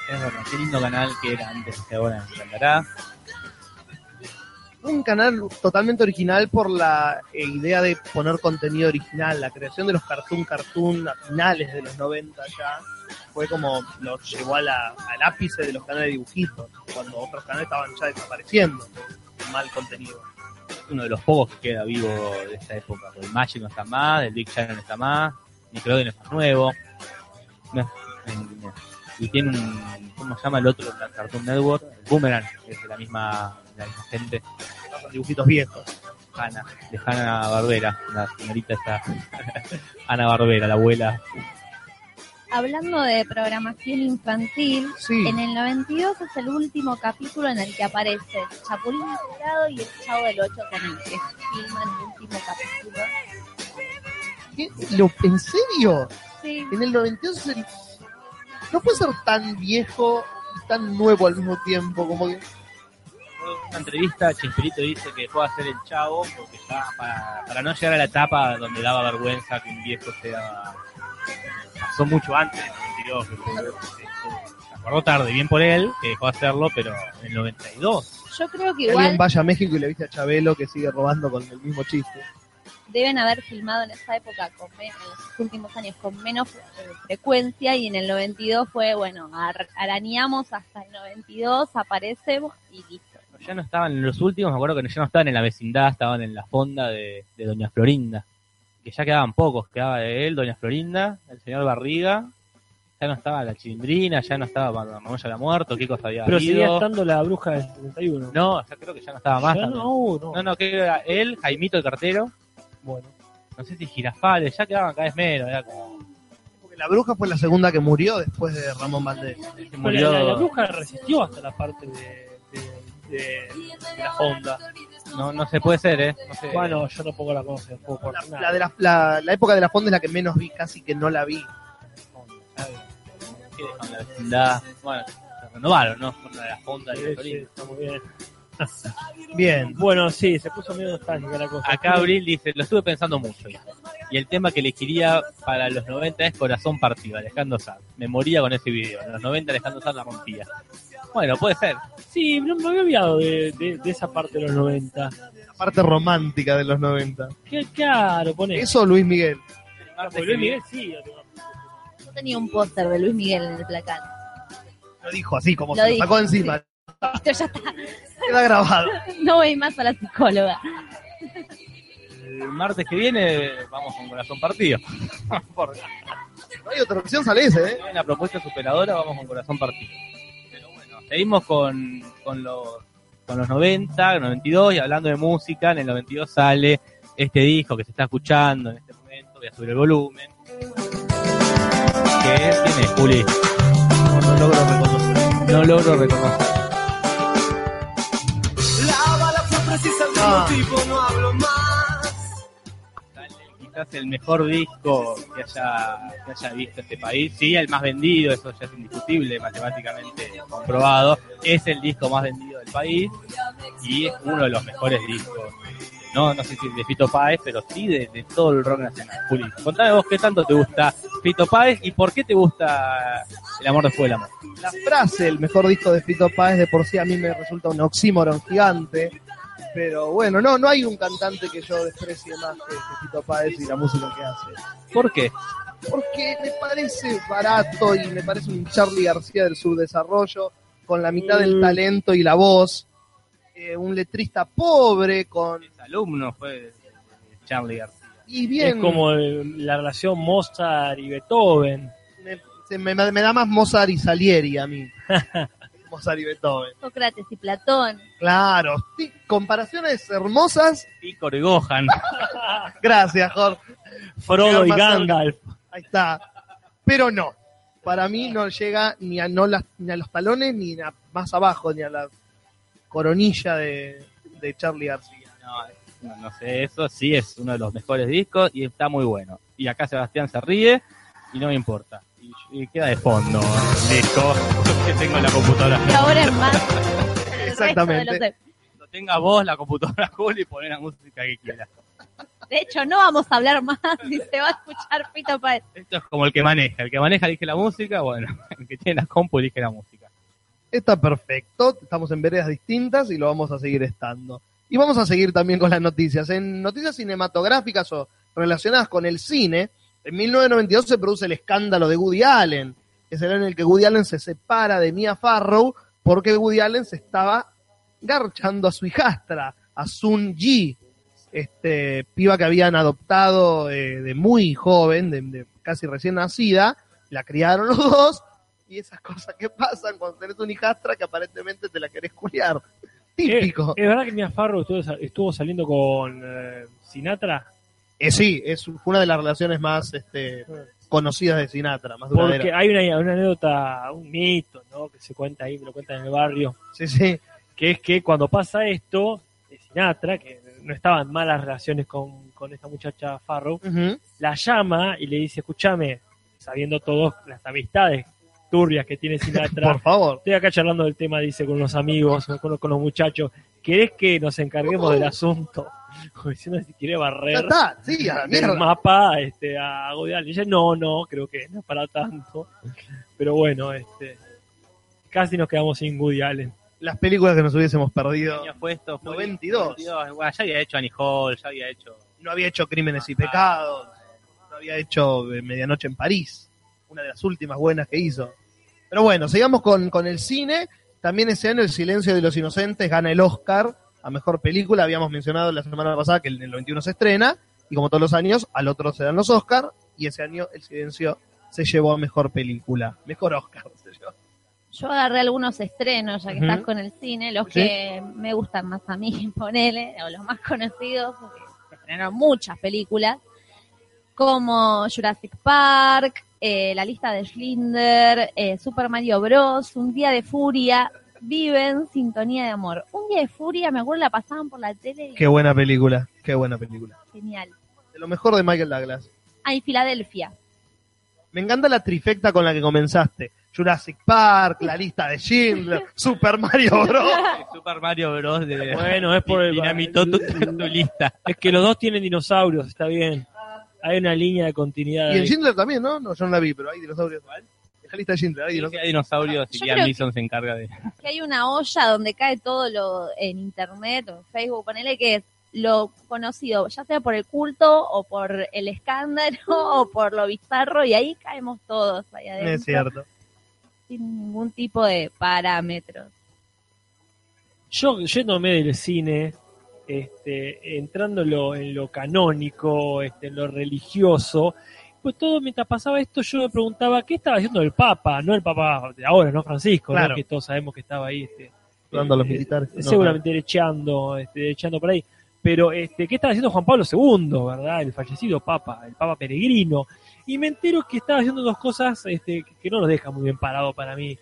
D: Es verdad, qué lindo canal que era antes que ahora me encantará.
B: Un canal totalmente original por la eh, idea de poner contenido original. La creación de los cartoon cartoon a finales de los 90 ya fue como lo llevó a la- al ápice de los canales de dibujitos, cuando otros canales estaban ya desapareciendo. Mal contenido.
D: Uno de los pocos que queda vivo de esta época. El Magic no está más, el Big Channel no está más, Nickelodeon es más nuevo. No, en- y tiene un, ¿cómo se llama el otro? La Cartoon Network, Boomerang, que es de la misma, de la misma gente.
B: Son dibujitos viejos.
D: Hanna, de Hanna Barbera, la señorita está Ana Barbera, la abuela.
A: Hablando de programación infantil,
B: Sí.
A: en el 92 es el último capítulo en el que aparece Chapulín Colorado y el Chavo del Ocho con el que filman el último capítulo.
B: ¿Qué? Lo- ¿En serio?
A: Sí,
B: En el 92 es el- no puede ser tan viejo y tan nuevo al mismo tiempo, como que
D: En una entrevista, Chespirito dice que dejó de hacer el chavo porque ya para, para no llegar a la etapa donde daba vergüenza que un viejo sea. Pasó mucho antes del 92, que fue- se acordó tarde, bien por él, que dejó de hacerlo, pero en el 92.
A: yo creo que
B: que alguien
A: igual
B: vaya a México y le viste a Chabelo que sigue robando con el mismo chiste.
A: Deben haber filmado en esa época, con en los últimos años, con menos eh, frecuencia y en el 92 fue, bueno, ar- arañamos hasta el 92, aparecemos y listo.
D: Ya no estaban en los últimos, me acuerdo que ya no estaban en la vecindad, estaban en la fonda de, de Doña Florinda. Que ya quedaban pocos, quedaba él, Doña Florinda, el señor Barriga, ya no estaba la chilindrina, ya no estaba Mamá ya había muerto, qué cosa había
C: Pero seguía estando la bruja del 71.
D: No, ya creo que ya no estaba más.
C: Ya no, no.
D: No, no, que era él, Jaimito el cartero,
C: Bueno,
D: no sé si Girafales, ya quedaban cada vez menos, era como...
B: Porque la bruja fue la segunda que murió después de Ramón Valdés.
D: se
C: Pero
D: murió...
C: la, la bruja resistió hasta la parte de, de, de- de la Honda.
D: No, no se puede ser, ¿eh? No sé.
C: Bueno, yo no pongo la juego por
B: La,
C: nada.
B: la de la, la- la época de la fonda es la que menos vi, casi que no la vi.
D: ¿Qué dejaron la vecindad? Bueno, se renovaron, ¿no? Con la de la fonda y
C: Sí,
D: la
C: sí, está muy bien.
B: Bien.
C: Bueno, sí, se puso medio nostálgica la cosa.
D: Acá Abril dice, lo estuve pensando mucho. Y el tema que elegiría para los 90 es Corazón Partido, Alejandro Sanz. Me moría con ese video. En los 90 Alejandro Sanz la rompía. Bueno, puede ser.
C: Sí, no me había olvidado de, de- de esa parte de los 90.
B: La parte romántica de los 90.
C: Qué claro, pone.
B: Eso Luis Miguel.
C: Porque Luis Miguel sí.
A: Yo tenía un póster de Luis Miguel en el placar.
B: Lo dijo así, como
A: Lo
B: se lo sacó encima.
A: Listo, ya está.
B: Queda grabado.
A: No voy más a la psicóloga.
D: El martes que viene vamos con Corazón Partido. Porque
B: No hay otra opción, sale ese, ¿eh?
D: una propuesta superadora, vamos con Corazón Partido. Pero bueno, seguimos con, con los con los 90, 92 y hablando de música, en el 92 sale este disco que se está escuchando en este momento, voy a subir el volumen. ¿Qué tiene Juli?
B: No, no logro reconocer.
D: No logro reconocer.
E: El
B: Ah.
E: motivo no hablo más.
D: Sale quizás el mejor disco que haya, que haya visto este país. Sí, el más vendido, eso ya es indiscutible, matemáticamente comprobado. Es el disco más vendido del país y es uno de los mejores discos. No, no sé si de Fito Páez, pero sí de, de todo el rock nacional. Juli, contame vos qué tanto te gusta Fito Páez y por qué te gusta El amor después del amor.
B: La frase, el mejor disco de Fito Páez, de por sí a mí me resulta un oxímoron gigante. Pero bueno, no, no hay un cantante que yo desprecie más que, que Fito Páez y la música que hace.
D: ¿Por qué?
B: Porque me parece barato y me parece un Charlie García del subdesarrollo, con la mitad del
C: Mm.
B: talento y la voz. Eh, un letrista pobre, con.
D: Es alumno, fue de Charlie García.
B: Y bien.
C: Es como el- la relación Mozart y Beethoven.
B: Me, se me- me da más Mozart y Salieri a mí. Mozart y Beethoven.
A: Sócrates y Platón.
B: Claro. Sí, comparaciones hermosas.
D: Y Gohan.
B: Gracias, Jorge.
C: Frodo y
B: cerca.
C: Gandalf.
B: Ahí está. Pero no. Para mí no llega ni a, no las, ni a los talones ni a más abajo, ni a la coronilla de, de Charlie García.
D: No, no, no sé, eso sí es uno de los mejores discos y está muy bueno. Y acá Sebastián se ríe y no me importa. Y, y queda de fondo el disco que tengo en la computadora.
A: Y ahora es más.
B: Exactamente.
D: Cuando tenga vos la computadora, Juli, y poner la música que quieras.
A: De hecho, no vamos a hablar más y se va a escuchar Fito Páez.
D: Esto es como el que maneja. El que maneja elige la música, bueno, el que tiene la compu elige la música.
B: Está perfecto. Estamos en veredas distintas y lo vamos a seguir estando. Y vamos a seguir también con las noticias. En noticias cinematográficas o relacionadas con el cine, en 1992 se produce el escándalo de Woody Allen. Es el año en el que Woody Allen se separa de Mia Farrow porque Woody Allen se estaba garchando a su hijastra, a Sun Ji, este piba que habían adoptado eh, de muy joven, de, de casi recién nacida, la criaron los dos, y esas cosas que pasan cuando tenés una hijastra que aparentemente te la querés culiar. Típico.
C: ¿Es verdad que Mia Farrow estuvo, estuvo saliendo con eh, Sinatra?
B: Eh, sí, es una de las relaciones más este, conocidas de Sinatra, más
C: Porque
B: duradera.
C: hay una, una anécdota, un mito, ¿no? Que se cuenta ahí, me lo cuentan en el barrio,
B: Sí, sí.
C: que es que cuando pasa esto, Sinatra, que no estaba en malas relaciones con, con esta muchacha Farrow, la llama y le dice, escúchame, sabiendo todos las amistades turbias que tiene Sinatra,
B: Por favor.
C: estoy acá charlando del tema, dice, con los amigos, con, con los muchachos, ¿querés que nos encarguemos del asunto? Como diciendo si quiere
B: Ya
C: barrer
B: está, sí, a mierda.
C: mapa este, a Allen. Y ella, no, no, creo que no es para tanto. Pero bueno, este casi nos quedamos sin Woody Allen.
B: Las películas que nos hubiésemos
D: ¿Qué
B: perdido.
D: año fue esto? Fue
B: 92.
D: 92. Bueno, ya había hecho Annie Hall, ya había hecho...
B: No había hecho Crímenes y Pecados. No había hecho eh, Medianoche en París. Una de las últimas buenas que hizo. Pero bueno, sigamos con, con el cine. También ese año El Silencio de los Inocentes gana el Oscar a Mejor Película. Habíamos mencionado la semana pasada que en el 91 se estrena. Y como todos los años, al otro se dan los Oscar. Y ese año El Silencio se llevó a Mejor Película. Mejor Oscar se llevó.
A: Yo agarré algunos estrenos, ya que estás con el cine, los
B: Sí.
A: que me gustan más a mí, ponele, o los más conocidos, porque se estrenaron muchas películas, como Jurassic Park, eh, La lista de Schindler, eh, Super Mario Bros., Un día de furia, Viven, Sintonía de amor. Un día de furia, me acuerdo la pasaban por la tele y
B: Qué buena película. Qué buena película.
A: genial.
B: De lo mejor de Michael Douglas.
A: Ah, y Filadelfia.
B: Me encanta la trifecta con la que comenzaste. Jurassic Park, la lista de Schindler, Super Mario Bros.
D: Super Mario Bros. de
C: Bueno, es por el-
D: dinamitó tu, tu lista.
C: Es que los dos tienen dinosaurios, está bien. hay una línea de continuidad.
B: Y en. Schindler también, ¿no? No, yo no la vi, pero hay dinosaurios. Deja lista de Schindler, hay
D: Sí,
B: dinosaurios.
D: hay dinosaurios y Liam Neeson se encarga de...
A: que hay una olla donde cae todo lo en internet o en Facebook, ponele que es lo conocido, ya sea por el culto o por el escándalo o por lo bizarro, y ahí caemos todos ahí adentro,
B: Es cierto.
A: sin ningún tipo de parámetros.
C: Yo yéndome del cine, este, entrando en lo, en lo canónico, este, en lo religioso, pues todo mientras pasaba esto yo me preguntaba qué estaba haciendo el Papa, no el Papa de ahora, no Francisco, ¿no?
B: Claro.
C: que todos sabemos que estaba ahí, este,
B: Dando a los
C: eh,
B: militares.
C: eh, seguramente derecheando, este, derecheando por ahí. Pero, este, ¿qué estaba haciendo Juan Pablo II, verdad? El fallecido Papa, el Papa peregrino. Y me entero que estaba haciendo dos cosas este, que- no nos dejan muy bien parado para mí.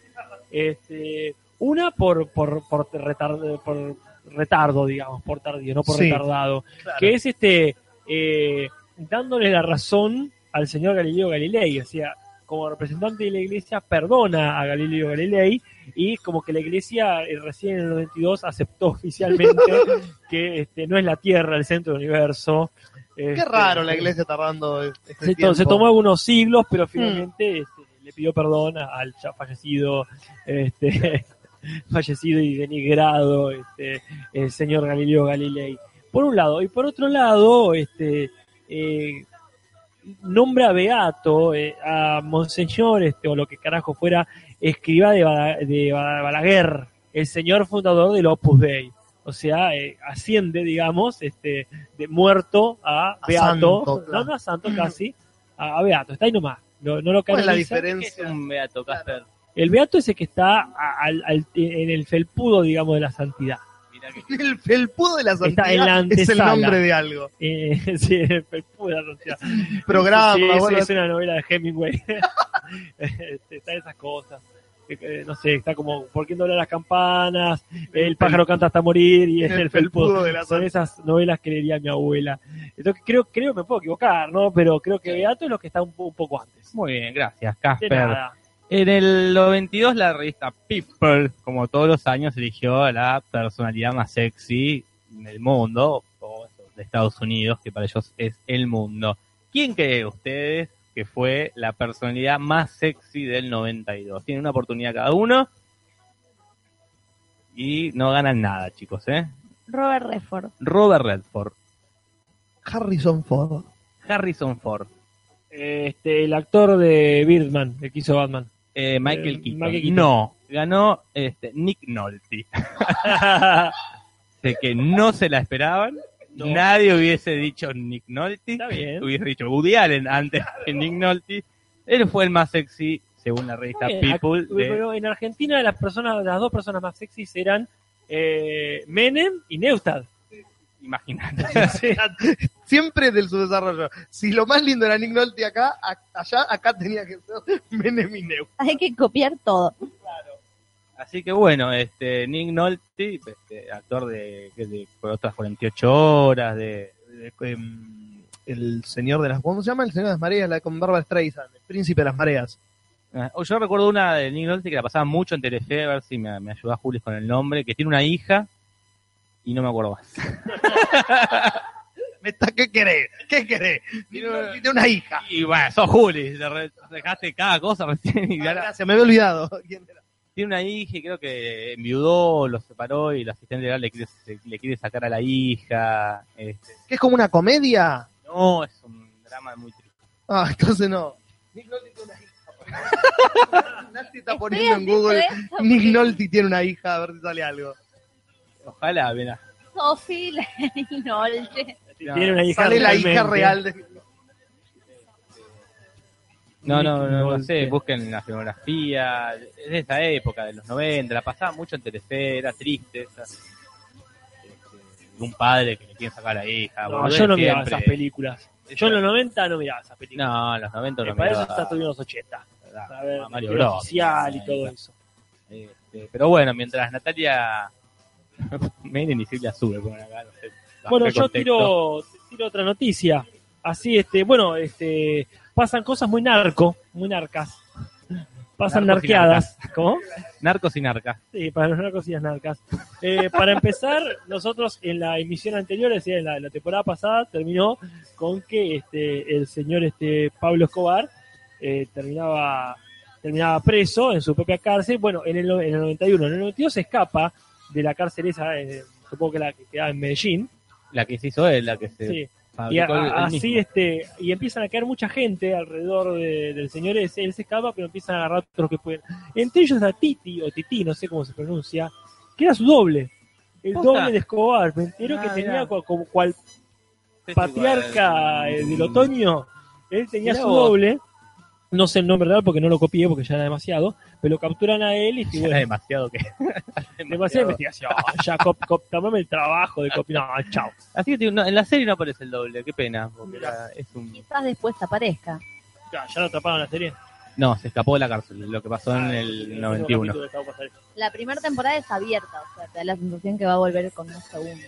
C: Este, una por, por, por, retardo, por retardo, digamos, por tardío, no por
B: Sí.
C: retardado.
B: Claro.
C: Que es este, eh, dándole la razón al señor Galileo Galilei. O sea, como representante de la iglesia, perdona a Galileo Galilei y como que la iglesia eh, recién en el 92 aceptó oficialmente que este, no es la Tierra el centro del universo.
B: Qué
C: Este,
B: raro la iglesia tardando este
C: se, to-
B: tiempo.
C: se tomó algunos siglos, pero finalmente este, le pidió perdón al ya fallecido, este, fallecido y denigrado este, el señor Galileo Galilei. Por un lado, y por otro lado, este, eh, nombra beato eh, a Monseñor, este, o lo que carajo fuera, escriba de, Bala- de Bala- Balaguer, el señor fundador del Opus Dei. O sea, eh, asciende, digamos, este, de muerto a
B: A
C: beato,
B: santo, claro.
C: no, no a santo casi, a, a beato, está ahí nomás, no, no lo
B: ¿Cuál es la
C: canoniza.
D: ¿Qué es
B: diferencia?
D: un beato, Casper?
C: El beato es el que está al- al- en el felpudo, digamos, de la santidad.
D: Que
B: El felpudo de la
C: Está
B: santidad
C: en la
B: es el nombre de algo.
C: Eh, sí, el felpudo de la santidad.
B: Programa,
C: Sí, sí,
B: bueno,
C: es una novela de Hemingway. Este, está esas cosas. Eh, eh, No sé, está como ¿Por qué no hablan las campanas? El pájaro canta hasta morir y es
B: El
C: el, felpudo.
B: felpudo de la
C: Son esas novelas que leería mi abuela. Entonces creo, creo, me puedo equivocar, ¿no? Pero creo que Beato es lo que está un, po- un poco antes.
D: Muy bien, gracias,
C: De
D: Casper.
C: nada.
D: En el 92 la revista People, como todos los años, eligió a la personalidad más sexy del mundo, o de Estados Unidos, que para ellos es el mundo. ¿Quién creen ustedes que fue la personalidad más sexy del 92? Tienen una oportunidad cada uno y no ganan nada, chicos, ¿eh?
A: Robert Redford.
D: Robert Redford,
B: Harrison Ford.
D: Harrison Ford,
C: Este, el actor de Birdman, el que hizo Batman.
D: Eh, Michael
C: Eh,
D: Keaton.
C: Michael Keaton.
D: No, ganó este, Nick Nolte. de que no se la esperaban.
C: No.
D: Nadie hubiese dicho Nick Nolte.
C: Está bien.
D: Hubiese dicho Woody Allen antes que Nick Nolte. Él fue el más sexy, según la revista
C: bien.
D: People. De-
C: Pero en Argentina las personas, las dos personas más sexys eran eh, Menem y Neustad.
D: Imagínate.
C: Sí.
B: Siempre del su desarrollo. Si lo más lindo era Nick Nolte acá, a- allá, acá tenía que ser Menem y Neu.
A: Hay que copiar todo.
D: Así que bueno, este Nick Nolte, este, actor de, de, por otras 48 horas, de,
B: de- em, el señor de las... ¿Cómo se llama? El señor de las mareas, la con Barbara Streisand, el príncipe de las mareas.
D: Ah, Yo recuerdo una de Nick Nolte que la pasaba mucho en Telefe, a ver si me, me ayuda Juli con el nombre, que tiene una hija y no me acuerdo más.
B: Me está- ¿Qué querés? ¿Qué querés? Tiene una- hija.
D: Y bueno, sos Juli, dejaste cada cosa recién y
B: Ah,
D: ahora
B: gracias, me había olvidado. ¿Quién era?
D: tiene una hija y creo que enviudó, lo separó y el asistente legal le quiere, se- le quiere sacar a la hija. Este,
B: ¿Qué es como una comedia?
D: no, es un drama muy triste.
B: Ah, entonces no. Nick Nolte tiene una hija. Nancy está poniendo en Google Nick Nolte tiene una hija, a ver si sale algo.
D: Ojalá, mira.
A: Sophie Nolte.
C: Tiene una hija
B: Sale la hija real de
D: No, no, no, no sé, busquen la filmografía, es de esa época, de los 90, la pasaba mucho en Telefe, era triste, esa, este, un padre que le quiere sacar a la hija.
C: No, yo no miraba
D: siempre.
C: esas películas. Yo en los 90 no miraba esas películas.
D: No, en los 90
C: Me
D: no miraba,
C: está todo en los 80.
D: ¿verdad?
C: A ver,
D: Mario
C: el
D: Bros.
C: y todo eso.
D: Este, pero bueno, mientras Natalia Ponen acá, no sé, bajo
C: Bueno, yo tiro, tiro otra noticia. Así, este, bueno, este, pasan cosas muy narco, muy narcas. pasan
D: Narcos
C: narqueadas. ¿Cómo?
D: Narcos y narcas.
C: Sí, para los narcos y las narcas. Eh, para empezar, nosotros en la emisión anterior, es decir, en la, en la temporada pasada, terminó con que este, el señor este, Pablo Escobar eh, terminaba, terminaba preso en su propia cárcel. Bueno, en el, en el 91. En el 92 se escapa de la cárcel esa, eh, supongo que la que quedaba en Medellín.
D: La que se hizo él, la que se
C: Sí. Y a- así
D: mismo.
C: este y empiezan a caer mucha gente alrededor de- del señor ese, él se escapa pero empiezan a agarrar otros que pueden entre ellos a Titi o Titi no sé cómo se pronuncia que era su doble el
D: Posta.
C: doble de Escobar me entero
D: Ah,
C: que tenía
D: mirá.
C: cu- como cual patriarca eh, del otoño él tenía
D: Mirá
C: su
D: vos.
C: doble no sé el nombre real porque no lo copié porque ya era demasiado pero lo capturan a él y
D: Ya
C: bueno,
D: era demasiado que.
C: demasiada investigación ya cop, cop- tomame el trabajo de copiar no chao
D: Así que tío, no, en la serie no aparece el doble, qué pena. Porque era- es un...
A: Quizás después aparezca.
C: ya, ya lo atraparon en la serie
D: No, se escapó de la cárcel, lo que pasó en
C: Ah,
D: el
C: el
D: 91.
C: capítulo de Cabo Pasar.
A: La primera temporada es abierta, o sea, te da la sensación que va a volver con una segunda.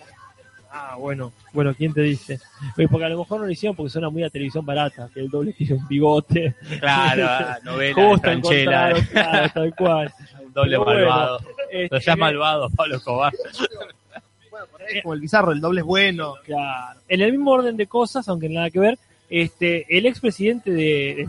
C: Ah, bueno, bueno, ¿quién te dice? Oye, porque a lo mejor no lo hicieron porque suena muy a televisión barata, que el doble tiene un bigote,
D: Claro, ah, novela,
C: justo
D: tranchela,
C: claro, tal cual.
D: un doble
C: Pero bueno,
D: malvado.
C: Este,
D: Lo llama malvado Pablo Escobar.
B: Es como el bizarro, el doble es bueno.
C: claro. En el mismo orden de cosas, aunque nada que ver, este, el expresidente de, el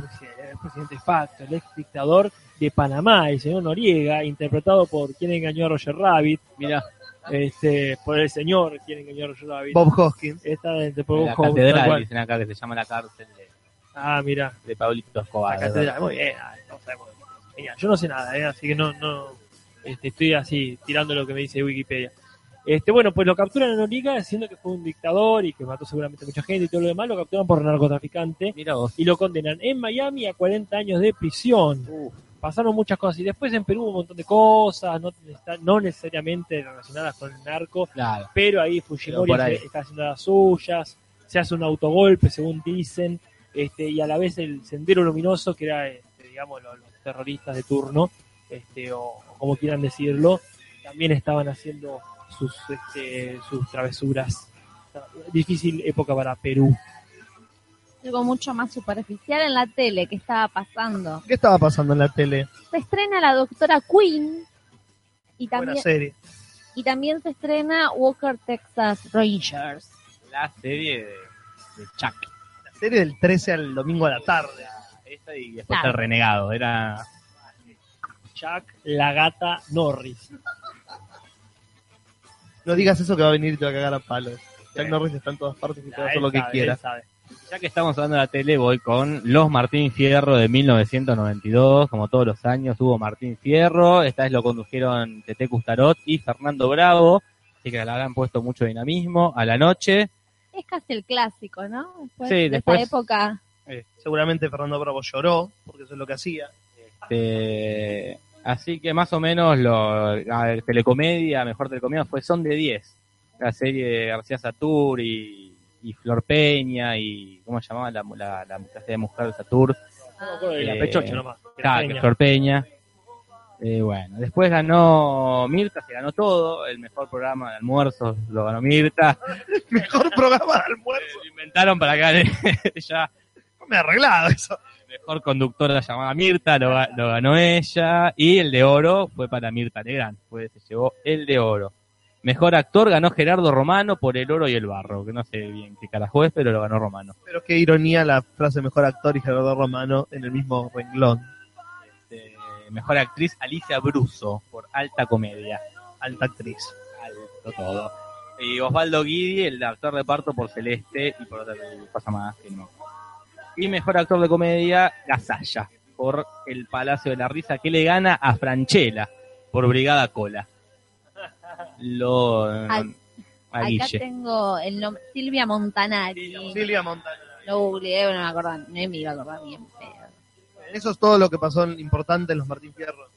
C: presidente de facto, el ex dictador de Panamá, el señor Noriega, interpretado por quien engañó a Roger Rabbit,
D: Mira,
C: este, por el señor quien engañó a.
B: Bob Hoskins.
C: Dentro por
D: la
C: Bob
D: catedral, dicen acá que se llama la cárcel de,
C: Ah, mira.
D: de Pablito Escobar.
C: La catedral, muy bien, no sabemos. Yo no sé nada, ¿eh? así que no, no este, estoy así tirando lo que me dice Wikipedia. Este, bueno, pues lo capturan en Noriega diciendo que fue un dictador y que mató seguramente mucha gente y todo lo demás, lo capturan por narcotraficante
D: Mira vos.
C: y lo condenan en Miami a 40 años de prisión. Pasaron muchas cosas y después en Perú hubo un montón de cosas, no, no necesariamente relacionadas con el narco,
D: Claro.
C: pero ahí Fujimori
D: Pero ahí.
C: está haciendo las suyas, se hace un autogolpe según dicen, este, y a la vez el sendero luminoso, que era, este, digamos, los, los terroristas de turno, este, o, o como quieran decirlo, también estaban haciendo sus, este, sus travesuras. Difícil época para Perú.
A: Algo mucho más superficial en la tele que estaba pasando.
B: ¿Qué estaba pasando en la tele?
A: Se estrena la doctora Queen y
B: Buena
A: también,
B: serie.
A: y también se estrena Walker Texas Rangers.
D: La serie de, de Chuck.
B: La serie del 13 al domingo a la tarde.
D: Esa y después
A: Claro.
D: el renegado. Era.
C: Chuck, la gata Norris.
B: No digas eso que va a venir y te va a cagar a palos. Chuck Norris está en todas partes y puede
C: Ah,
B: hacer
C: él
B: lo que
C: sabe,
B: quiera.
C: él sabe.
D: Ya que estamos hablando de la tele, voy con Los Martín Fierro de 1992. Como todos los años hubo Martín Fierro. Esta vez lo condujeron Tete Custarot y Fernando Bravo. Así que le habrán puesto mucho dinamismo a la noche.
A: Es casi el clásico, ¿no? Después
D: Sí,
A: de
D: después-
A: época.
B: Eh, seguramente Fernando Bravo lloró, porque eso es lo que hacía.
D: Este, así que más o menos lo, la telecomedia, mejor telecomedia fue Son de 10. La serie de García Satur y, y Flor Peña y ¿cómo se llamaba la, la, la clase de mujer de Satur?
C: No me acuerdo de la
D: Eh,
C: pechocha nomás.
D: Claro. Flor Peña. Eh, bueno, después ganó Mirta, se ganó todo. El mejor programa de almuerzos lo ganó Mirta.
B: Mejor programa de almuerzo.
D: Lo inventaron para que gane ella.
B: Me ha arreglado eso.
D: Mejor conductora llamada Mirta, lo ganó ella. Y el de oro fue para Mirta Legrand. Pues se llevó el de oro. Mejor actor ganó Gerardo Romano por El Oro y el Barro, que no sé bien qué carajo es, pero lo ganó Romano.
B: Pero qué ironía la frase mejor actor y Gerardo Romano en el mismo renglón.
D: Este, mejor actriz Alicia Bruso por Alta Comedia.
B: Alta actriz.
D: Alto todo. Y Osvaldo Guidi, el actor de parto por Celeste y por otra cosa más que no. Y mejor actor de comedia, Gasalla, por El Palacio de la Risa, que le gana a Franchella por Brigada Cola. Lo.
A: Ay,
D: a
A: Acá
D: Guille.
A: tengo el nombre, Silvia Montanari.
B: Silvia Montana.
A: Lo googleé, no me acordaba, no me iba a acordar bien. Pero...
B: Eso es todo lo que pasó en- importante en los Martín Fierro.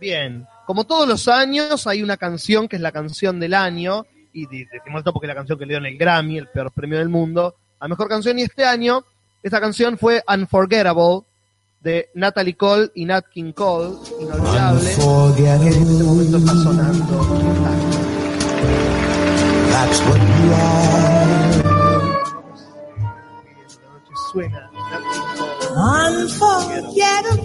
B: Bien, como todos los años hay una canción que es la canción del año, y decimos esto porque es la canción que le dieron el Grammy, el peor premio del mundo, a mejor canción, y este año esta canción fue Unforgettable de Natalie Cole y Nat King Cole, inolvidable. En este momento está sonando.
E: That's what you are.
B: La noche suena.
E: Unforgettable.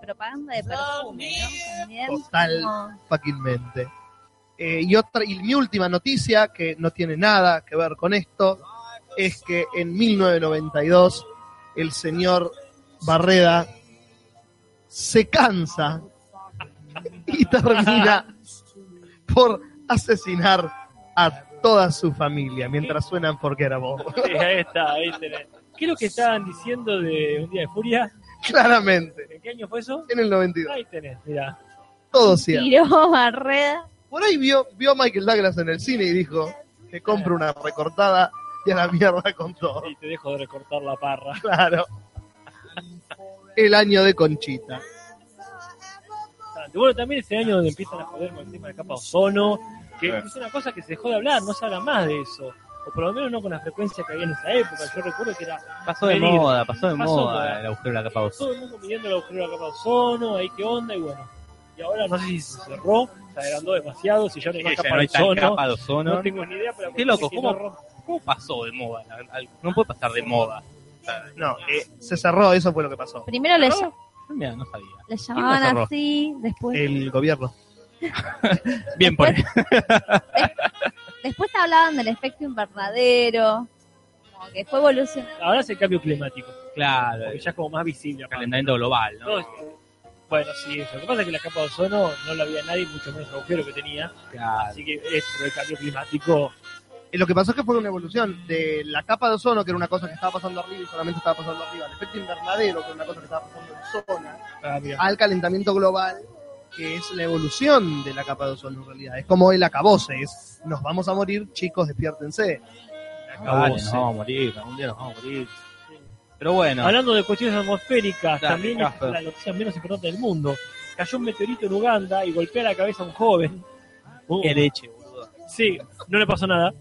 A: propaganda de perfume, ¿no? También,
B: Total. fuckingmente. Eh, y otra, y mi última noticia, que no tiene nada que ver con esto, es que en 1992 el señor Barreda se cansa y termina por asesinar a toda su familia mientras suenan porque era vos.
C: Sí, ahí está, ahí tenés. ¿Qué es lo que estaban diciendo de Un Día de Furia?
B: Claramente,
C: ¿En qué año fue eso?
B: en el 92.
C: Ahí tenés, mira.
B: Todo cierto.
A: Tiró Barreda.
B: Por ahí vio, vio a Michael Douglas en el cine y dijo que compre una recortada y a la mierda con todo.
C: Y te dejo de recortar la parra.
B: Claro. El año de Conchita.
C: Bueno, también ese año donde empiezan a joder con el tema de capa de ozono, que
D: Claro.
C: es una cosa que se dejó de hablar, no se habla más de eso. O por lo menos no con la frecuencia que había en esa época. Yo recuerdo que era
D: Pasó de moda, pasó de
C: Pasó moda.
D: el agujero de la capa de ozono.
C: todo el mundo midiendo el agujero de la capa de ozono, ahí qué onda, y bueno. Y ahora no sé si se cerró, se agrandó demasiado, si ya no hay más capa
D: no hay
C: ozono.
D: capa de ozono.
C: No tengo ni idea, pero
D: Qué loco, ¿cómo? ¿Cómo pasó de moda? No puede pasar de moda.
B: No, eh, se cerró, eso fue lo que pasó.
A: Primero le,
D: ¿cerró? Mira, no sabía.
A: le llamaban así, después,
B: El gobierno.
D: Bien por
A: después hablaban del efecto invernadero, como que fue evolucionando.
C: Ahora es el cambio climático,
D: Claro,
C: porque ya es como más visible.
D: calentamiento global, ¿no?
C: Bueno, sí, eso. Lo que pasa es que la capa de ozono no la había nadie, mucho menos el agujero que tenía.
D: Claro.
C: Así que esto del cambio climático,
B: lo que pasó es que fue una evolución de la capa de ozono, que era una cosa que estaba pasando arriba y solamente estaba pasando arriba, al efecto invernadero, que era una cosa que estaba pasando en zona,
C: ah,
B: al calentamiento global, que es la evolución de la capa de ozono en realidad. Es como el acabose, es nos vamos a morir, chicos, despiértense.
C: acabó,
D: Dale,
C: sí.
D: nos vamos a morir, algún día nos vamos a morir. Pero bueno,
C: Hablando de cuestiones atmosféricas,
D: Dale,
C: también
D: Casper.
C: es la noticia menos importante del mundo. Cayó un meteorito en Uganda y golpea la cabeza a un joven. Uh,
D: qué leche, boludo.
C: sí, no le pasó nada.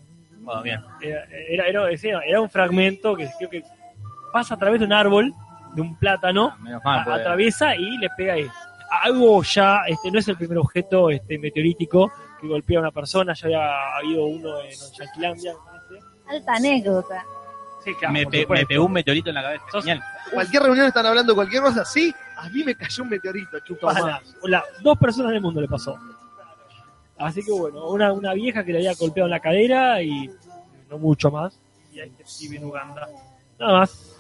D: Bueno, bien.
C: Era, era, era- un fragmento que creo que pasa a través de un árbol, de un plátano,
D: Menos mal,
C: a-
D: porque-
C: atraviesa y le pega ahí. Algo ya, este no es el primer objeto este meteorítico que golpea a una persona, ya había habido uno en Yanquilandia.
A: Alta anécdota.
C: Sí, claro,
D: me, pe- me pegó un meteorito en la cabeza. Genial.
B: Cualquier reunión están hablando de cualquier cosa, sí, a mí me cayó un meteorito, chupala.
C: Tomá. La- dos personas del mundo le pasó. Así que bueno, una, una vieja que le había golpeado en la cadera y no mucho más. Y ahí que vive en Uganda. Nada más.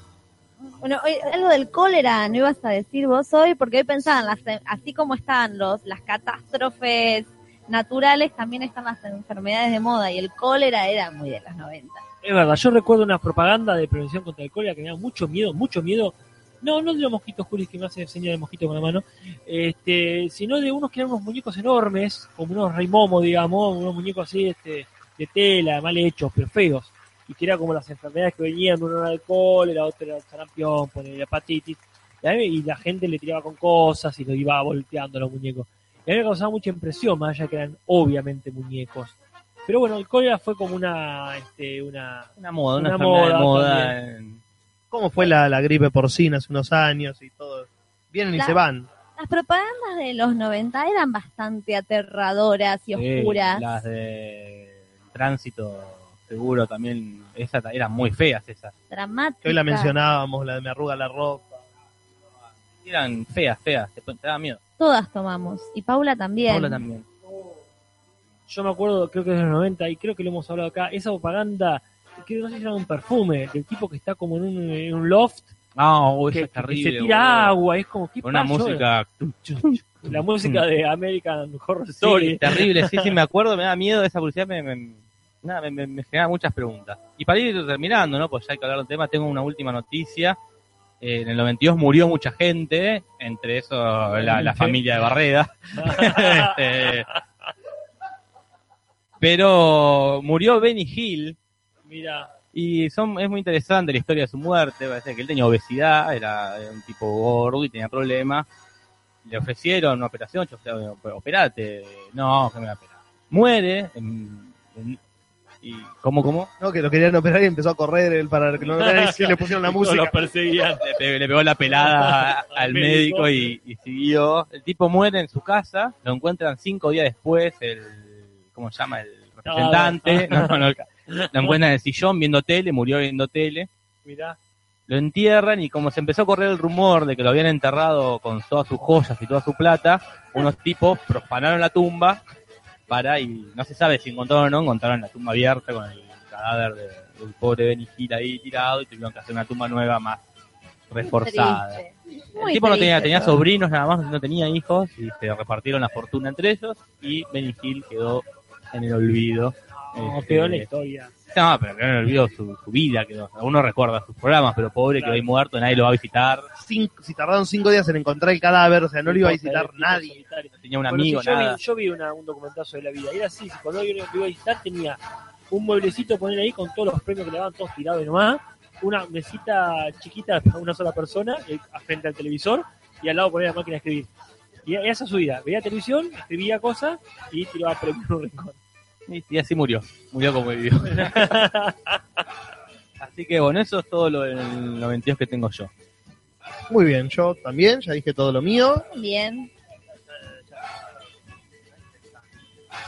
A: Bueno, hoy, algo del cólera, ¿no ibas a decir vos hoy? Porque hoy pensaban, las, así como están los, las catástrofes naturales, también están las enfermedades de moda y el cólera era muy de los 90.
C: Es verdad, yo recuerdo una propaganda de prevención contra el cólera que me da mucho miedo, mucho miedo. No, no de los mosquitos Julis que me hace señal de mosquito con la mano, este, sino de unos que eran unos muñecos enormes, como unos rey momo, digamos, unos muñecos así este, de tela, mal hechos, pero feos. Y que era como las enfermedades que venían, uno era el cólera, otro era el sarampión, poner hepatitis. Y, la gente le tiraba con cosas y lo iba volteando los muñecos. Y a mí me causaba mucha impresión, más allá que eran obviamente muñecos. Pero bueno, el cólera fue como una, este, una,
D: Una moda, una,
C: Una
D: de
C: moda
B: ¿Cómo fue la, la gripe porcina hace unos años y todo? Vienen y
A: La-
B: se van.
A: Las propagandas de los 90 eran bastante aterradoras y
D: Sí,
A: oscuras.
D: las de tránsito seguro también, esas eran muy feas esas.
A: dramáticas.
B: Que hoy la mencionábamos, la de me arruga la ropa.
D: Eran feas, feas, te, te daba miedo.
A: Todas tomamos. Y Paula también.
D: Paula también.
C: yo me acuerdo, creo que es de los 90 y creo que lo hemos hablado acá, esa propaganda, que no sé si era un perfume, del tipo que está como en un, en un loft,
D: No, uy,
C: que,
D: eso es
C: que
D: terrible.
C: se tira
D: boludo.
C: agua, es como, ¿qué
D: Con una música
C: La música de American Horror
D: sí,
C: Story.
D: terrible, sí, sí, me acuerdo, me da miedo esa publicidad, me, me, nada, me, me- me genera muchas preguntas. Y para ir terminando, ¿no? Pues ya hay que hablar del tema, tengo una última noticia. Eh, en el 92 murió mucha gente, entre eso la, la familia de Barreda. Este, pero murió Benny Hill
C: Mira,
D: y son, es muy interesante la historia de su muerte. Parece que él tenía obesidad, era, un tipo gordo y tenía problemas. Le ofrecieron una operación, yo decía, "Bueno, pero operate. No, que me va a operar. Muere. en- en- y ¿Cómo, cómo?
B: ¿no? Que lo querían operar y empezó a correr él para que no y le pusieron la música.
C: lo perseguían.
D: Le, pe- le pegó la pelada
C: Al médico.
D: y, y siguió. El tipo muere en su casa, lo encuentran cinco días después, el, ¿cómo se llama? El representante, no, no, no, lo encuentran en el sillón viendo tele, murió viendo tele.
C: Mira,
D: lo entierran y como se empezó a correr el rumor de que lo habían enterrado con todas sus joyas y toda su plata, unos tipos profanaron la tumba para, y no se sabe si encontraron o no, encontraron la tumba abierta con el cadáver de- del pobre Benny Hill ahí tirado y tuvieron que hacer una tumba nueva más reforzada. El tipo no tenía, tenía sobrinos nada más, no tenía hijos y se repartieron la fortuna entre ellos y Benny Hill quedó en el olvido.
C: No,
D: Este,
C: quedó la historia.
D: no, pero quedó en el olvido su, su vida, quedó. Uno recuerda sus programas, pero pobre
C: Claro.
D: quedó ahí muerto, nadie lo va a visitar,
B: Cinco- si tardaron cinco días en encontrar el cadáver, o sea, no lo iba a visitar nadie.
D: no tenía un
C: Bueno,
D: amigo,
C: yo
D: nada.
C: Vi, yo vi una- un documentazo de la vida. Era así, si cuando alguien lo iba a visitar tenía un mueblecito poner ahí con todos los premios que le daban todos tirados y nomás, una mesita chiquita para una sola persona eh, frente al televisor y al lado poner la máquina de escribir. Y esa es su vida. Veía televisión, escribía cosas y tiraba premios en un rincón.
D: Y, y así murió, murió como vivió. así que bueno, eso es todo lo del 92 que tengo yo.
B: Muy bien, yo también, ya dije todo lo mío.
A: Bien.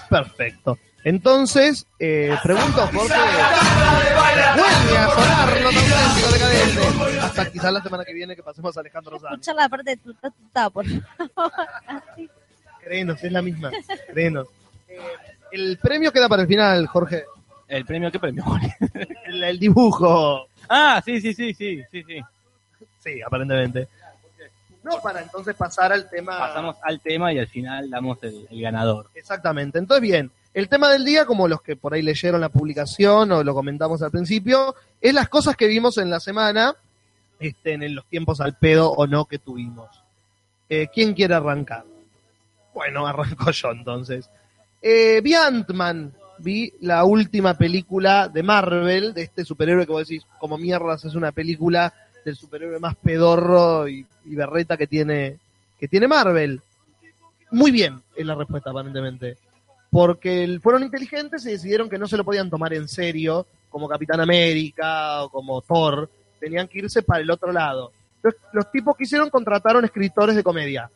B: Perfecto. Entonces, eh, pregunto por qué vuelve a sonar lo auténtico decadente. Hasta quizás la semana que viene que pasemos a Alejandro Sanz.
A: Escuchar la parte de tu por favor.
B: Créenos, es la misma. Créenos. Eh, el premio queda para el final, Jorge.
D: ¿El premio qué premio?
B: El, el dibujo.
D: ah, sí, sí, sí, sí, sí, sí.
B: Sí, aparentemente. No, para entonces pasar al tema.
D: Pasamos al tema y al final damos el, el ganador.
B: Exactamente. Entonces, bien, el tema del día, como los que por ahí leyeron la publicación o lo comentamos al principio, es las cosas que vimos en la semana, este, en los tiempos al pedo o no que tuvimos. Eh, ¿Quién quiere arrancar? Bueno, arranco yo entonces. Eh, vi Ant-Man, vi la última película de Marvel, de este superhéroe que vos decís, como mierdas es una película del superhéroe más pedorro y, y berreta que tiene, que tiene Marvel. Muy bien, es la respuesta aparentemente. Porque fueron inteligentes y decidieron que no se lo podían tomar en serio, como Capitán América o como Thor. Tenían que irse para el otro lado. Los, los tipos que hicieron contrataron escritores de comedia.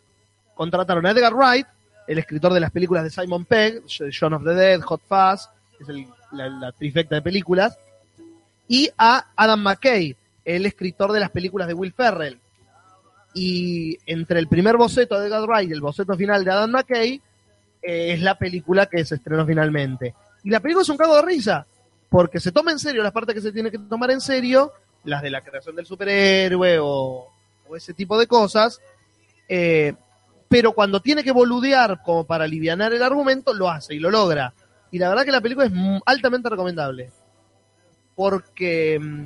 B: Contrataron a Edgar Wright, el escritor de las películas de Simon Pegg, Shaun of the Dead, Hot Fuzz, es la, trifecta de películas, y a Adam McKay, el escritor de las películas de Will Ferrell. Y entre el primer boceto de Edgar Wright y el boceto final de Adam McKay, eh, es la película que se estrenó finalmente. Y la película es un cago de risa, porque se toma en serio las partes que se tiene que tomar en serio, las de la creación del superhéroe o, o ese tipo de cosas, eh, pero cuando tiene que boludear como para aliviar el argumento, lo hace y lo logra. Y la verdad que la película es altamente recomendable, porque mm,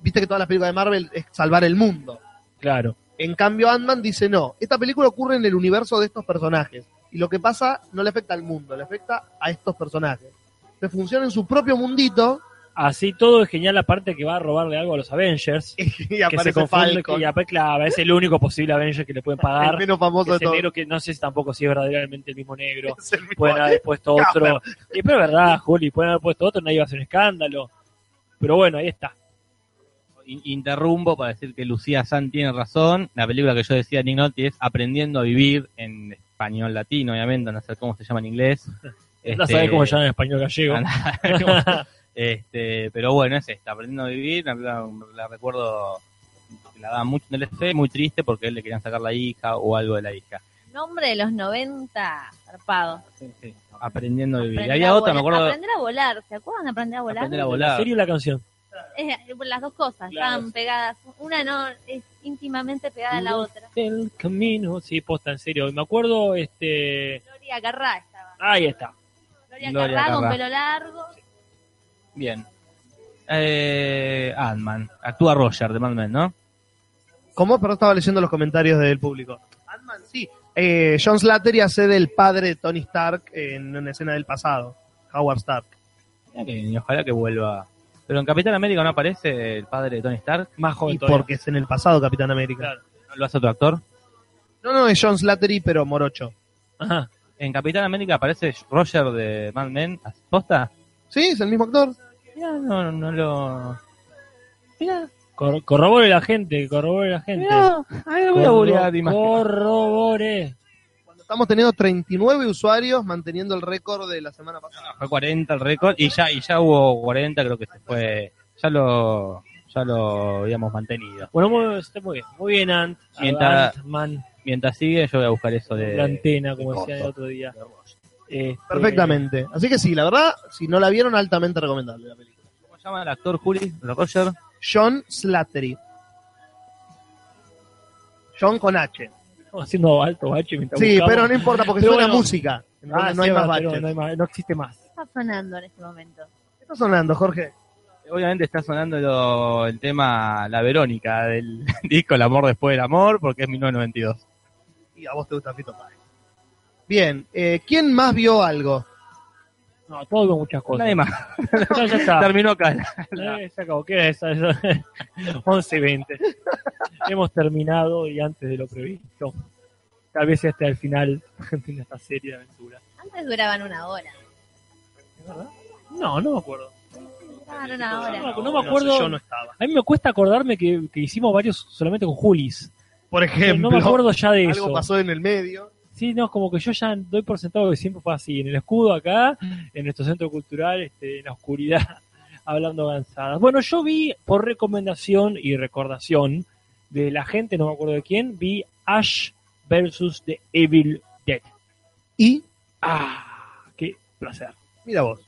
B: viste que todas las películas de Marvel es salvar el mundo.
C: Claro.
B: En cambio, Ant-Man dice no. Esta película ocurre en el universo de estos personajes. Y lo que pasa no le afecta al mundo, le afecta a estos personajes. Se funciona en su propio mundito
C: Así todo es genial la parte que va a robarle algo a los Avengers.
B: y
C: Que se
B: aparece
C: confunde
B: Falcon,
C: y aparte, claro, es el único posible Avenger que le pueden
B: el
C: pagar.
B: menos famoso de
C: el
B: todos.
C: negro que no sé si tampoco si es verdaderamente el mismo negro.
B: El mismo.
C: Pueden haber puesto otro. Y, pero es verdad, Juli, pueden haber puesto otro, nadie va a hacer un escándalo. Pero bueno, ahí está.
D: In- Interrumpo para decir que Lucía San tiene razón. La película que yo decía, Nick Nolte, es Aprendiendo a Vivir en español latino, obviamente, no sé cómo se llama en inglés.
C: No
D: Este,
C: sabés cómo se llama en español gallego.
D: Este, pero bueno, es esta, Aprendiendo a Vivir. La, la- la recuerdo que la daban mucho en el FC, muy triste porque él le querían sacar la hija o algo de la hija.
A: Nombre de los 90, zarpado.
D: Aprendiendo a Vivir.
A: Aprender
D: había
A: a
D: otra, me
A: volar.
D: acuerdo.
A: Aprender a volar. ¿Se acuerdan de aprender a volar?
D: Aprender a
C: ¿En
D: volar.
C: serio la canción?
A: Es- las dos cosas
C: Claro.
A: están pegadas. Una no es íntimamente pegada a la otra.
C: El camino, sí, posta, en serio. Me acuerdo, este.
A: Gloria Carrá estaba.
C: Ahí está.
A: Gloria,
D: Gloria
A: Carrá con pelo largo.
D: Bien. Eh, Ant-Man. Actúa Roger de Mad Men, ¿no?
B: ¿Cómo? Pero estaba leyendo los comentarios del público. Ant-Man, sí. Eh, John Slattery hace del padre de Tony Stark en una escena del pasado. Howard Stark.
D: Mira que- y ojalá que vuelva. Pero en Capitán América no aparece el padre de Tony Stark.
C: Más joven
B: Y
C: todavía.
B: porque es en el pasado Capitán América.
C: Claro.
D: ¿No lo hace otro actor?
B: No, no, es John Slattery, pero morocho.
C: Ajá.
D: En Capitán América aparece Roger de Mad Men. ¿Posta?
B: Sí, es el mismo actor.
D: Mira, no, no lo. Mira,
C: Cor- corrobore la gente, corrobore la gente.
D: mira. Ahí lo voy a
C: corrobore.
B: Cuando estamos teniendo 39 usuarios manteniendo el récord de la semana pasada.
D: Fue 40 el récord y ya, y ya hubo 40, creo que se fue. Ya lo. ya lo habíamos mantenido.
C: Bueno, muy, está muy bien, muy bien, Ant.
D: Mientras-
C: Ant-Man,
D: Mientras sigue, yo voy a buscar eso de...
C: la antena, como
B: de
C: decía el otro día. Este,
B: Perfectamente. Así que sí, la verdad, si no la vieron, altamente recomendable la película.
D: ¿Cómo se llama el actor Juli? ¿Roger?
B: John Slattery. John con H.
C: Estamos haciendo alto bache mientras
B: Sí,
C: buscamos.
B: pero no importa porque
C: Pero
B: suena
C: bueno.
B: música.
C: Ah,
B: no
C: sí,
B: hay más
C: no, hay más- no existe más.
A: ¿Qué está sonando en este momento?
B: ¿Qué está sonando, Jorge?
D: Obviamente está sonando lo- el tema La Verónica del disco El amor después del amor, porque es 1992.
B: Y a vos te gusta Fito Páez. Bien, eh, ¿quién más vio algo?
C: No, todo vimos muchas cosas.
D: Nadie más.
C: Ya, ya está.
D: Terminó acá.
C: Eh, se acabó. ¿Qué es eso? 11.20. Hemos terminado y antes de lo previsto. Tal vez hasta el final de esta serie de aventuras.
A: Antes duraban una hora.
C: ¿Es verdad? No, no me acuerdo.
A: Duraban una hora.
C: No, no me acuerdo.
B: yo no estaba.
C: A mí me cuesta acordarme que, que hicimos varios solamente con Julis.
B: Por ejemplo,
C: no me acuerdo ya de
B: algo
C: eso.
B: pasó en el medio.
C: Sí, no, como que yo ya doy por sentado que siempre fue así. En el escudo acá, en nuestro centro cultural, este, en la oscuridad, hablando avanzadas. Bueno, yo vi por recomendación y recordación de la gente, no me acuerdo de quién, vi Ash versus The Evil Dead.
B: Y,
C: Ah, qué placer.
B: mira vos.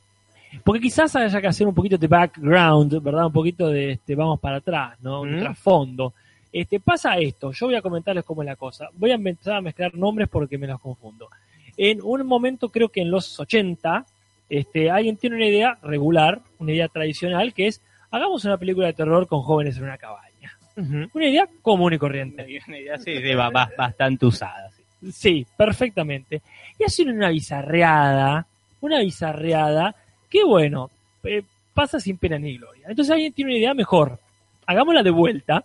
C: Porque quizás haya que hacer un poquito de background, ¿verdad? Un poquito de, este, vamos para atrás, ¿no? Un
B: Mm.
C: trasfondo. Este, pasa esto, yo voy a comentarles cómo es la cosa. Voy a empezar a mezclar nombres porque me los confundo. En un momento, creo que en los 80, este, alguien tiene una idea regular, una idea tradicional, que es, hagamos una película de terror con jóvenes en una cabaña. Una idea común y corriente.
D: Una idea sí, sí, ba- ba- bastante usada. sí.
C: Sí, perfectamente. Y hacen una bizarreada, una bizarreada, que bueno, eh, pasa sin pena ni gloria. Entonces alguien tiene una idea mejor. Hagámosla de vuelta.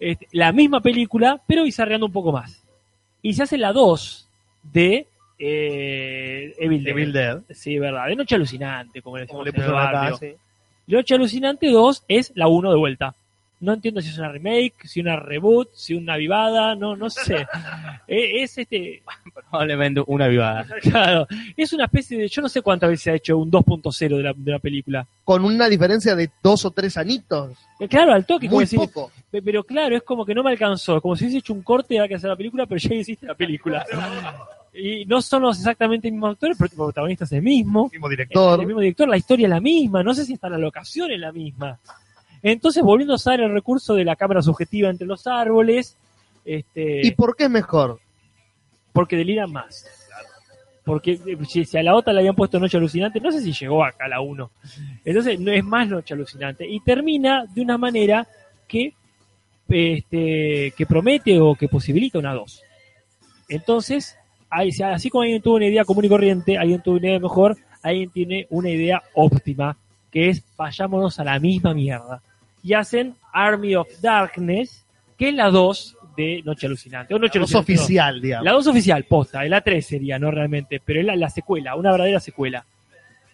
C: Este, la misma película, pero bizarreando un poco más. Y se hace la 2 de eh, Evil Dead.
B: Evil Dead.
C: Sí, verdad. De Noche Alucinante, como le
B: Como
C: decimos
B: le
C: en el
B: pusieron acá,
C: barrio.
B: sí.
C: Noche Alucinante 2 es la 1 de vuelta. No entiendo si es una remake, si una reboot, si una vivada, no, no sé. Eh, es este,
D: Probablemente una vivada.
C: claro, es una especie de, yo no sé cuántas veces se ha hecho un 2.0 de la, de la película.
B: Con una diferencia de dos o tres anitos.
C: Eh, Claro, al toque,
B: Muy poco.
C: pe- pero claro, es como que no me alcanzó, como si hubiese hecho un corte y había que hacer la película, pero ya hiciste la película. Y no son los exactamente mismos actores, pero el protagonista es el mismo.
B: Mismo
C: El
B: director.
C: mismo director, la historia es la misma, no sé si está la locación es la misma. Entonces, volviendo a usar el recurso de la cámara subjetiva entre los árboles, este,
B: ¿Y por qué es mejor?
C: porque deliran más. Porque eh, si, a la otra le habían puesto Noche Alucinante, no sé si llegó acá a la 1. Entonces, no es más Noche Alucinante. Y termina de una manera que, este, que promete o que posibilita una 2. Entonces, así como alguien tuvo una idea común y corriente, alguien tuvo una idea mejor, alguien tiene una idea óptima, que es vayámonos a la misma mierda. Y hacen Army of Darkness, que es la 2 de Noche Alucinante. O Noche Alucinante, no.
B: oficial, digamos.
C: La 2 oficial, posta, la 3 sería, no realmente, pero es la, la secuela, una verdadera secuela.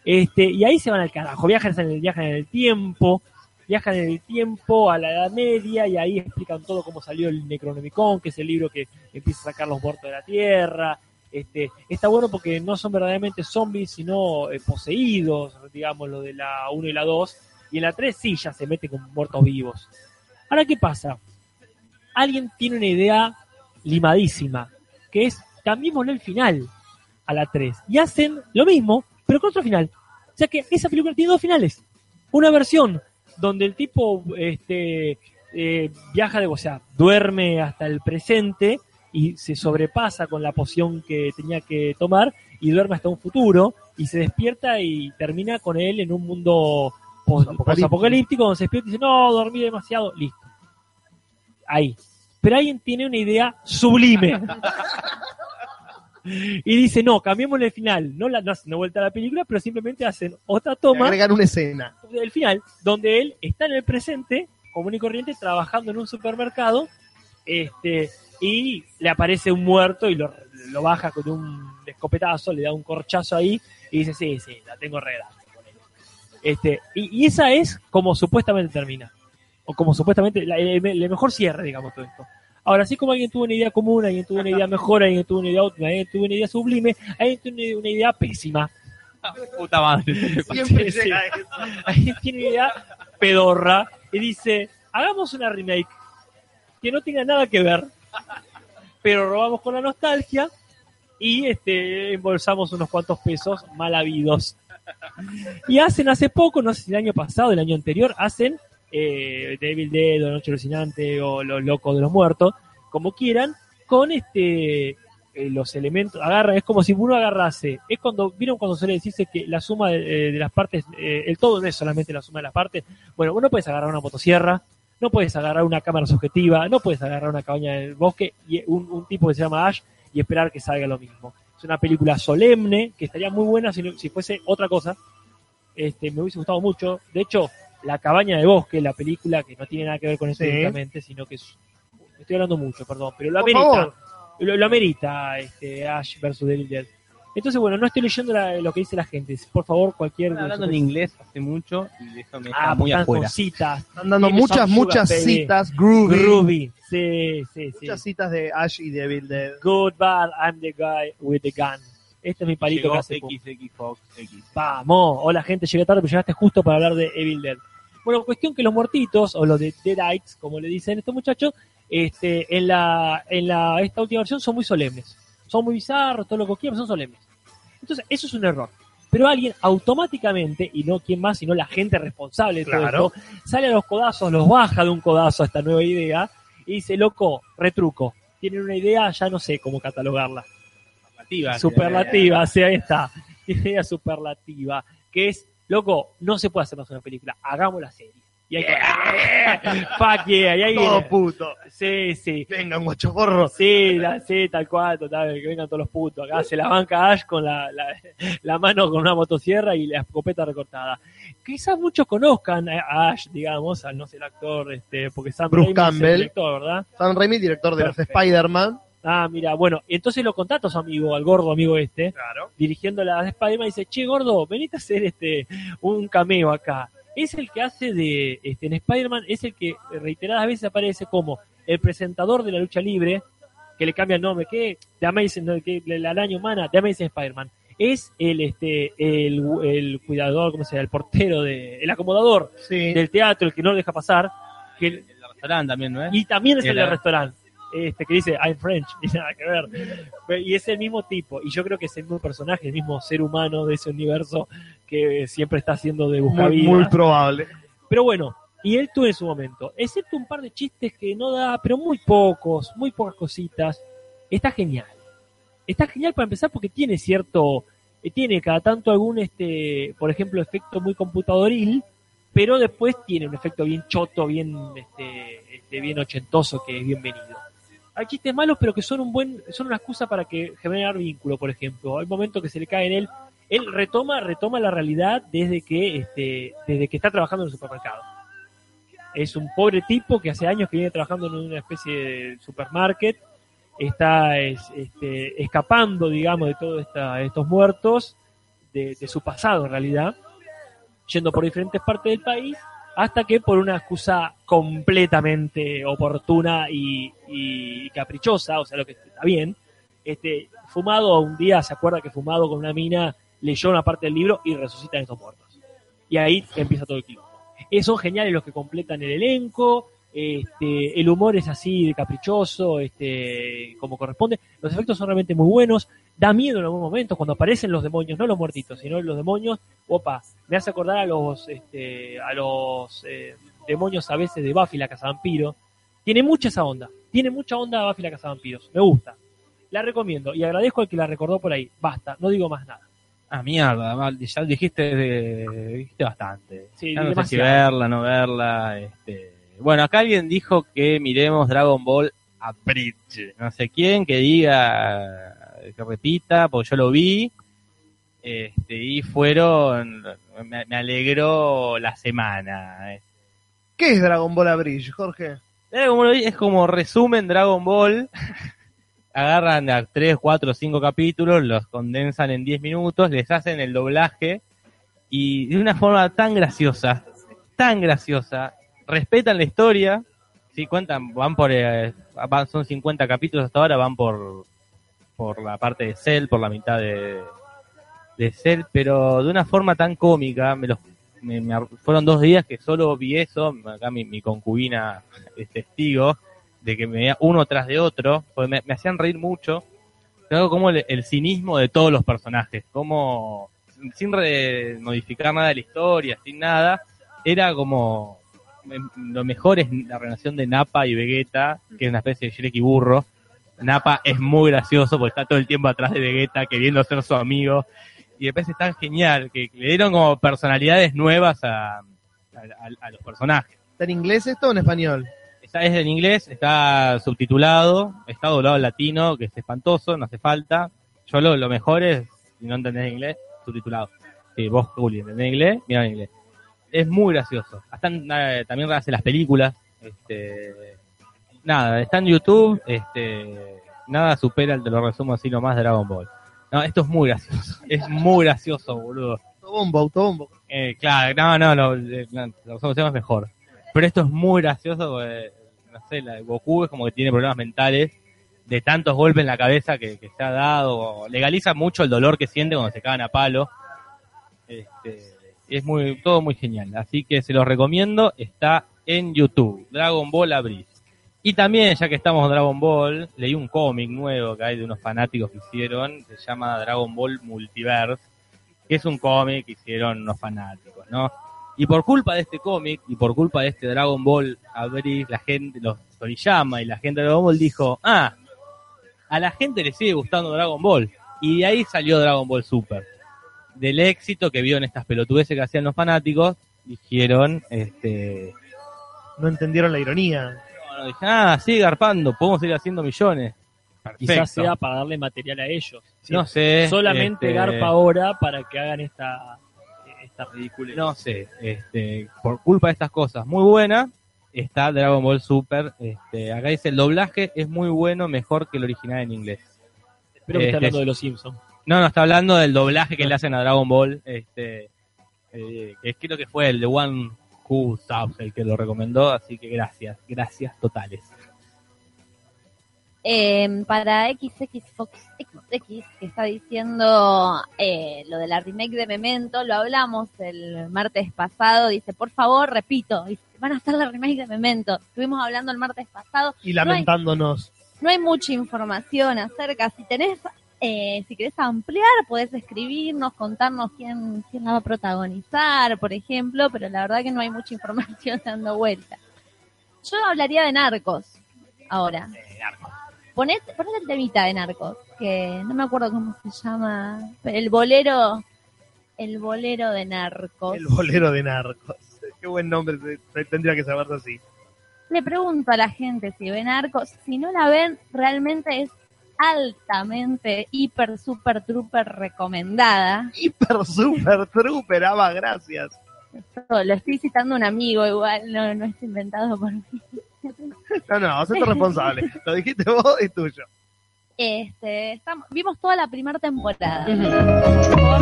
C: Este, y ahí se van al carajo, viajan en el, viajan en el tiempo, viajan en el tiempo a la Edad Media y ahí explican todo cómo salió el Necronomicon, que es el libro que empieza a sacar los muertos de la tierra. Este, está bueno porque no son verdaderamente zombies, sino eh, poseídos, digamos, lo de la 1 y la 2. Y en la 3 sí ya se mete con muertos vivos. Ahora, ¿qué pasa? Alguien tiene una idea limadísima, que es cambiémosle el final a la 3. Y hacen lo mismo, pero con otro final. O sea que esa película tiene dos finales. Una versión donde el tipo este, eh, viaja de, o sea, duerme hasta el presente y se sobrepasa con la poción que tenía que tomar y duerme hasta un futuro y se despierta y termina con él en un mundo
B: Apocalíptico.
C: donde se despierta y dice, no, dormí demasiado, listo. Ahí. Pero alguien tiene una idea sublime. y dice, no, cambiémosle el final. No, la, no hacen una vuelta a la película, pero simplemente hacen otra
B: Le
C: toma
B: agregan una escena.
C: del final, donde él está en el presente, común y corriente, trabajando en un supermercado, este, y le aparece un muerto y lo, lo baja con un escopetazo, le da un corchazo ahí, y dice, sí, sí, la tengo regada. Este, y, y esa es como supuestamente termina. O como supuestamente, la- el, el mejor cierre, digamos, todo esto. Ahora, así como alguien tuvo una idea común, alguien tuvo una idea mejor, alguien tuvo una idea óptima, alguien tuvo una idea sublime, alguien tuvo una, una idea pésima.
D: Puta madre.
B: Siempre
C: Sí, sí.
B: llega eso.
C: Alguien tiene una idea pedorra y dice, hagamos una remake que no tenga nada que ver, pero robamos con la nostalgia y este embolsamos unos cuantos pesos mal habidos. Y hacen hace poco, no sé si el año pasado, el año anterior, hacen eh, Devil Dead o Noche Alucinante o Los Locos de los Muertos, como quieran, con este eh, los elementos, agarra, es como si uno agarrase, es cuando, ¿vieron cuando suele decirse que la suma de, eh, las partes, eh, el todo no es solamente la suma de las partes? Bueno, vos no puedes agarrar una motosierra, no puedes agarrar una cámara subjetiva, no puedes agarrar una cabaña del bosque y un tipo que se llama Ash y esperar que salga lo mismo. Es una película solemne, que estaría muy buena si, si fuese otra cosa. Este, me hubiese gustado mucho. De hecho, La cabaña de bosque, la película que no tiene nada que ver con esto
B: Sí.
C: directamente, sino que es... Estoy hablando mucho, perdón, pero lo
B: Por
C: amerita.
B: favor.
C: Lo, lo amerita este, Ash versus Devil Dead. Entonces, bueno, no estoy leyendo la- lo que dice la gente. Por favor, cualquier...
D: Estoy hablando en inglés hace mucho y eso me está
C: Ah,
D: muy
C: están con
D: afuera.
C: citas.
B: Están dando muchas, muchas
C: Sugar,
B: citas, groovy.
C: Groovy. Sí, sí, sí.
B: Muchas citas de Ash y Devil Dead.
C: Good, bad, I'm the guy with the gun. Este es mi palito
D: Llegó
C: que hace poco.
D: XX Fox X.
C: Vamos, hola gente, llegué tarde, pero llegaste justo para hablar de Evil Dead. Bueno, cuestión que los muertitos, o los de Deadites, como le dicen estos muchachos, este, en la, en la, esta última versión son muy solemnes. Son muy bizarros, todo lo que quieran, son solemnes. Entonces, eso es un error. Pero alguien automáticamente, y no quien más, sino la gente responsable de todo
B: Claro.
C: esto, sale a los codazos, los baja de un codazo a esta nueva idea, y dice, loco, retruco. Tienen una idea, ya no sé cómo catalogarla
D: Superlativa.
C: superlativa, sí, ahí está. Idea superlativa, que es, loco, no se puede hacer más una película, hagamos la serie. Y ahí Fuck yeah, y ahí
B: Todo puto.
C: Sí, sí.
B: Vengan, guachoforro.
C: Sí, la, sí, tal cual, total, que vengan todos los putos. Acá se la banca Ash con la, la, la mano con una motosierra y la escopeta recortada. Quizás muchos conozcan a Ash, digamos, al no ser actor, este, porque Sam
B: Bruce
C: Raimi es el
B: Campbell.
C: director, ¿verdad?
B: Sam Raimi, director de los. Spider-Man.
C: Ah, mira, bueno, y entonces lo contacta a su amigo, al gordo amigo este,
B: Claro.
C: dirigiendo la de Spider-Man y dice, che, gordo, venite a hacer este un cameo acá. Es el que hace de, este, en Spider-Man, es el que reiteradas veces aparece como el presentador de la lucha libre, que le cambia el nombre, que de Amazing, no, que la araña humana, de Amazing Spider-Man. Es el, este, el, el cuidador, ¿cómo se llama? El portero, de, el acomodador
B: Sí.
C: del teatro, el que no lo deja pasar, que,
D: El del restaurante también, ¿no es?
C: y también es el del restaurante. Este, que dice I'm French, y nada que ver. Y es el mismo tipo, y yo creo que es el mismo personaje, el mismo ser humano de ese universo que siempre está haciendo de
B: Muy,
C: buscavidas.
B: muy probable.
C: Pero bueno, y él tuvo en su momento, excepto un par de chistes que no da, pero muy pocos, muy pocas cositas, está genial. Está genial para empezar porque tiene cierto, eh, tiene cada tanto algún, este, por ejemplo, efecto muy computadoril, pero después tiene un efecto bien choto, bien, este, este, bien ochentoso que es bienvenido. Hay chistes malos, pero que son un buen, son una excusa para que generar vínculo, por ejemplo. Hay momentos que se le cae en él. Él retoma, retoma la realidad desde que, este, desde que está trabajando en el supermercado. Es un pobre tipo que hace años que viene trabajando en una especie de supermarket, está es- este, escapando, digamos, de todos estos muertos, de, de su pasado en realidad, yendo por diferentes partes del país, hasta que por una excusa completamente oportuna y, y caprichosa, o sea, lo que está bien, este, fumado un día, se acuerda que fumado con una mina leyó una parte del libro y resucitan estos muertos. Y ahí empieza todo el clima. Eh, son geniales los que completan el elenco, este, el humor es así de caprichoso, este, como corresponde, los efectos son realmente muy buenos, da miedo en algún momento cuando aparecen los demonios, no los muertitos, sino los demonios, opa, me hace acordar a los, este, a los eh, demonios a veces de Buffy la Cazavampiro, tiene mucha esa onda, tiene mucha onda Buffy la Cazavampiros, me gusta, la recomiendo y agradezco al que la recordó por ahí, basta, no digo más nada.
D: Ah, mierda, ya dijiste, de- dijiste bastante.
C: Sí,
D: ya no sé si verla, no verla. Este... Bueno, acá alguien dijo que miremos Dragon Ball a Bridge. No sé quién que diga, que repita, porque yo lo vi. Este, y fueron, me, me alegró la semana.
B: ¿Qué es Dragon Ball Bridge, Jorge?
D: Dragon Ball es como resumen Dragon Ball. Agarran a 3, 4, 5 capítulos, los condensan en 10 minutos, les hacen el doblaje y de una forma tan graciosa, tan graciosa, respetan la historia, si cuentan, van por, eh, van- son 50 capítulos hasta ahora, van por, por la parte de Cell, por la mitad de, de Cell, pero de una forma tan cómica, me los me- fueron dos días que solo vi eso, acá mi, concubina es testigo, de que me veía uno tras de otro, porque me, hacían reír mucho, pero como el, el cinismo de todos los personajes, como sin re- modificar nada de la historia, sin nada, era como em, lo mejor es la relación de Napa y Vegeta, que es una especie de Shrek y burro. Napa es muy gracioso porque está todo el tiempo atrás de Vegeta queriendo ser su amigo. Y después es tan genial que le dieron como personalidades nuevas a, a- los personajes.
B: ¿Está en inglés esto o en español?
D: Está es en inglés, está subtitulado, está doblado al latino, que es espantoso, no hace falta. Yo lo, lo mejor es, si no entendés inglés, subtitulado. Si vos, Juli, entendés inglés, mira en inglés. Es muy gracioso. Hasta, eh, también hace las películas. Este, nada, está en YouTube. Este, nada supera el, te lo resumo así nomás, Dragon Ball. No, esto es muy gracioso. Es muy gracioso, boludo.
B: Autobombo, autobombo.
D: Eh, claro, no, no, lo, eh, la resolución es mejor. Pero esto es muy gracioso porque, no sé, la de Goku es como que tiene problemas mentales de tantos golpes en la cabeza que, que se ha dado. Legaliza mucho el dolor que siente cuando se cagan a palo. Este, es muy, todo muy genial. Así que se los recomiendo. Está en YouTube. Dragon Ball Abriz. Y también, ya que estamos en Dragon Ball, leí un cómic nuevo que hay de unos fanáticos que hicieron. Se llama Dragon Ball Multiverse que es un cómic que hicieron unos fanáticos, ¿no? Y por culpa de este cómic y por culpa de este Dragon Ball Abriz, la gente, los Toriyama y la gente de Dragon Ball dijo, ah, a la gente le sigue gustando Dragon Ball. Y de ahí salió Dragon Ball Super. Del éxito que vio en estas pelotudeces que hacían los fanáticos, dijeron, este,
B: No entendieron la ironía.
D: Bueno, dije, ah, sigue garpando, podemos ir haciendo millones. Perfecto.
C: Quizás sea para darle material a ellos. Sí,
D: no sé.
C: Solamente
D: este,
C: garpa ahora para que hagan esta, esta ridícula.
D: no sé, este, por culpa de estas cosas muy buenas, está Dragon Ball Super. Este, acá dice el doblaje es muy bueno, mejor que el original en inglés.
C: Espero que esté
D: este,
C: hablando de los Simpsons.
D: No, no, está hablando del doblaje que le hacen a Dragon Ball, este, eh, que creo que fue el de One Who Subs el que lo recomendó, así que gracias, gracias totales.
A: Eh, para XX Fox XX, que está diciendo eh, lo de la remake de Memento, lo hablamos el martes pasado, dice, por favor, repito, dice, van a hacer la remake de Memento. Estuvimos hablando el martes pasado,
B: Y lamentándonos.
A: no hay mucha información acerca, si tenés, eh, si querés ampliar, podés escribirnos, contarnos quién, quién la va a protagonizar, por ejemplo, pero la verdad que no hay mucha información dando vuelta. Yo hablaría de Narcos, ahora. Poned, poned el temita de Narcos, que no me acuerdo cómo se llama, pero el bolero, el bolero de Narcos.
B: El bolero de narcos. Qué buen nombre, tendría que saberse así.
A: Le pregunto a la gente si ven Narcos, si no la ven, realmente es altamente, hiper, super, trooper recomendada.
B: Hiper, super, trooper, ama, gracias.
A: Lo estoy citando a un amigo igual, no, no es inventado por mí.
B: No, no, hacete responsable. Lo dijiste vos, es tuyo.
A: Este, estamos, vimos toda la primera temporada. La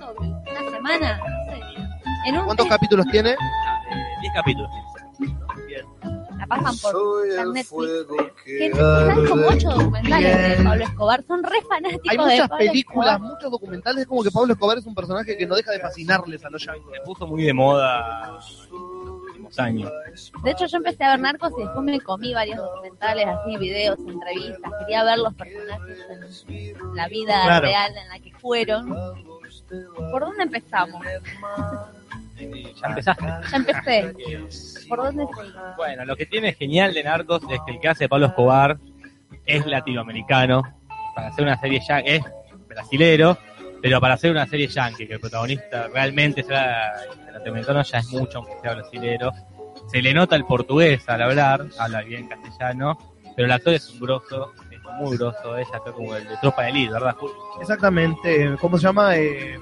A: ¿Una semana? No sé. En un
B: ¿Cuántos capítulos tiene?
D: Eh, 10 capítulos.
A: la pasan por
E: Soy
A: la Netflix. Que como ocho documentales de. Pablo Escobar. Son re fanáticos
B: Hay
A: de
B: muchas
A: Pablo
B: películas,
A: Escobar.
B: muchos documentales. Es como que Pablo Escobar es un personaje que no deja de fascinarles a los
D: Se
B: yankees.
D: puso muy de moda en los últimos años.
A: De hecho, yo empecé a ver Narcos y después me comí varios documentales, así, videos, entrevistas. Quería ver los personajes en la vida
B: Claro.
A: real en la que fueron. ¿Por dónde empezamos?
D: Eh, Ya empezaste.
A: Ya empecé. ¿Por dónde?
D: Bueno, lo que tiene genial de Narcos es que el que hace Pablo Escobar es latinoamericano. Para hacer una serie ya es brasilero, pero para hacer una serie yankee, que el protagonista realmente sea latinoamericano, ya es mucho, aunque sea brasilero. Se le nota el portugués al hablar, habla bien castellano, pero el actor es un grosso, muy grosso, es acá como el de Tropa de Elite, ¿verdad? Julio?
B: Exactamente. ¿Cómo se llama? Eh,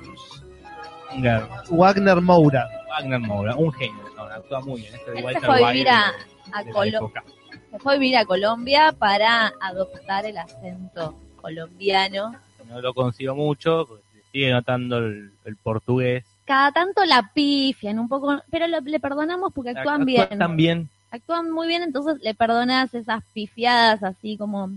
D: Wagner
B: Wagner Moura.
D: Wagner Moura, un genio, no, actúa muy bien. Este
A: se fue a vivir a,
D: de-
A: a
D: de la
A: Colo-
D: época.
A: se fue a vivir a Colombia para adoptar el acento colombiano.
D: No lo consigo mucho, sigue notando el, el portugués.
A: Cada tanto la pifian un poco, pero lo- le perdonamos porque actúan bien. Actúan muy bien, entonces le perdonas esas pifiadas así como...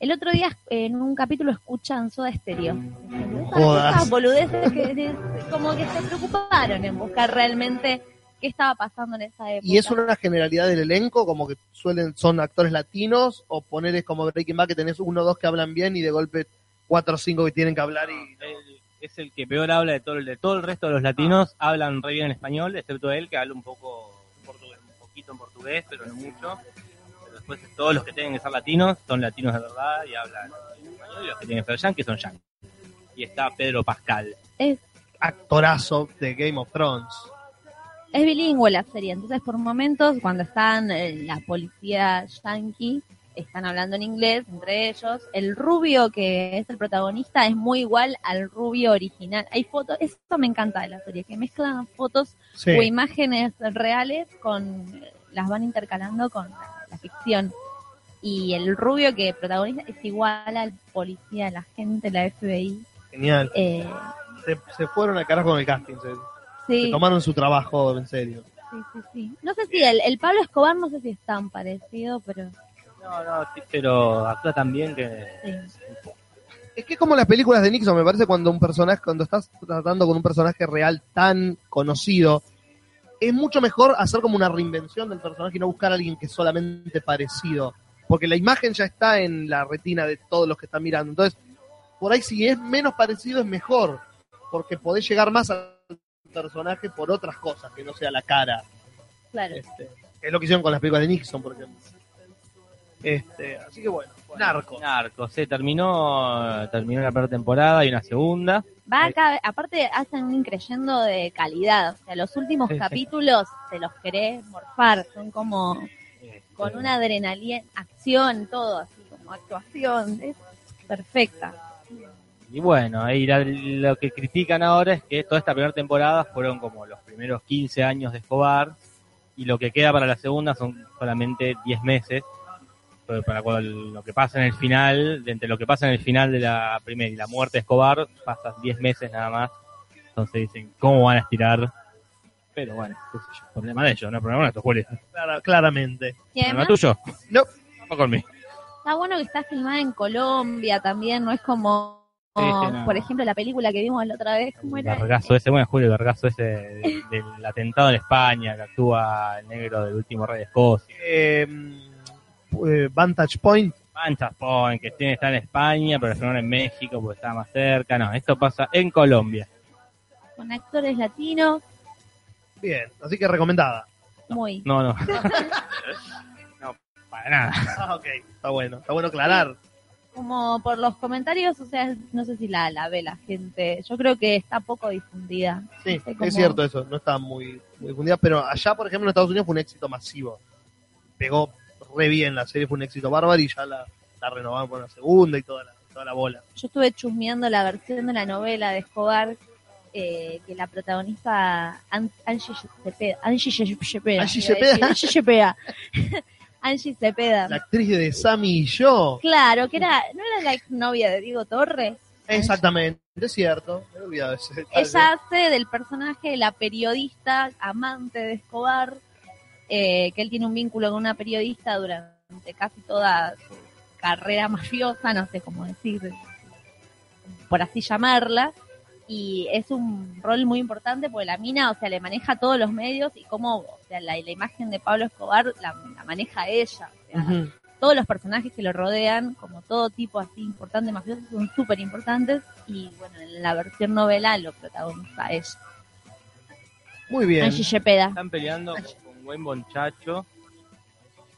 A: El otro día en un capítulo escuchan Soda Stereo. Esas-
B: Jodas.
A: boludeces que como que se preocuparon en buscar realmente qué estaba pasando en esa época.
B: Y es una generalidad del elenco, como que suelen, son actores latinos, o poneres como Breaking Bad que tenés uno o dos que hablan bien y de golpe cuatro o cinco que tienen que hablar y
D: Él es el que peor habla de todo, el- de todo el resto de los latinos. Hablan re bien en español, excepto él, que habla un poco portugués, un poquito en portugués, pero no mucho. Después todos los que tienen que ser latinos son latinos de verdad y hablan español. Y los que tienen que ser yankees son yankees. Y está Pedro Pascal.
A: Es,
B: actorazo de Game of Thrones.
A: es bilingüe la serie, entonces por momentos cuando están eh, la policía yankee, están hablando en inglés entre ellos. El rubio que es el protagonista es muy igual al rubio original. Hay fotos, eso me encanta de la serie, que mezclan fotos
B: Sí.
A: o imágenes reales con las van intercalando con la ficción. Y el rubio que protagoniza es igual al policía, al agente, la FBI.
B: Genial.
A: Eh,
B: Se, se fueron al carajo con el casting. Se, se
A: sí,
B: tomaron su trabajo en serio.
A: sí, sí, sí. No sé si el, el Pablo Escobar, no sé si es tan parecido, pero
D: No, no, sí, pero actúa tan bien que.
A: sí.
B: Es que es como las películas de Nixon, me parece cuando un personaje, cuando estás tratando con un personaje real tan conocido, es mucho mejor hacer como una reinvención del personaje y no buscar a alguien que es solamente parecido. Porque la imagen ya está en la retina de todos los que están mirando. Entonces, por ahí si es menos parecido es mejor. Porque podés llegar más al personaje por otras cosas, que no sea la cara.
A: Claro.
B: Este, es lo que hicieron con las películas de Nixon, por ejemplo. Este, así que bueno, Narcos.
D: Narcos, se terminó, terminó la primera temporada y una segunda.
A: Va acá, aparte hacen un increyendo de calidad. O sea, los últimos
D: Sí,
A: capítulos te los querés morfar. Son como
D: Este,
A: con una adrenalina, acción, todo así, como actuación. Es perfecta.
D: Y bueno, la- lo que critican ahora es que toda esta primera temporada fueron como los primeros 15 años de Escobar y lo que queda para la segunda son solamente 10 meses. Para cual- lo que pasa en el final, de entre lo que pasa en el final de la primera y la muerte de Escobar, pasan 10 meses nada más. Entonces dicen, ¿cómo van a estirar? Pero bueno, qué sé yo, problema de ellos, no problema nuestro, Juli.
B: Clara- claramente.
A: Y
D: ¿Problema tuyo?
B: No.
D: No conmigo.
A: está bueno que está filmada en Colombia también. No es como,
D: Sí, sí, no.
A: por ejemplo, la película que vimos la otra vez. ¿Cómo
D: El
A: era?
D: vergazo ese, bueno, Julio, el vergazo ese de- del atentado en España, que actúa el negro del último rey de Escocia.
B: Eh, eh, Vantage Point.
D: Manchas Point, que tiene, está en España, pero no en México porque está más cerca. No, esto pasa en Colombia.
A: Con actores latinos.
B: Bien, así que recomendada.
A: Muy.
D: No, no. no, para nada.
B: Ah, ok, está bueno, está bueno aclarar.
A: Como por los comentarios, o sea, no sé si la, la ve la gente. Yo creo que está poco difundida.
B: Sí,
A: No sé cómo-
B: es cierto eso, no está muy, muy difundida, pero allá, por ejemplo, en Estados Unidos fue un éxito masivo. Pegó re bien, la serie fue un éxito bárbaro y ya la, la renovaron por una segunda y toda la, toda la bola.
A: Yo estuve chusmeando la versión de la novela de Escobar eh, que la protagonista An- Angie Cepeda. Angie Cepeda.
B: Angie Cepeda.
A: Angie Cepeda. Angie Cepeda.
B: La actriz de Sammy y yo,
A: Claro, que era, ¿no era la exnovia de Diego Torres?
B: exactamente, es cierto, me he olvidado ese detalle.
A: Ella hace del personaje de la periodista amante de Escobar, eh, que él tiene un vínculo con una periodista durante casi toda su carrera mafiosa, no sé cómo decir, por así llamarla, y es un rol muy importante porque la mina, o sea, le maneja todos los medios y cómo, o sea, la, la imagen de Pablo Escobar la, la maneja ella. O sea, todos los personajes que lo rodean, como todo tipo así importante mafioso, son súper importantes y bueno, en la versión novela lo protagoniza ella.
B: Muy bien.
A: Angie.
D: Están peleando buen Bonchacho.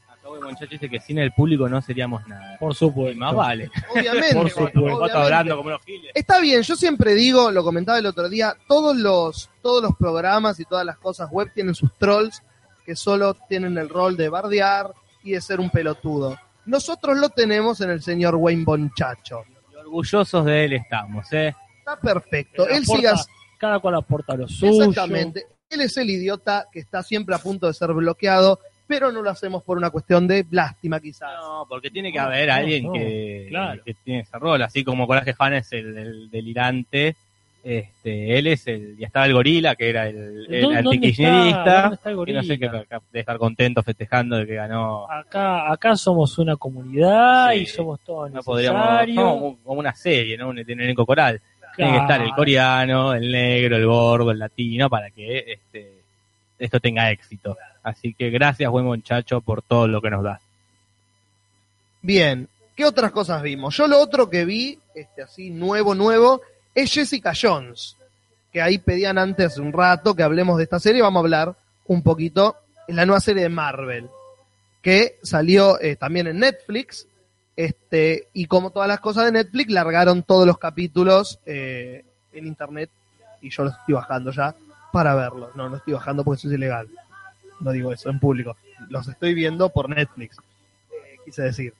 D: Acá buen Bonchacho dice que sin el público no seríamos nada.
C: Por
D: Y
C: supuesto.
D: más vale.
B: Obviamente,
C: Por supuesto.
B: obviamente.
D: Hablando como unos giles.
B: Está bien, yo siempre digo, lo comentaba el otro día, todos los, todos los programas y todas las cosas web tienen sus trolls que solo tienen el rol de bardear y de ser un pelotudo. Nosotros lo tenemos en el señor Wayne Bonchacho.
D: Y orgullosos de él estamos, ¿eh?
B: Está perfecto. Él
C: Aporta-
B: sigue as-
C: Cada cual aporta lo suyo.
B: exactamente. Él es el idiota que está siempre a punto de ser bloqueado, pero no lo hacemos por una cuestión de lástima quizás.
D: No, porque tiene que haber
C: No,
D: alguien
C: no,
D: que,
C: claro.
D: que tiene ese rol, así como Coraje Fan es el, el delirante, Este, él es el, y estaba el gorila, que era el, el
C: ¿Dónde- dónde está?
D: antikirchnerista,
C: ¿Dónde está el
D: que no sé qué, de estar contento festejando de que ganó.
C: Acá, acá somos una comunidad
D: Sí.
C: y somos todos
D: No podríamos,
C: necesarios.
D: como- como una serie, ¿no? Un, un elenco coral. Tiene que estar el coreano, el negro, el gordo, el latino, para que este, esto tenga éxito. Así que gracias, buen muchacho, por todo lo que nos da.
B: Bien, ¿qué otras cosas vimos? Yo lo otro que vi, este así nuevo, nuevo, es Jessica Jones, que ahí pedían antes hace un rato que hablemos de esta serie, vamos a hablar un poquito, en la nueva serie de Marvel, que salió eh, también en Netflix, este, y como todas las cosas de Netflix, largaron todos los capítulos eh, en internet, y yo los estoy bajando ya para verlos. No, no estoy bajando porque eso es ilegal. No digo eso en público. Los estoy viendo por Netflix, eh, quise decir.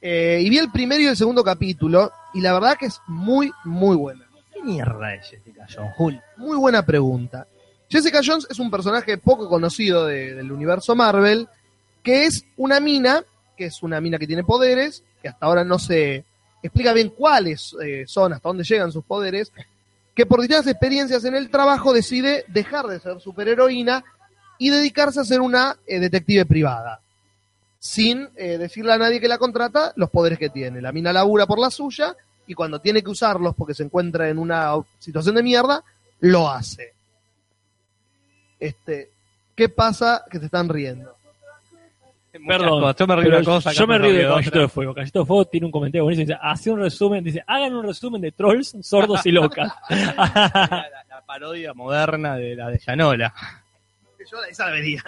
B: Eh, y vi el primero y el segundo capítulo, y la verdad que es muy, muy buena.
D: ¿Qué mierda es Jessica Jones?
B: Muy buena pregunta. Jessica Jones es un personaje poco conocido de- del universo Marvel, que es una mina, que es una mina que tiene poderes, que hasta ahora no se explica bien cuáles eh, son, hasta dónde llegan sus poderes, que por distintas experiencias en el trabajo decide dejar de ser superheroína y dedicarse a ser una eh, detective privada. Sin eh, decirle a nadie que la contrata los poderes que tiene. La mina labura por la suya y cuando tiene que usarlos porque se encuentra en una situación de mierda, lo hace. Este, ¿qué pasa que te están riendo?
C: Perdón,
D: cosas. yo me río de una cosa,
C: yo me río de. Caballito de Fuego. Caballito de Fuego tiene un comentario buenísimo. Dice, hace un resumen, dice, hagan un resumen de trolls, sordos y locas.
D: la, la parodia moderna de la de Yanola.
B: Yo esa la vería.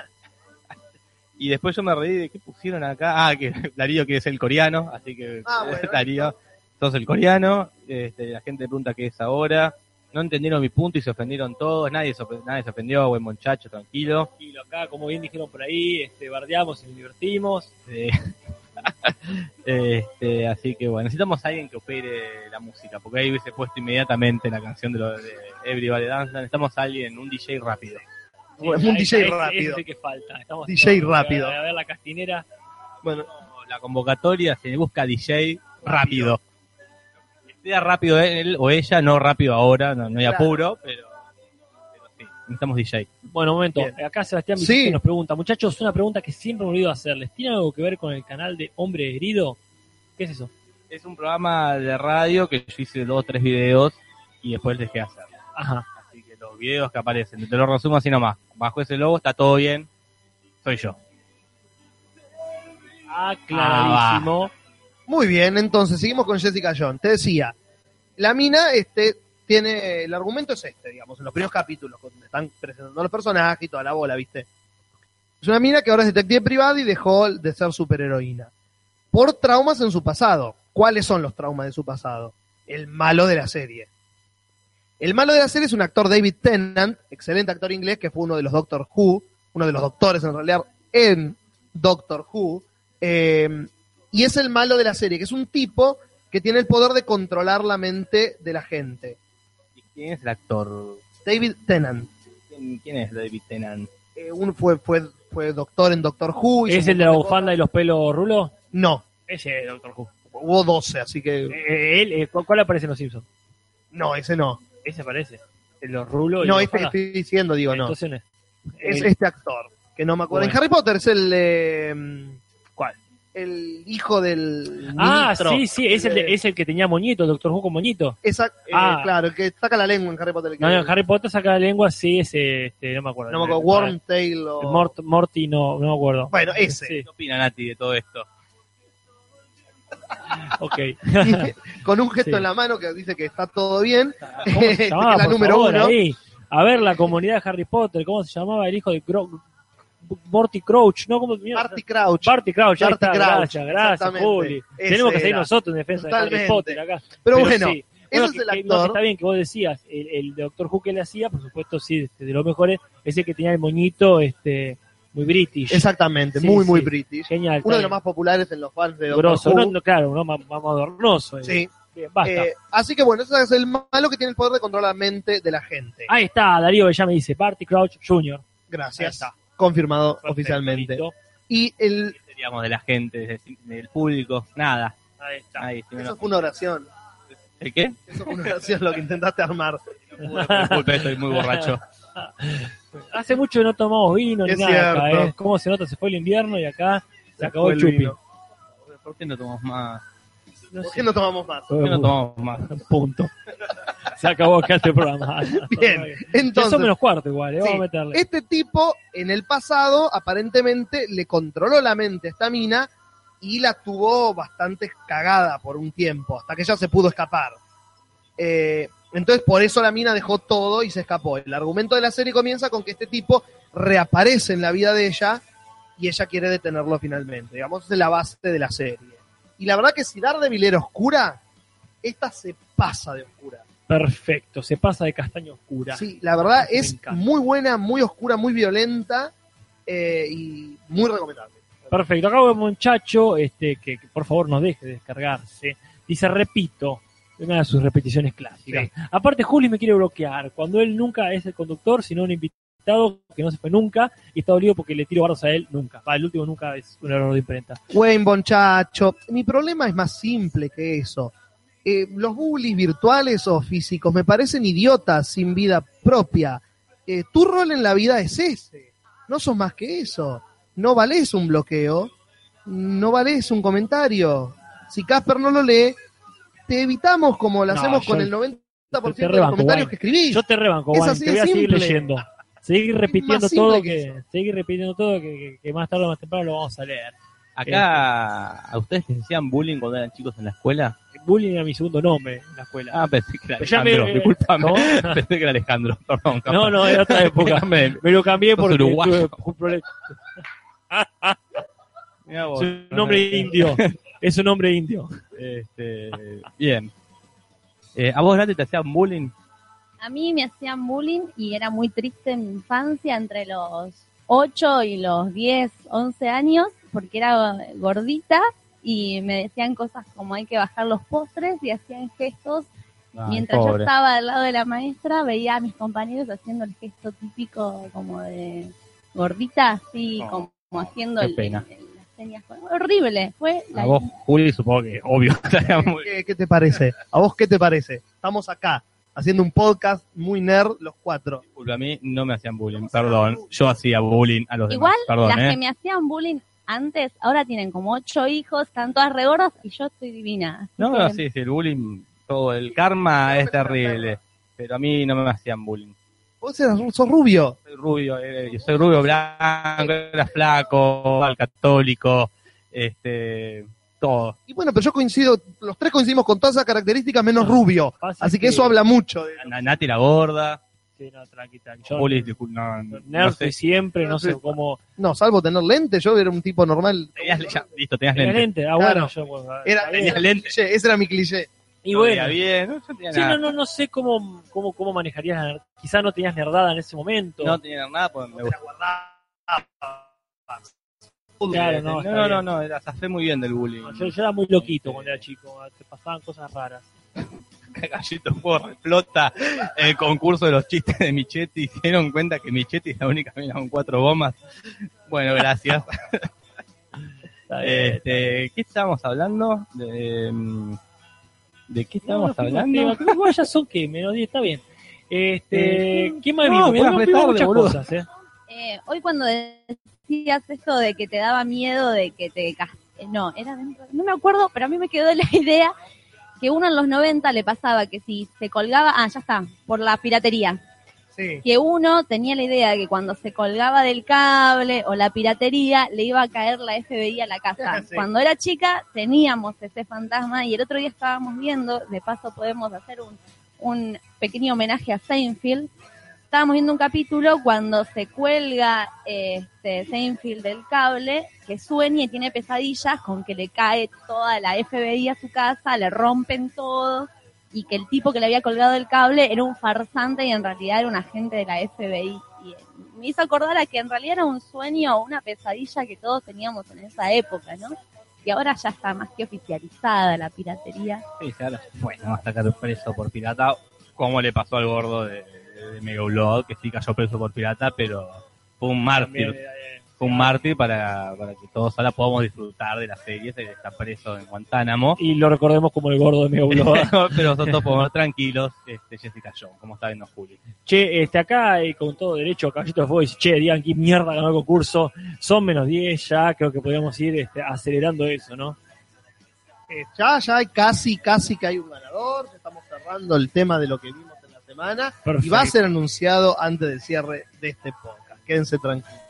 D: Y después yo me reí de qué pusieron acá. Ah, que Darío que es el coreano, así que
B: Ah, bueno.
D: Darío, sos el coreano. Este, la gente pregunta qué es ahora. No entendieron mi punto y se ofendieron todos. Nadie se, ofendió, nadie se ofendió, buen muchacho, tranquilo.
C: Y lo acá, como bien dijeron por ahí, este, bardeamos y nos divertimos.
D: Eh, este, así que bueno, necesitamos a alguien que opere la música, porque ahí hubiese puesto inmediatamente la canción de, lo de Everybody Dance. Necesitamos a alguien, un DJ rápido.
B: Un DJ rápido.
C: que falta. Estamos
B: DJ
C: todos,
B: rápido.
C: A ver la castinera.
B: Bueno,
D: La convocatoria se busca DJ rápido. Sea rápido él o ella, no rápido ahora, no, no hay
B: Claro.
D: apuro, pero, pero sí, necesitamos DJ.
C: Bueno, un momento.
B: Bien.
C: Acá Sebastián
B: Sí.
C: Vicente nos pregunta, muchachos, una pregunta que siempre me he olvidado hacerles. ¿Tiene algo que ver con el canal de Hombre Herido? ¿Qué es eso?
D: Es un programa de radio que yo hice dos o tres videos y después dejé de hacer.
C: Ajá.
D: Así que los videos que aparecen, te lo resumo así nomás. Bajo ese logo está todo bien, soy yo.
C: Aclaradísimo.
B: Muy bien, entonces seguimos con Jessica Jones. Te decía, la mina este, tiene, el argumento es este, digamos, en los primeros capítulos, donde están presentando los personajes y toda la bola, ¿viste? Es una mina que ahora es detective privada y dejó de ser superheroína. Por traumas en su pasado. ¿Cuáles son los traumas de su pasado? El malo de la serie. El malo de la serie es un actor David Tennant, excelente actor inglés, que fue uno de los Doctor Who, uno de los doctores en realidad en Doctor Who, eh, y es el malo de la serie, que es un tipo que tiene el poder de controlar la mente de la gente.
D: ¿Y quién es el actor?
B: David Tennant.
D: ¿Quién, quién es David Tennant?
B: eh, un, fue, fue, fue doctor en Doctor Who.
C: ¿Es el de la bufanda y los pelos rulos?
B: No,
C: Ese es Doctor Who.
B: hubo 12, así que
C: Eh, él, eh, ¿cu- ¿Cuál aparece en los Simpsons?
B: no, ese no.
C: Ese aparece. En los rulos y
B: No, este estoy diciendo, digo, no.
C: Entonces es. El-
B: este actor, que no me acuerdo. En. Harry Potter es el... eh. El hijo del
C: Ah,
B: ministro.
C: sí, sí, es el, de- es el que tenía moñito, el Doctor Who con moñito.
B: Esa- eh,
C: Ah.
B: Claro, el que saca la lengua en Harry Potter.
C: No, no, en Harry Potter saca la lengua, sí, ese, este, no me acuerdo.
B: no me acuerdo, Wormtail o...
C: Mort- Morty, no, no me acuerdo.
B: Bueno, ese.
C: Sí,
D: ¿Qué opina Nati de todo esto?
C: ok.
B: con un gesto
C: Sí.
B: en la mano que dice que está todo bien.
C: ¿Cómo se llamaba,
B: la
C: por
B: número
C: favor,
B: uno.
C: ahí? A ver, la comunidad de Harry Potter, ¿cómo se llamaba el hijo de Cro- Morty Crouch? ¿No? ¿Cómo?
B: Barty Crouch.
C: Barty Crouch, ahí está,
B: Crouch,
C: gracias, gracias. Juli. Tenemos que seguir nosotros en defensa de
B: Totalmente.
C: Harry Potter acá.
B: Pero, bueno,
C: sí.
B: ese
C: Bueno,
B: es
C: que-
B: el
C: que- no, que
B: actor.
C: está bien que vos decías, el, el Doctor Who que le hacía, por supuesto, sí, este, de, de los mejores, ese que tenía el moñito este, muy british.
B: Exactamente,
C: Sí,
B: muy, muy british.
C: Genial.
B: Uno de los más populares en los fans de
C: bien.
B: Doctor
C: grosso,
B: Who.
C: no, claro, no, más, más modernoso. eh.
B: Sí.
C: Bien, basta.
B: Eh, así que bueno, ese es el malo que tiene el poder de controlar la mente de la gente.
C: Ahí está, Darío ya me dice, Barty Crouch Jr. Ahí
B: Gracias.
C: está.
B: Confirmado
C: Perfecto,
B: oficialmente. Y el,
D: ¿Qué seríamos de la gente, del, público? Nada.
C: Ahí está.
D: Ahí, sí me
B: eso fue una oración.
D: ¿El qué?
B: Eso fue una oración lo que intentaste armar.
D: Disculpe, estoy muy borracho.
C: Hace mucho que no tomamos vino ni
B: Es
C: nada acá. ¿eh? ¿Cómo se nota? Se fue el invierno y acá se,
B: Se
C: acabó el
B: el
C: chupi.
B: vino.
D: ¿Por qué no tomamos más?
C: No
B: ¿Por
C: sé.
B: qué no tomamos más?
D: ¿Por qué no tomamos más?
C: Punto. Se acabó acá este programa.
B: Bien,
C: Ya son
B: entonces,
C: menos cuarto igual, ¿eh?
B: Sí.
C: vamos a meterle.
B: este tipo en el pasado aparentemente le controló la mente a esta mina y la tuvo bastante cagada por un tiempo, hasta que ella se pudo escapar. Eh, entonces por eso la mina dejó todo y se escapó. El argumento de la serie comienza con que este tipo reaparece en la vida de ella y ella quiere detenerlo finalmente. Digamos, esa es la base de la serie. Y la verdad que si Daredevil era oscura, esta se pasa de oscura.
C: Perfecto, se pasa de castaño oscura.
B: Sí, la verdad
C: Me
B: es
C: encanta.
B: muy buena, muy oscura, muy violenta eh, y muy recomendable.
C: Perfecto, acá veo un muchacho este, que, que por favor nos deje de descargarse. Dice, repito, una de sus repeticiones clásicas. Aparte, Juli me quiere bloquear, cuando él nunca es el conductor, sino un invitado que no se fue nunca, y está dolido porque le tiro barros a él nunca. Va, el último nunca es un error de imprenta.
B: Wayne Bonchacho, mi problema es más simple que eso. Eh, los bullies virtuales o físicos me parecen idiotas sin vida propia. Eh, tu rol en la vida es ese. No sos más que eso. No valés un bloqueo. No valés un comentario. Si Casper no lo lee, te evitamos como lo
C: No,
B: hacemos
C: yo
B: con el 90%
C: te
B: de los
C: rebanco,
B: comentarios
C: Wayne.
B: que escribís.
C: Yo te rebanco,
B: Es así
C: te voy a seguir leyendo. Seguir repitiendo todo,
B: que
C: que, seguir repitiendo todo, que, que- que más tarde o más temprano lo vamos a leer.
D: Acá, ¿a ustedes les hacían bullying cuando eran chicos en la escuela?
C: Bullying era mi segundo nombre en la escuela.
D: Ah, pensé que era
C: me-
D: Alejandro, disculpame.
C: ¿Cómo?
D: Pensé que era Alejandro, perdón. capaz.
C: No, no, era otra época.
D: Me-
C: Me lo cambié porque tuve un problema.
D: Mirá vos.
C: Es un nombre indio. Es un nombre indio.
D: Este, bien. Eh, ¿A vos grande te hacían bullying?
A: A mí me hacían bullying y era muy triste en mi infancia, entre los 8 y los 10, 11 años, porque era gordita y me decían cosas como hay que bajar los postres y hacían gestos.
D: Ay,
A: Mientras yo estaba al lado de la maestra, veía a mis compañeros haciendo el gesto típico como de gordita, así
D: Oh,
A: como, como haciendo
D: qué
A: el,
D: pena.
A: el- las señas. Horrible, fue la
D: A vos, Juli, supongo que obvio. te hacían bullying.
B: ¿Qué, qué te parece? ¿A vos qué te parece? Estamos acá haciendo un podcast muy nerd los cuatro.
D: Disculpe, a mí no me hacían bullying, perdón. Yo hacía bullying a los
A: Igual,
D: demás. Perdón,
A: las
D: ¿eh?
A: que me hacían bullying antes, ahora tienen como ocho hijos, están todas regordas y yo estoy divina.
D: No, no, sí, sí, el bullying, todo el karma es terrible. Pero a mí no me hacían bullying.
B: Vos eras, sos rubio.
D: Soy rubio, eh, yo soy rubio blanco, era flaco, al católico, este, todo.
B: Y bueno, pero yo coincido, los tres coincidimos con todas esas características menos rubio.
C: Fácil
B: Así que eso habla mucho. de-
D: Na- Nati la gorda,
C: Sí, no, tranqui, tranqui. Yo,
D: no, no, sé.
C: siempre, no sé cómo.
B: No, salvo tener lente, yo era un tipo normal.
D: Tenías, ya, listo, tenías
C: ¿Tenés
D: lente.
C: lente? Ah,
B: Claro.
C: bueno, yo.
B: Era.
D: Tenías lente.
B: cliché, ese era mi cliché.
C: Y
D: No
C: bueno,
D: bien, no, tenía
C: sí,
D: nada.
C: no, no, no sé cómo, cómo, cómo manejarías Quizás no tenías nerdada en ese momento.
D: No tenía nada, pues me gustaba.
C: Claro, no,
D: no, no, no, no, era, zafé muy bien del bullying.
C: yo, yo era muy loquito cuando era chico, te pasaban cosas raras.
D: Gallito Porro explota el concurso de los chistes de Michetti se dieron cuenta que Michetti es la única mina con cuatro bombas. Bueno, gracias. Este, ¿Qué estábamos hablando? De, mm, ¿de qué
C: No, no
D: estábamos
C: fuimos
D: hablando?
C: tema, ya son que menos 10, está bien. Este, ¿qué más
D: no,
C: vimos? muchas
D: boludo.
C: cosas, ¿eh?
A: Eh, hoy cuando decías esto de que te daba miedo de que te eh, no, era dentro, no me acuerdo, pero a mí me quedó la idea que uno en los 90 le pasaba que si se colgaba, ah, ya está, por la piratería,
B: Sí.
A: que uno tenía la idea de que cuando se colgaba del cable o la piratería le iba a caer la FBI a la casa.
B: Sí.
A: Cuando era chica teníamos ese fantasma y el otro día estábamos viendo, de paso podemos hacer un, un pequeño homenaje a Seinfeld. Estábamos viendo un capítulo cuando se cuelga este, Seinfeld del cable, que sueña y tiene pesadillas con que le cae toda la FBI a su casa, le rompen todo y que el tipo que le había colgado el cable era un farsante y en realidad era un agente de la FBI. Y me hizo acordar a que en realidad era un sueño o una pesadilla que todos teníamos en esa época, ¿no? Y ahora ya está más que oficializada la piratería.
D: Sí, ahora bueno, a sacar preso por pirata, como le pasó al gordo de, de Mega Upload, que sí cayó preso por pirata, pero fue un mártir.
C: eh,
D: fue un mártir para, para que todos ahora podamos disfrutar de las series. Él está preso en Guantánamo.
C: Y lo recordemos como el gordo de mi Auloa.
D: Pero nosotros podemos estar tranquilos, este, Jessica Jones, como está viendo Juli.
C: Che, este, acá eh, con todo derecho, Caballito de Fuego dice, che, digan qué mierda ganó el concurso, son menos 10 ya, creo que podríamos ir este, acelerando eso, ¿no?
B: Eh, ya, ya hay casi, casi que hay un ganador. ya Estamos cerrando el tema de lo que vimos Y va a ser anunciado antes del cierre de este podcast. Quédense tranquilos.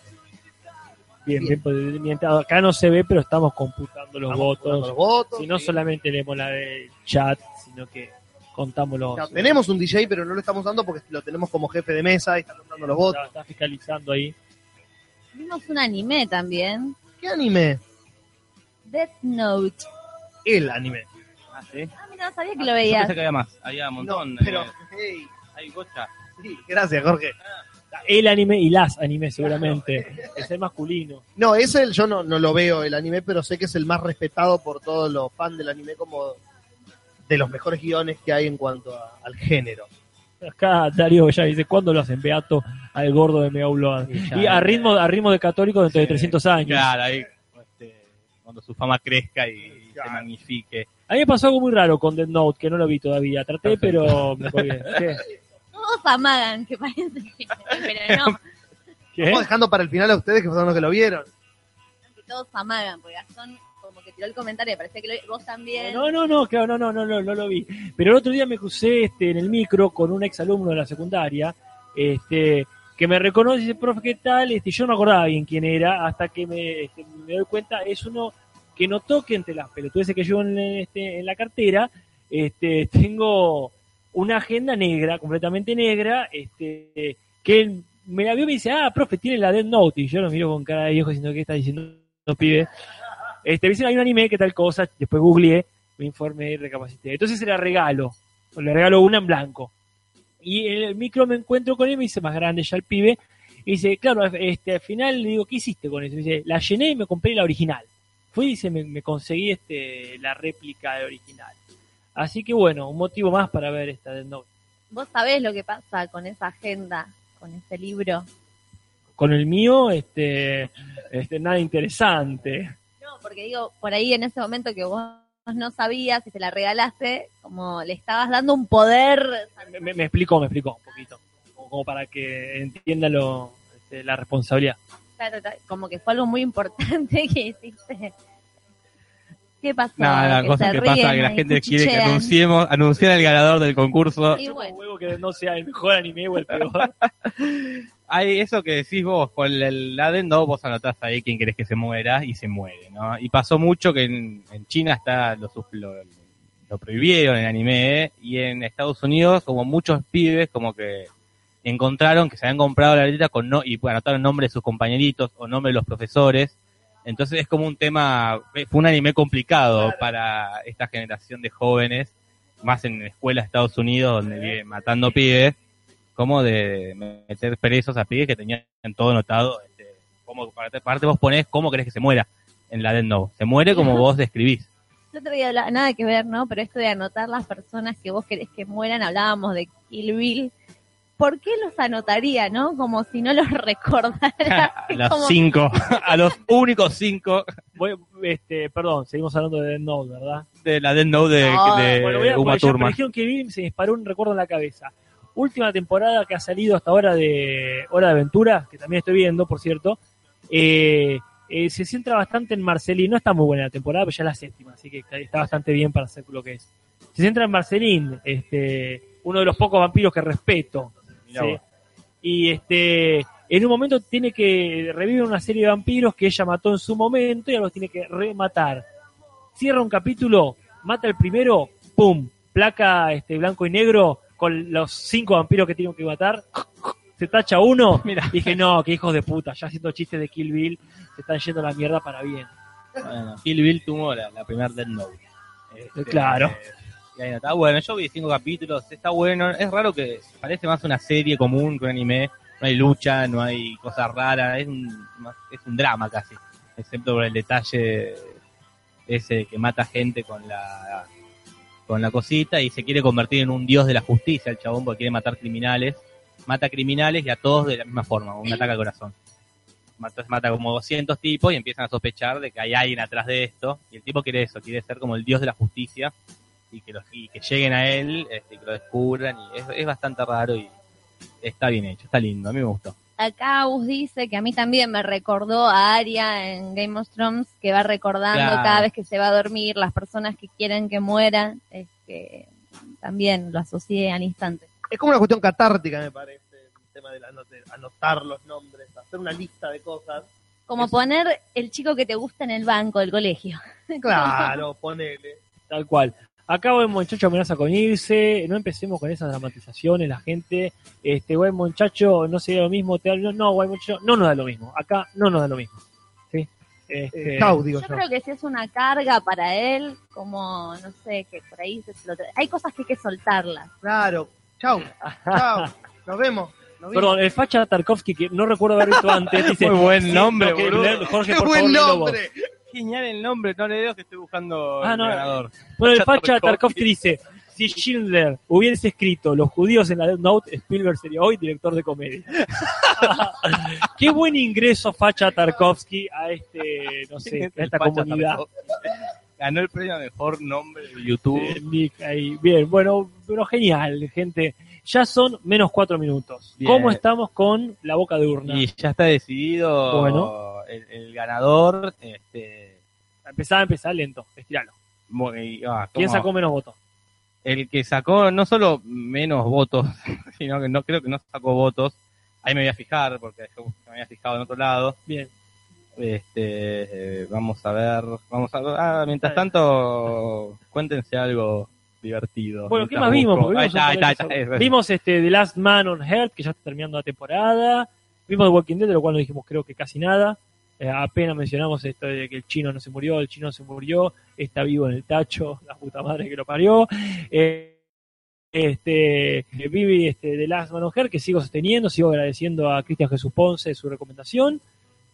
C: Bien, bien, pues, mientras acá no se ve, pero estamos computando los
B: Estamos
C: votos.
B: jugando los votos.
C: Si no
B: sí.
C: solamente leemos la del chat, sino que contamos los...
B: No, tenemos un DJ, pero no lo estamos dando porque lo tenemos como jefe de mesa y está contando los votos.
C: Está, está fiscalizando ahí.
A: Vimos un anime también,
B: ¿Qué anime?
A: Death Note.
B: El anime.
D: Ah, ¿sí?
A: Ah, mira, no sabía que lo
D: Yo
A: veías.
D: pensé que había más, había un montón.
B: No, pero,
D: eh,
B: hey,
D: hay gocha.
B: sí, gracias, Jorge.
C: El anime y las animes, seguramente. Es el masculino.
B: No, ese yo no, no lo veo el anime, pero sé que es el más respetado por todos los fans del anime como de los mejores guiones que hay en cuanto a- al género.
C: Acá Darío ya dice, ¿cuándo lo hacen beato al gordo de Meauloa?
D: Y ya,
C: Y a ritmo, a ritmo de católico dentro de
D: Sí.
C: 300 años.
D: Claro, ahí, este, cuando su fama crezca y se magnifique.
C: A mí me pasó algo muy raro con Dead Note, que no lo vi todavía. Traté,
D: Perfecto.
C: pero me colgué.
A: Todos amagan, que parece que... Pero no,
C: ¿Qué?
B: Estamos dejando para el final a ustedes que son los que lo vieron.
A: que todos amagan, porque Gastón como que tiró el comentario, parece que lo- vos también.
C: No, no, no, claro, no, no, no, no, no lo vi. Pero el otro día me crucé este, en el micro con un ex alumno de la secundaria, este, que me reconoce y dice, profe, ¿qué tal? Este, yo no me acordaba bien quién era, hasta que me, este, me doy cuenta, es uno que notó que entre las pelotudeces que llevo en, este, en la cartera, este, tengo una agenda negra, completamente negra, este, que me la vio y me dice, ah, profe, tiene la Dead Note, y yo lo miro con cara de viejo diciendo, ¿qué está diciendo? No pide. Este, me dicen, hay un anime, ¿qué tal cosa? Después googleé, me informé y recapacité. Entonces se la regalo, le regalo una en blanco. Y en el micro me encuentro con él, me dice, más grande ya el pibe, y dice, claro, este, al final le digo, ¿qué hiciste con eso? Me dice, la llené y me compré la original. Fui y dice, me, me conseguí este, la réplica de original. Así que bueno, un motivo más para ver esta Death Note.
A: Vos sabés lo que pasa con esa agenda, con ese libro.
C: Con el mío, este, este, nada interesante.
A: No, porque digo, por ahí en ese momento que vos no sabías y te la regalaste, como le estabas dando un poder.
C: Me, me- me explicó, me explicó un poquito, como, como para que entienda lo, este, la responsabilidad.
A: claro, Como que fue algo muy importante que hiciste. ¿Qué pasó?
D: Nada,
A: Que
D: cosa
A: se
D: que pasa
A: ríen
D: que la gente quiere que anunciemos, anunciar al ganador del concurso.
A: Y bueno.
C: huevo que no sea el mejor anime o el peor.
D: Hay eso que decís vos, con el adendo vos anotás ahí quién querés que se muera y se muere, ¿no? Y pasó mucho que en, en China está lo, sus- lo, lo prohibieron en anime ¿eh? y en Estados Unidos como muchos pibes como que encontraron que se habían comprado la letra con no y anotaron nombre de sus compañeritos o nombre de los profesores. Entonces es como un tema, fue un anime complicado para esta generación de jóvenes, más en escuelas de Estados Unidos donde viven matando pibes como de meter presos a pibes que tenían todo anotado. Este, como, aparte vos ponés cómo querés que se muera en la Death Note. Se muere como vos describís.
A: El otro día hablaba- nada que ver, ¿no? Pero esto de anotar las personas que vos querés que mueran, hablábamos de Kill Bill. ¿Por qué los anotaría, no? Como si no los recordara.
D: a los
A: Como-
D: cinco, a los únicos cinco
C: Voy- este, perdón, seguimos hablando de Death Note, ¿verdad?
D: de la Death Note de,
A: No,
D: de
C: Bueno, voy a,
D: Uma Thurman.
C: que vi, se disparó un recuerdo en la cabeza. Última temporada que ha salido hasta ahora de Hora de Aventura, que también estoy viendo, por cierto. eh, eh, se centra bastante en Marcelín. No está muy buena la temporada, pero ya es la séptima, así que está, está bastante bien para hacer lo que es. Se centra en Marcelín, este, uno de los pocos vampiros que respeto. ¿Sí? Y este, en un momento tiene que revivir una serie de vampiros que ella mató en su momento y ahora los tiene que rematar. Cierra un capítulo, mata el primero, ¡pum! Placa este, blanco y negro con los cinco vampiros que tiene que matar. Se tacha uno.
D: Mira.
C: Dije, no, qué hijos de puta, ya haciendo chistes de Kill Bill, se están yendo a la mierda para bien.
D: Bueno, Kill Bill tuvo la, la primera Death Note. Este,
C: Claro.
D: Está bueno, yo vi cinco capítulos, está bueno. Es raro que parece más una serie común que un anime. No hay lucha, no hay cosas raras, es un, es un drama casi. Excepto por el detalle ese que mata gente con la con la cosita y se quiere convertir en un dios de la justicia el chabón porque quiere matar criminales. Mata criminales y a todos de la misma forma, un ataque al corazón. Entonces mata como 200 tipos y empiezan a sospechar de que hay alguien atrás de esto. Y el tipo quiere eso, quiere ser como el dios de la justicia y que, los, y que lleguen a él, este, que lo descubran. Y es, es bastante raro y está bien hecho, está lindo, a mí me gustó.
A: Acá Gus dice que a mí también me recordó a Arya en Game of Thrones, que va recordando
D: Claro.
A: cada vez que se va a dormir las personas que quieren que mueran, es que también lo asocié al instante.
B: Es como una cuestión catártica, me parece, el tema de anotar, anotar los nombres, hacer una lista de cosas.
A: Como poner el chico que te gusta en el banco del colegio.
B: Claro, ponele.
C: Tal cual. Acá buen muchacho amenaza con irse, no empecemos con esas dramatizaciones, la gente, este buen muchacho no sería lo mismo, te hablo, no, buen muchacho no nos da lo mismo, acá no nos da lo mismo. ¿sí? Este,
B: Eh, Chau, digo
A: Yo
B: yo.
A: creo que si es una carga para él, como, no sé, que por ahí se explota. Hay cosas que hay que soltarlas.
B: Claro. Chau, chau. Nos vemos.
C: Perdón, el facha Tarkovsky, que no recuerdo haber visto antes, dice,
D: Muy buen
C: sí,
D: nombre,
C: no,
D: boludo.
C: Jorge,
B: ¡Qué
C: por
B: buen
C: favor,
B: nombre!
D: Genial el nombre, no le digo que estoy buscando
C: Ah,
D: el
C: no.
D: ganador.
C: Bueno, el
D: Facha Tarkovsky.
C: Dice, si Schindler hubiese escrito Los judíos en la Death Note, Spielberg sería hoy director de comedia. Qué buen ingreso facha Tarkovsky a este, no sé, a esta comunidad.
D: Ganó el premio a mejor nombre de YouTube.
C: Eh, Nick ahí. Bien, bueno, pero genial, gente. Ya son menos cuatro minutos.
D: Bien.
C: ¿Cómo estamos con la boca de urna?
D: Y ya está decidido
C: Bueno.
D: el, el ganador. Este,
C: Empezá, empezá lento, estiralo.
D: muy- ah,
C: ¿Quién sacó menos votos?
D: El que sacó no solo menos votos, sino que no creo que no sacó votos. Ahí me voy a fijar, porque yo me había fijado en otro lado.
C: Bien.
D: Este, eh, vamos a ver, vamos a ver. Ah, mientras tanto, cuéntense algo divertido.
C: Bueno, ¿qué más vimos? Porque vimos,
D: está, está,
C: de
D: está,
C: este The Last Man on Earth, que ya está terminando la temporada. Vimos The Walking Dead, de lo cual no dijimos creo que casi nada. Eh, apenas mencionamos esto de que el chino no se murió, el chino se murió, está vivo en el tacho, la puta madre que lo parió. Eh, este, eh, Vivi este, The Last Man on Earth, que sigo sosteniendo, sigo agradeciendo a Cristian Jesús Ponce su recomendación.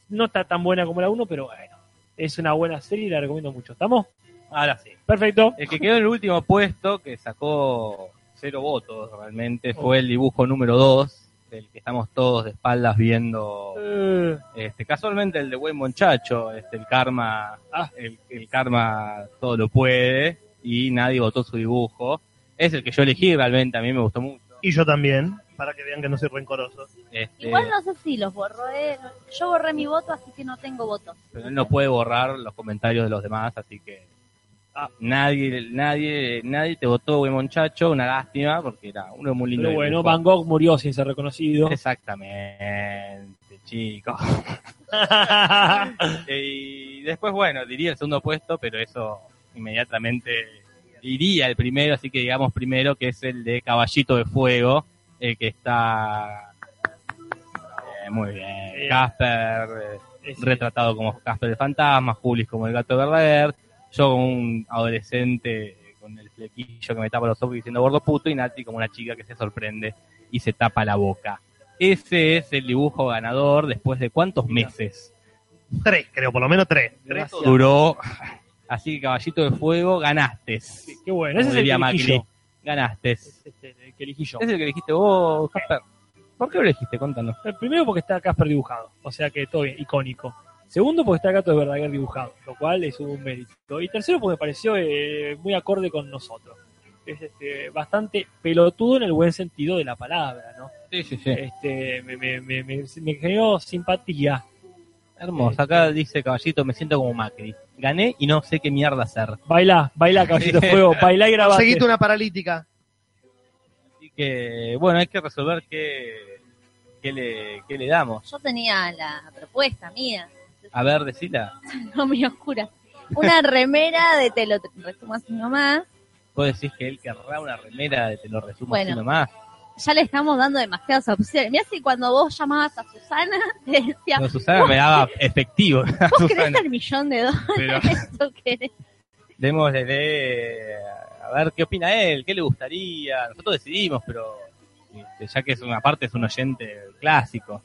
C: No está tan buena como la 1, pero bueno, es una buena serie y la recomiendo mucho. ¿Estamos?
D: Ahora sí.
C: Perfecto.
D: El que quedó en el último puesto, que sacó cero votos realmente, fue el dibujo número 2, del que estamos todos de espaldas viendo.
C: Eh,
D: Este, casualmente el de buen muchacho, este, el karma,
C: Ah.
D: el, el karma todo lo puede, y nadie votó su dibujo. Es el que yo elegí realmente, a mí me gustó mucho.
B: Y yo también, para que vean que no soy rencoroso.
D: Este,
A: Igual no sé si los borré. Yo borré mi voto, así que no tengo votos.
D: pero él no puede borrar los comentarios de los demás, así que
C: Ah.
D: nadie, nadie, nadie te votó buen muchacho, una lástima, porque era uno muy lindo.
C: pero bueno. Van Gogh murió sin ser reconocido.
D: Exactamente, chicos. y después, bueno, diría el segundo puesto, pero eso inmediatamente iría el primero, así que digamos primero que es el de Caballito de Fuego, el que está eh, muy bien.
C: Bien.
D: Casper eh, retratado como Casper el fantasma, Julis como el gato Verdader, yo como un adolescente con el flequillo que me tapa los ojos diciendo gordo puto y Nati como una chica que se sorprende y se tapa la boca. Ese es el dibujo ganador después de cuántos meses
B: Tres, creo, por lo menos tres.
D: Duró. Así que Caballito de Fuego, ganaste.
C: Qué- Qué bueno, ese es el que elegí.
D: Ganaste.
C: Es este, el que elegí yo.
D: Es el que elegiste vos, Casper. ¿Por qué lo elegiste? Contanos.
C: El primero porque está Casper dibujado, o sea que todo bien, icónico. Segundo porque está el gato de Verdaguer dibujado, lo cual es un mérito. Y tercero porque me pareció eh, muy acorde con nosotros. Es este, bastante pelotudo en el buen sentido de la palabra, ¿no?
D: Sí, sí, sí.
C: Este, me, me, me, me, me generó simpatía.
D: Hermoso. Acá dice Caballito, me siento como Macri. Gané y no sé qué mierda hacer.
C: Baila, baila caballito de fuego, baila y grabate.
B: Seguiste una paralítica.
D: Así que, bueno, hay que resolver qué, qué, le, qué le damos.
A: Yo tenía la propuesta mía,
D: A ver, decila.
A: no muy oscura. Una remera de te lo resumo así nomás.
D: Vos decís que él querrá una remera de te lo resumo
A: Bueno.
D: así nomás.
A: Ya le estamos dando demasiadas opciones. Mira si cuando vos llamabas a Susana, te decía,
D: No, Susana me daba efectivo.
A: vos querés el millón de dólares,
D: Pero
A: eso querés.
D: démosle de- a ver qué opina él, qué le gustaría. Nosotros decidimos, pero este, ya que es una parte, es un oyente clásico.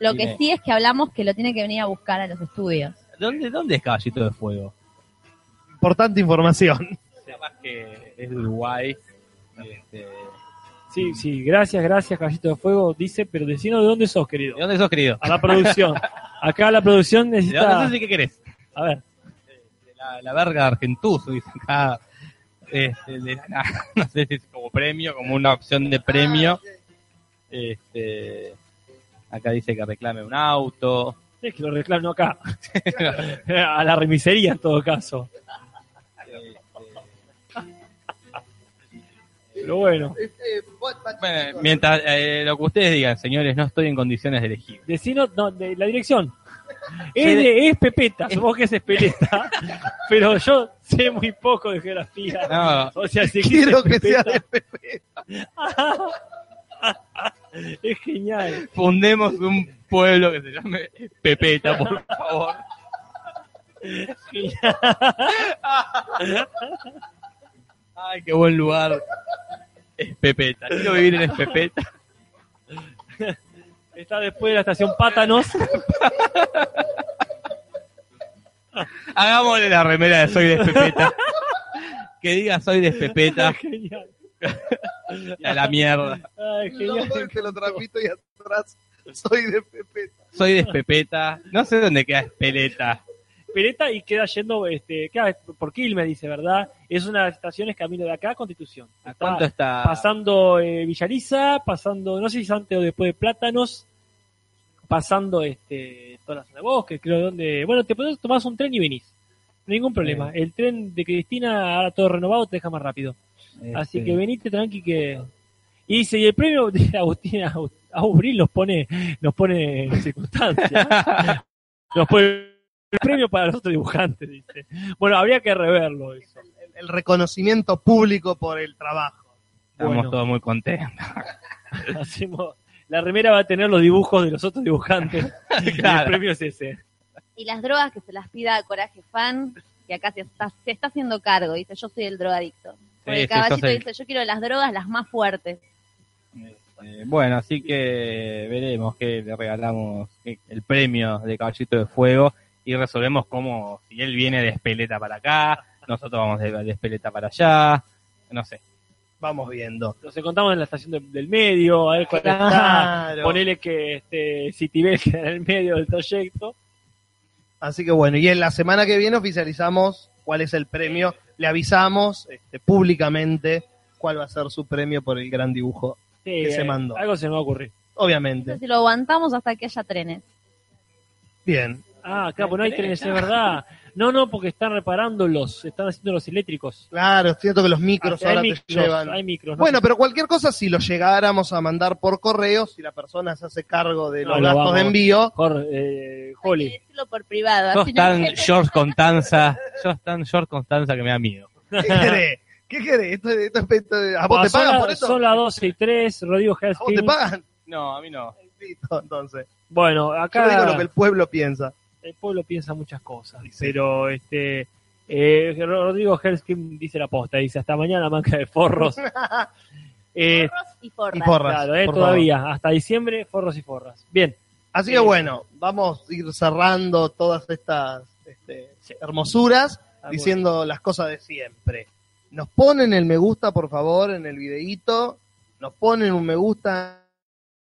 A: Lo que sí es que hablamos que lo tiene que venir a buscar a los estudios.
D: ¿Dónde, dónde es Caballito de Fuego?
B: Importante información.
D: Capaz que es de Uruguay. Este,
C: Sí, sí, gracias, gracias, caballito de fuego, dice, pero decinos de dónde sos, querido.
D: ¿De dónde sos, querido?
C: A la producción. Acá la producción
D: ¿De dónde
C: necesita.
D: sé qué querés?
C: A ver,
D: De la, la verga de Argentus, dice acá. Este, de la- no sé si es como premio, como una opción de premio. Este, acá dice que reclame un auto.
C: es que lo reclamo acá. A la remisería en todo caso.
D: Este,
C: Pero bueno,
D: bueno, mientras eh, lo que ustedes digan, señores, no estoy en condiciones de elegir.
C: decinos no, de la dirección. Es, de, es Pepeta, supongo que es Espeleta, pero yo sé muy poco de geografía.
D: No,
C: O sea, si
B: Quiero que sea de.
C: es genial.
D: fundemos un pueblo que se llame Pepeta, por favor. Ay, qué buen lugar. Es Pepeta. Quiero vivir en Espepeta.
C: Está después de la estación Pátanos.
D: Hagámosle la remera de Soy de Espepeta. Que diga Soy de Espepeta.
C: genial.
D: Y a la mierda.
C: Ay, genial.
B: No, te lo transmito y atrás soy de Pepe.
D: Soy de. No sé dónde queda Espeleta.
C: Pereta y queda yendo, este, queda por Quilmes, dice, ¿verdad? Es una de las estaciones camino de acá a Constitución.
D: ¿A
C: Está
D: cuánto está?
C: pasando eh, Villariza, pasando, no sé si es antes o después de Plátanos, pasando este toda la zona de bosque, creo donde, bueno, te podés tomar un tren y venís. Ningún problema. El tren de Cristina, ahora todo renovado, te deja más rápido. Así
D: Este,
C: que venite tranqui que. Y dice, y el premio de Agustina Abril nos pone, nos pone en circunstancia. nos pone el premio para los otros dibujantes, dice. Bueno, habría que reverlo eso.
B: El, el reconocimiento público por el trabajo.
D: Estamos
C: Bueno.
D: todos muy contentos.
C: Hacemos, la remera va a tener los dibujos de los otros dibujantes. Y el premio es ese.
A: Y las drogas que se las pida Coraje Fan, que acá se está, se está haciendo cargo, dice, yo soy el drogadicto. Porque
D: Sí,
A: el caballito dice, yo quiero las drogas las más fuertes.
D: Eh, bueno, así que veremos que le regalamos el premio de Caballito de Fuego y resolvemos cómo, si él viene de Espeleta para acá, nosotros vamos de, de Espeleta para allá, no sé.
B: Vamos viendo.
C: Nos encontramos en la estación de- del medio, a ver cuál está.
B: Claro.
C: Ponele que este, Citibel queda en el medio del trayecto.
B: Así que bueno, y en la semana que viene oficializamos cuál es el premio. Le avisamos este, públicamente cuál va a ser su premio por el gran dibujo.
C: Sí,
B: Que se
C: eh,
B: mandó.
C: Algo se me va a ocurrir.
B: Obviamente.
A: sé si lo aguantamos hasta que haya trenes.
B: Bien.
C: Ah, claro, pues no hay trenes, es verdad. No, no, porque están reparando los, están haciendo los eléctricos.
B: Claro, siento que los micros
C: Ah,
B: ahora
C: hay
B: te
C: micros,
B: llevan.
C: hay micros. no
B: Bueno,
C: sé.
B: pero cualquier cosa, si lo llegáramos a mandar por correo, si la persona se hace cargo de
C: No,
B: los
C: lo
B: gastos
C: vamos.
B: de envío,
C: Jorge, eh,
A: Hay que
C: Holly.
A: decirlo por privado.
D: Sos
A: no-
D: George Constanza, sos tan George Constanza que me da miedo.
B: ¿qué querés? ¿Qué querés? Esto, esto, esto- ¿A vos te
C: son
B: pagan
C: la-
B: por esto?
C: Son las 12 y 3, Rodrigo
B: ¿A vos te pagan?
D: No, a mí no.
B: Listo, entonces.
C: Bueno,
B: Yo
C: acá
B: digo lo que el pueblo piensa.
C: El pueblo piensa muchas cosas, pero este eh, Rodrigo Helsking dice la posta, dice hasta mañana manca de forros. Eh,
A: Forros y forras.
B: Y porras.
C: claro, eh, todavía, hasta diciembre, forros y forras. Bien,
B: Así que
C: Eh,
B: bueno, vamos a ir cerrando todas estas este, hermosuras
C: Ah,
B: diciendo las cosas de siempre. Nos ponen el me gusta, por favor, en el videíto. Nos ponen un me gusta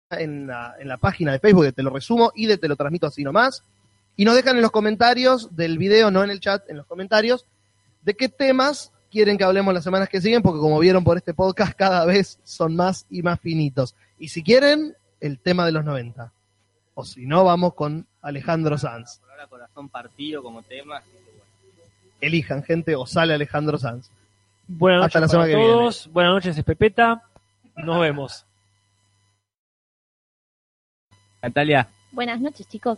B: en la, en la página de Facebook de Te lo resumo y de Te lo transmito así nomás. Y nos dejan en los comentarios del video, no en el chat, en los comentarios, de qué temas quieren que hablemos las semanas que siguen, porque como vieron por este podcast, cada vez son más y más finitos. Y si quieren, el tema de los 90. O si no, vamos con Alejandro Sanz.
D: Por ahora corazón partido como tema.
B: Elijan, gente, o sale Alejandro Sanz.
C: buenas noches
B: Hasta la
C: para
B: semana que
C: todos. Buenas noches, Pepeta. Nos vemos.
D: Natalia,
A: Buenas noches, chicos.